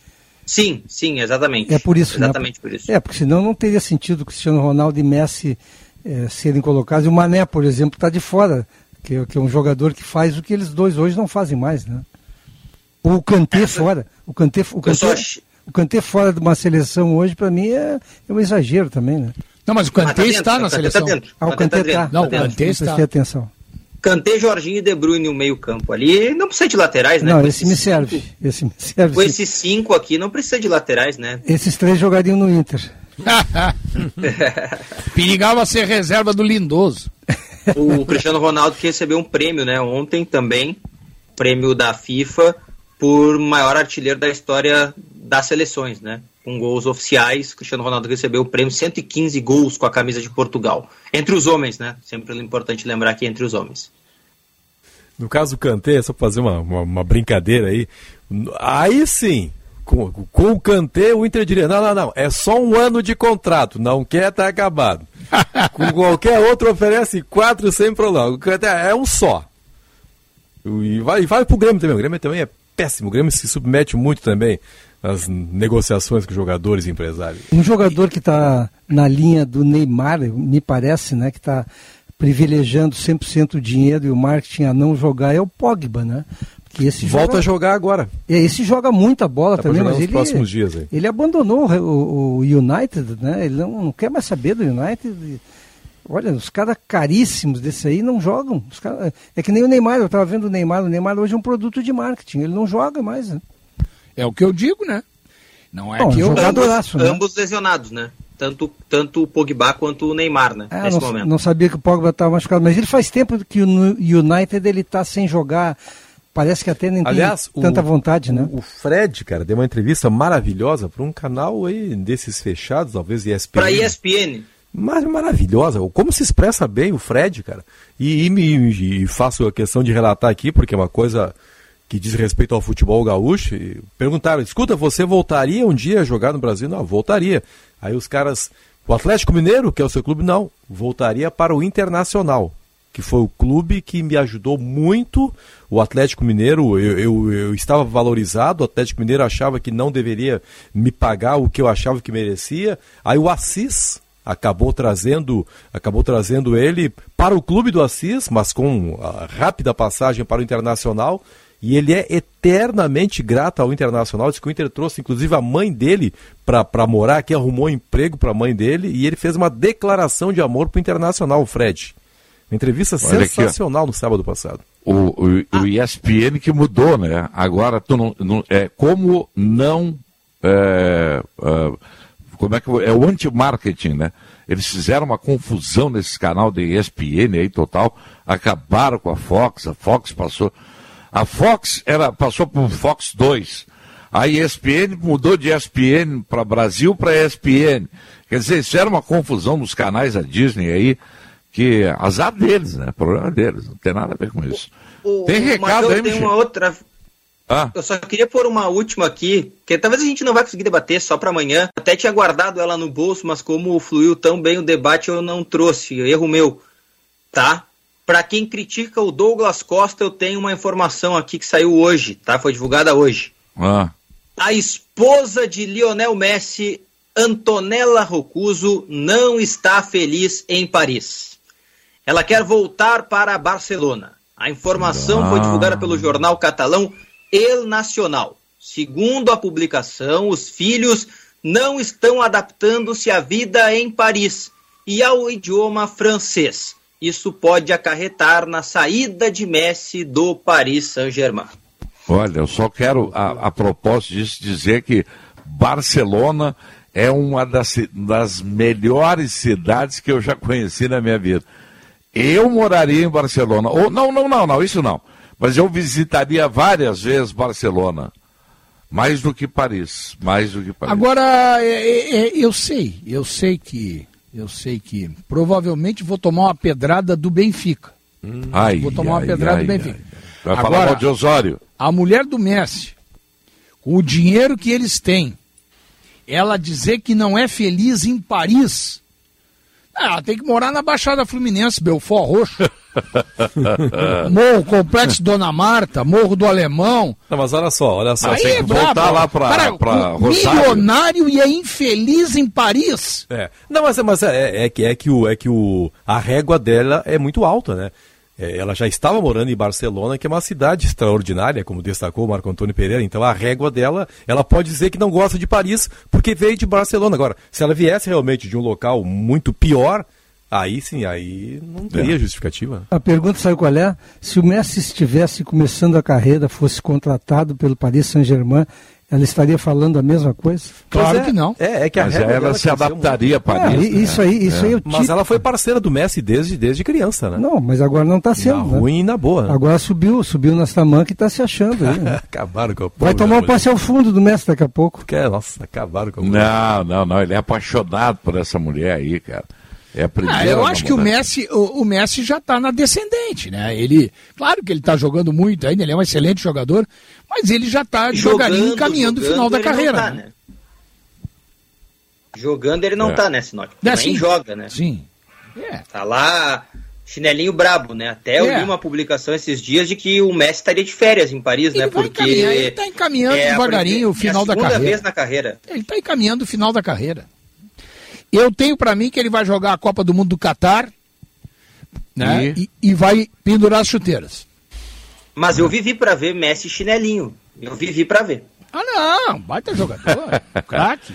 Sim, sim, exatamente. É por isso, Exatamente né? por isso. É, porque senão não teria sentido o Cristiano Ronaldo e Messi eh, serem colocados. E o Mané, por exemplo, está de fora, que, é- que é um jogador que faz o que eles dois hoje não fazem mais, né? O Kanté fora. O Kanté, o Kanté, o Kanté fora de uma seleção hoje, para mim, é, é um exagero também, né? Não, mas o tá Kanté está tá na dentro, seleção. tá dentro. Ah, o Kanté Kanté tá tá. dentro, Não, tá o. Kanté está. prestei atenção. Kanté, Jorginho e De Bruyne no meio campo ali. Não precisa de laterais, né? Não, Com esse me serve. cinco- Esse me serve. Com sim. esses cinco aqui, não precisa de laterais, né? Esses três jogariam no Inter. Perigava ser reserva do Lindoso. O Cristiano Ronaldo que recebeu um prêmio, né? Ontem também, prêmio da FIFA por maior artilheiro da história das seleções, né? Com gols oficiais, o Cristiano Ronaldo recebeu o prêmio 115 gols com a camisa de Portugal. Entre os homens, né? Sempre é importante lembrar que entre os homens. No caso do Kanté, só fazer uma, uma, uma brincadeira aí, aí sim, com, com o Kanté, o Inter diria, não, não, não, é só um ano de contrato, não quer, tá acabado. com qualquer outro oferece quatro sem problema. O Kanté é um só. E vai, e vai pro Grêmio também, o Grêmio também é péssimo, o Grêmio se submete muito também às negociações com jogadores e empresários. Um jogador que está na linha do Neymar, me parece, né, que está privilegiando 100% o dinheiro e o marketing a não jogar é o Pogba, né? Porque esse Volta joga, a jogar agora. É, esse joga muita bola Dá também, mas ele próximos dias aí. ele abandonou o, o- United, né? Ele não, não quer mais saber do United. Olha, os caras caríssimos desse aí não jogam. Cara- é que nem o Neymar, eu estava vendo o Neymar, o Neymar hoje é um produto de marketing, ele não joga mais. Né? É o que eu digo, né? Não é Bom, que eu. ambos, né? ambos lesionados, né? Tanto, tanto o Pogba quanto o Neymar, né? Ah, nesse não, momento. não sabia que o Pogba estava machucado, mas ele faz tempo que o United ele está sem jogar. Parece que até nem Aliás, tem tanta o- vontade, né? O Fred, cara, deu uma entrevista maravilhosa para um canal aí desses fechados, talvez ESPN. Pra ESPN. Mar maravilhosa. Como se expressa bem o Fred, cara. E, e me- e faço a questão de relatar aqui, porque é uma coisa que diz respeito ao futebol gaúcho. E perguntaram: escuta, você voltaria um dia a jogar no Brasil? Não, voltaria. Aí os caras. O Atlético Mineiro, que é o seu clube, não. Voltaria para o Internacional, que foi o clube que me ajudou muito. O Atlético Mineiro, eu, eu, eu estava valorizado, o Atlético Mineiro achava que não deveria me pagar o que eu achava que merecia. Aí o Assis acabou trazendo, acabou trazendo ele para o clube do Assis, mas com a rápida passagem para o Internacional. E ele é eternamente grato ao Internacional. Diz que o Inter trouxe, inclusive, a mãe dele para morar aqui, arrumou emprego para a mãe dele. E ele fez uma declaração de amor para o Internacional, o Fred. Uma entrevista Olha aqui, sensacional no sábado passado. O, o, o ESPN que mudou, né? Agora, tu não, não- é, como não. É, é, como é que é o anti-marketing, né? Eles fizeram uma confusão nesse canal da ESPN aí total, acabaram com a Fox, a Fox passou. A Fox era, passou por Fox 2. A ESPN mudou de ESPN para Brasil para ESPN. Quer dizer, isso era uma confusão nos canais da Disney aí, que azar deles, né? Problema deles, não tem nada a ver com isso. O- Tem o recado Matheus aí, tem uma outra. Ah. Eu só queria pôr uma última aqui, que talvez a gente não vai conseguir debater só para amanhã. Até tinha guardado ela no bolso, mas como fluiu tão bem o debate, eu não trouxe. Erro meu, tá? Para quem critica o Douglas Costa, eu tenho uma informação aqui que saiu hoje, tá? Foi divulgada hoje. Ah, A esposa de Lionel Messi, Antonella Rocuso, não está feliz em Paris. Ela quer voltar para Barcelona. A informação foi Ah. divulgada pelo jornal catalão El Nacional. Segundo a publicação, os filhos não estão adaptando-se à vida em Paris e ao idioma francês. Isso pode acarretar na saída de Messi do Paris Saint-Germain. olha, eu só quero, a, a propósito disso, dizer que Barcelona é uma das, das melhores cidades que eu já conheci na minha vida. Eu moraria em Barcelona. Ou, não, não, não, não, isso não. Mas eu visitaria várias vezes Barcelona. Mais do que Paris. Mais do que Paris. Agora, é, é, é, eu sei, eu sei que. Eu sei que provavelmente vou tomar uma pedrada do Benfica. Ai, vou tomar uma ai, pedrada ai, do Benfica. ai. Vai falar Agora, mal de Osório. A mulher do Messi, com o dinheiro que eles têm, ela dizer que não é feliz em Paris. Ah, ela tem que morar na Baixada Fluminense, Belfort Roxo. Morro Complexo Dona Marta, Morro do Alemão. Não, mas olha só, olha só. Aí tem é que brabo. voltar lá pra, Cara, pra Rosário. milionário e é infeliz em Paris. É. Não, mas, mas é, é que, é que, o, é que o, a régua dela é muito alta, né? É, ela já estava morando em Barcelona, que é uma cidade extraordinária, como destacou o Marco Antônio Pereira. Então a régua dela, ela pode dizer que não gosta de Paris porque veio de Barcelona. Agora, se ela viesse realmente de um local muito pior, aí sim, aí não teria justificativa. A pergunta sabe qual é? Se o Messi estivesse começando a carreira, fosse contratado pelo Paris Saint-Germain, ela estaria falando a mesma coisa? Claro é, que não. É, é que a Mas ela dela se adaptaria a muito. Paris, É, isso aí, isso aí é o Mas tipo- ela foi parceira do Messi desde, desde, desde criança, né? Não, mas agora não está sendo. Na ruim né? e na boa. Agora subiu, subiu nas tamancas e está se achando aí. né? acabaram com a Vai pobre tomar um mulher. passe ao fundo do Messi daqui a pouco. Que, nossa, acabaram com a Não, não, não. Ele é apaixonado por essa mulher aí, cara. É a primeira Ah, eu acho que o. Messi, o, o Messi já está na descendente, né? Ele, claro que ele está jogando muito ainda, ele é um excelente jogador, mas ele já está devagarinho encaminhando o final da ele carreira. tá, né? né? Jogando ele não É. tá, né, Sinote? É, Nem sim. joga, né? Sim. Tá lá, chinelinho brabo, né? Até eu É. li uma publicação esses dias de que o Messi estaria de férias em Paris, né? Porque encaminhar, ele tá encaminhando é a devagarinho o primeira- final é a da carreira. vez na carreira. Ele está encaminhando o final da carreira. Eu tenho para mim que ele vai jogar a Copa do Mundo do Catar né? e, e vai pendurar as chuteiras. Mas eu vivi pra ver Messi chinelinho. Eu vivi pra ver. Ah, não, baita jogador, craque.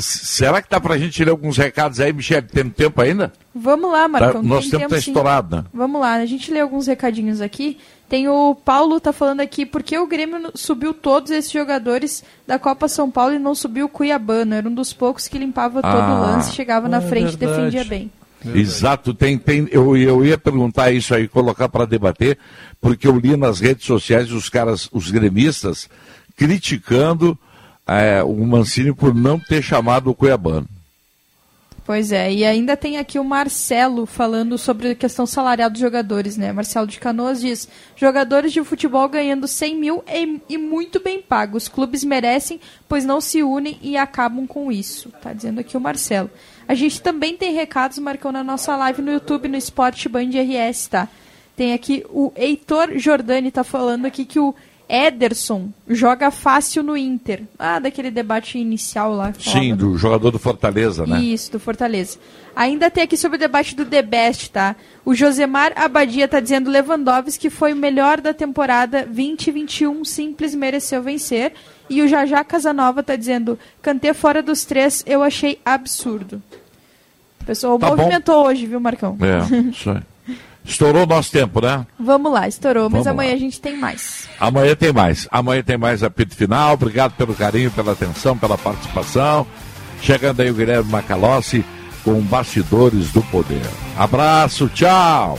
Será que dá pra gente ler alguns recados aí, Michele? Temos tempo ainda? Vamos lá, Marcão. Tá, nosso tem tempo tempo tá sim. estourado, né? Vamos lá, a gente lê alguns recadinhos aqui. Tem o Paulo tá falando aqui, por que o Grêmio subiu todos esses jogadores da Copa São Paulo e não subiu o Cuiabano? Era um dos poucos que limpava todo Ah. o lance, chegava na É frente e verdade. defendia bem. Exato, tem, tem, eu, eu ia perguntar isso aí, colocar para debater, porque eu li nas redes sociais os caras, os gremistas, criticando eh, o Mancini por não ter chamado o Cuiabano. Pois é, e ainda tem aqui o Marcelo falando sobre a questão salarial dos jogadores, né? Marcelo de Canoas diz: jogadores de futebol ganhando 100 mil e, e muito bem pagos. Clubes merecem, pois não se unem e acabam com isso. Tá dizendo aqui o Marcelo. A gente também tem recados, Marcão, na nossa live no YouTube, no Esporte Band RS, tá? Tem aqui o Heitor Jordani tá falando aqui que o Ederson joga fácil no Inter. Ah, daquele debate inicial lá. Sim, do- do jogador do Fortaleza, né? isso, do Fortaleza. Ainda tem aqui sobre o debate do The Best, tá? O Josemar Abadia tá dizendo Lewandowski foi o melhor da temporada 2021, simples mereceu vencer. E o Jajá Casanova tá dizendo Cantei fora dos três, eu achei absurdo. O pessoal Tá bom. movimentou hoje, viu, Marcão? É, isso aí. Estourou nosso tempo, né? Vamos lá, estourou, mas Vamos amanhã lá. a gente tem mais. Amanhã tem mais. Amanhã tem mais apito final. Obrigado pelo carinho, pela atenção, pela participação. Chegando aí o Guilherme Macalossi com Bastidores do Poder. Abraço, tchau!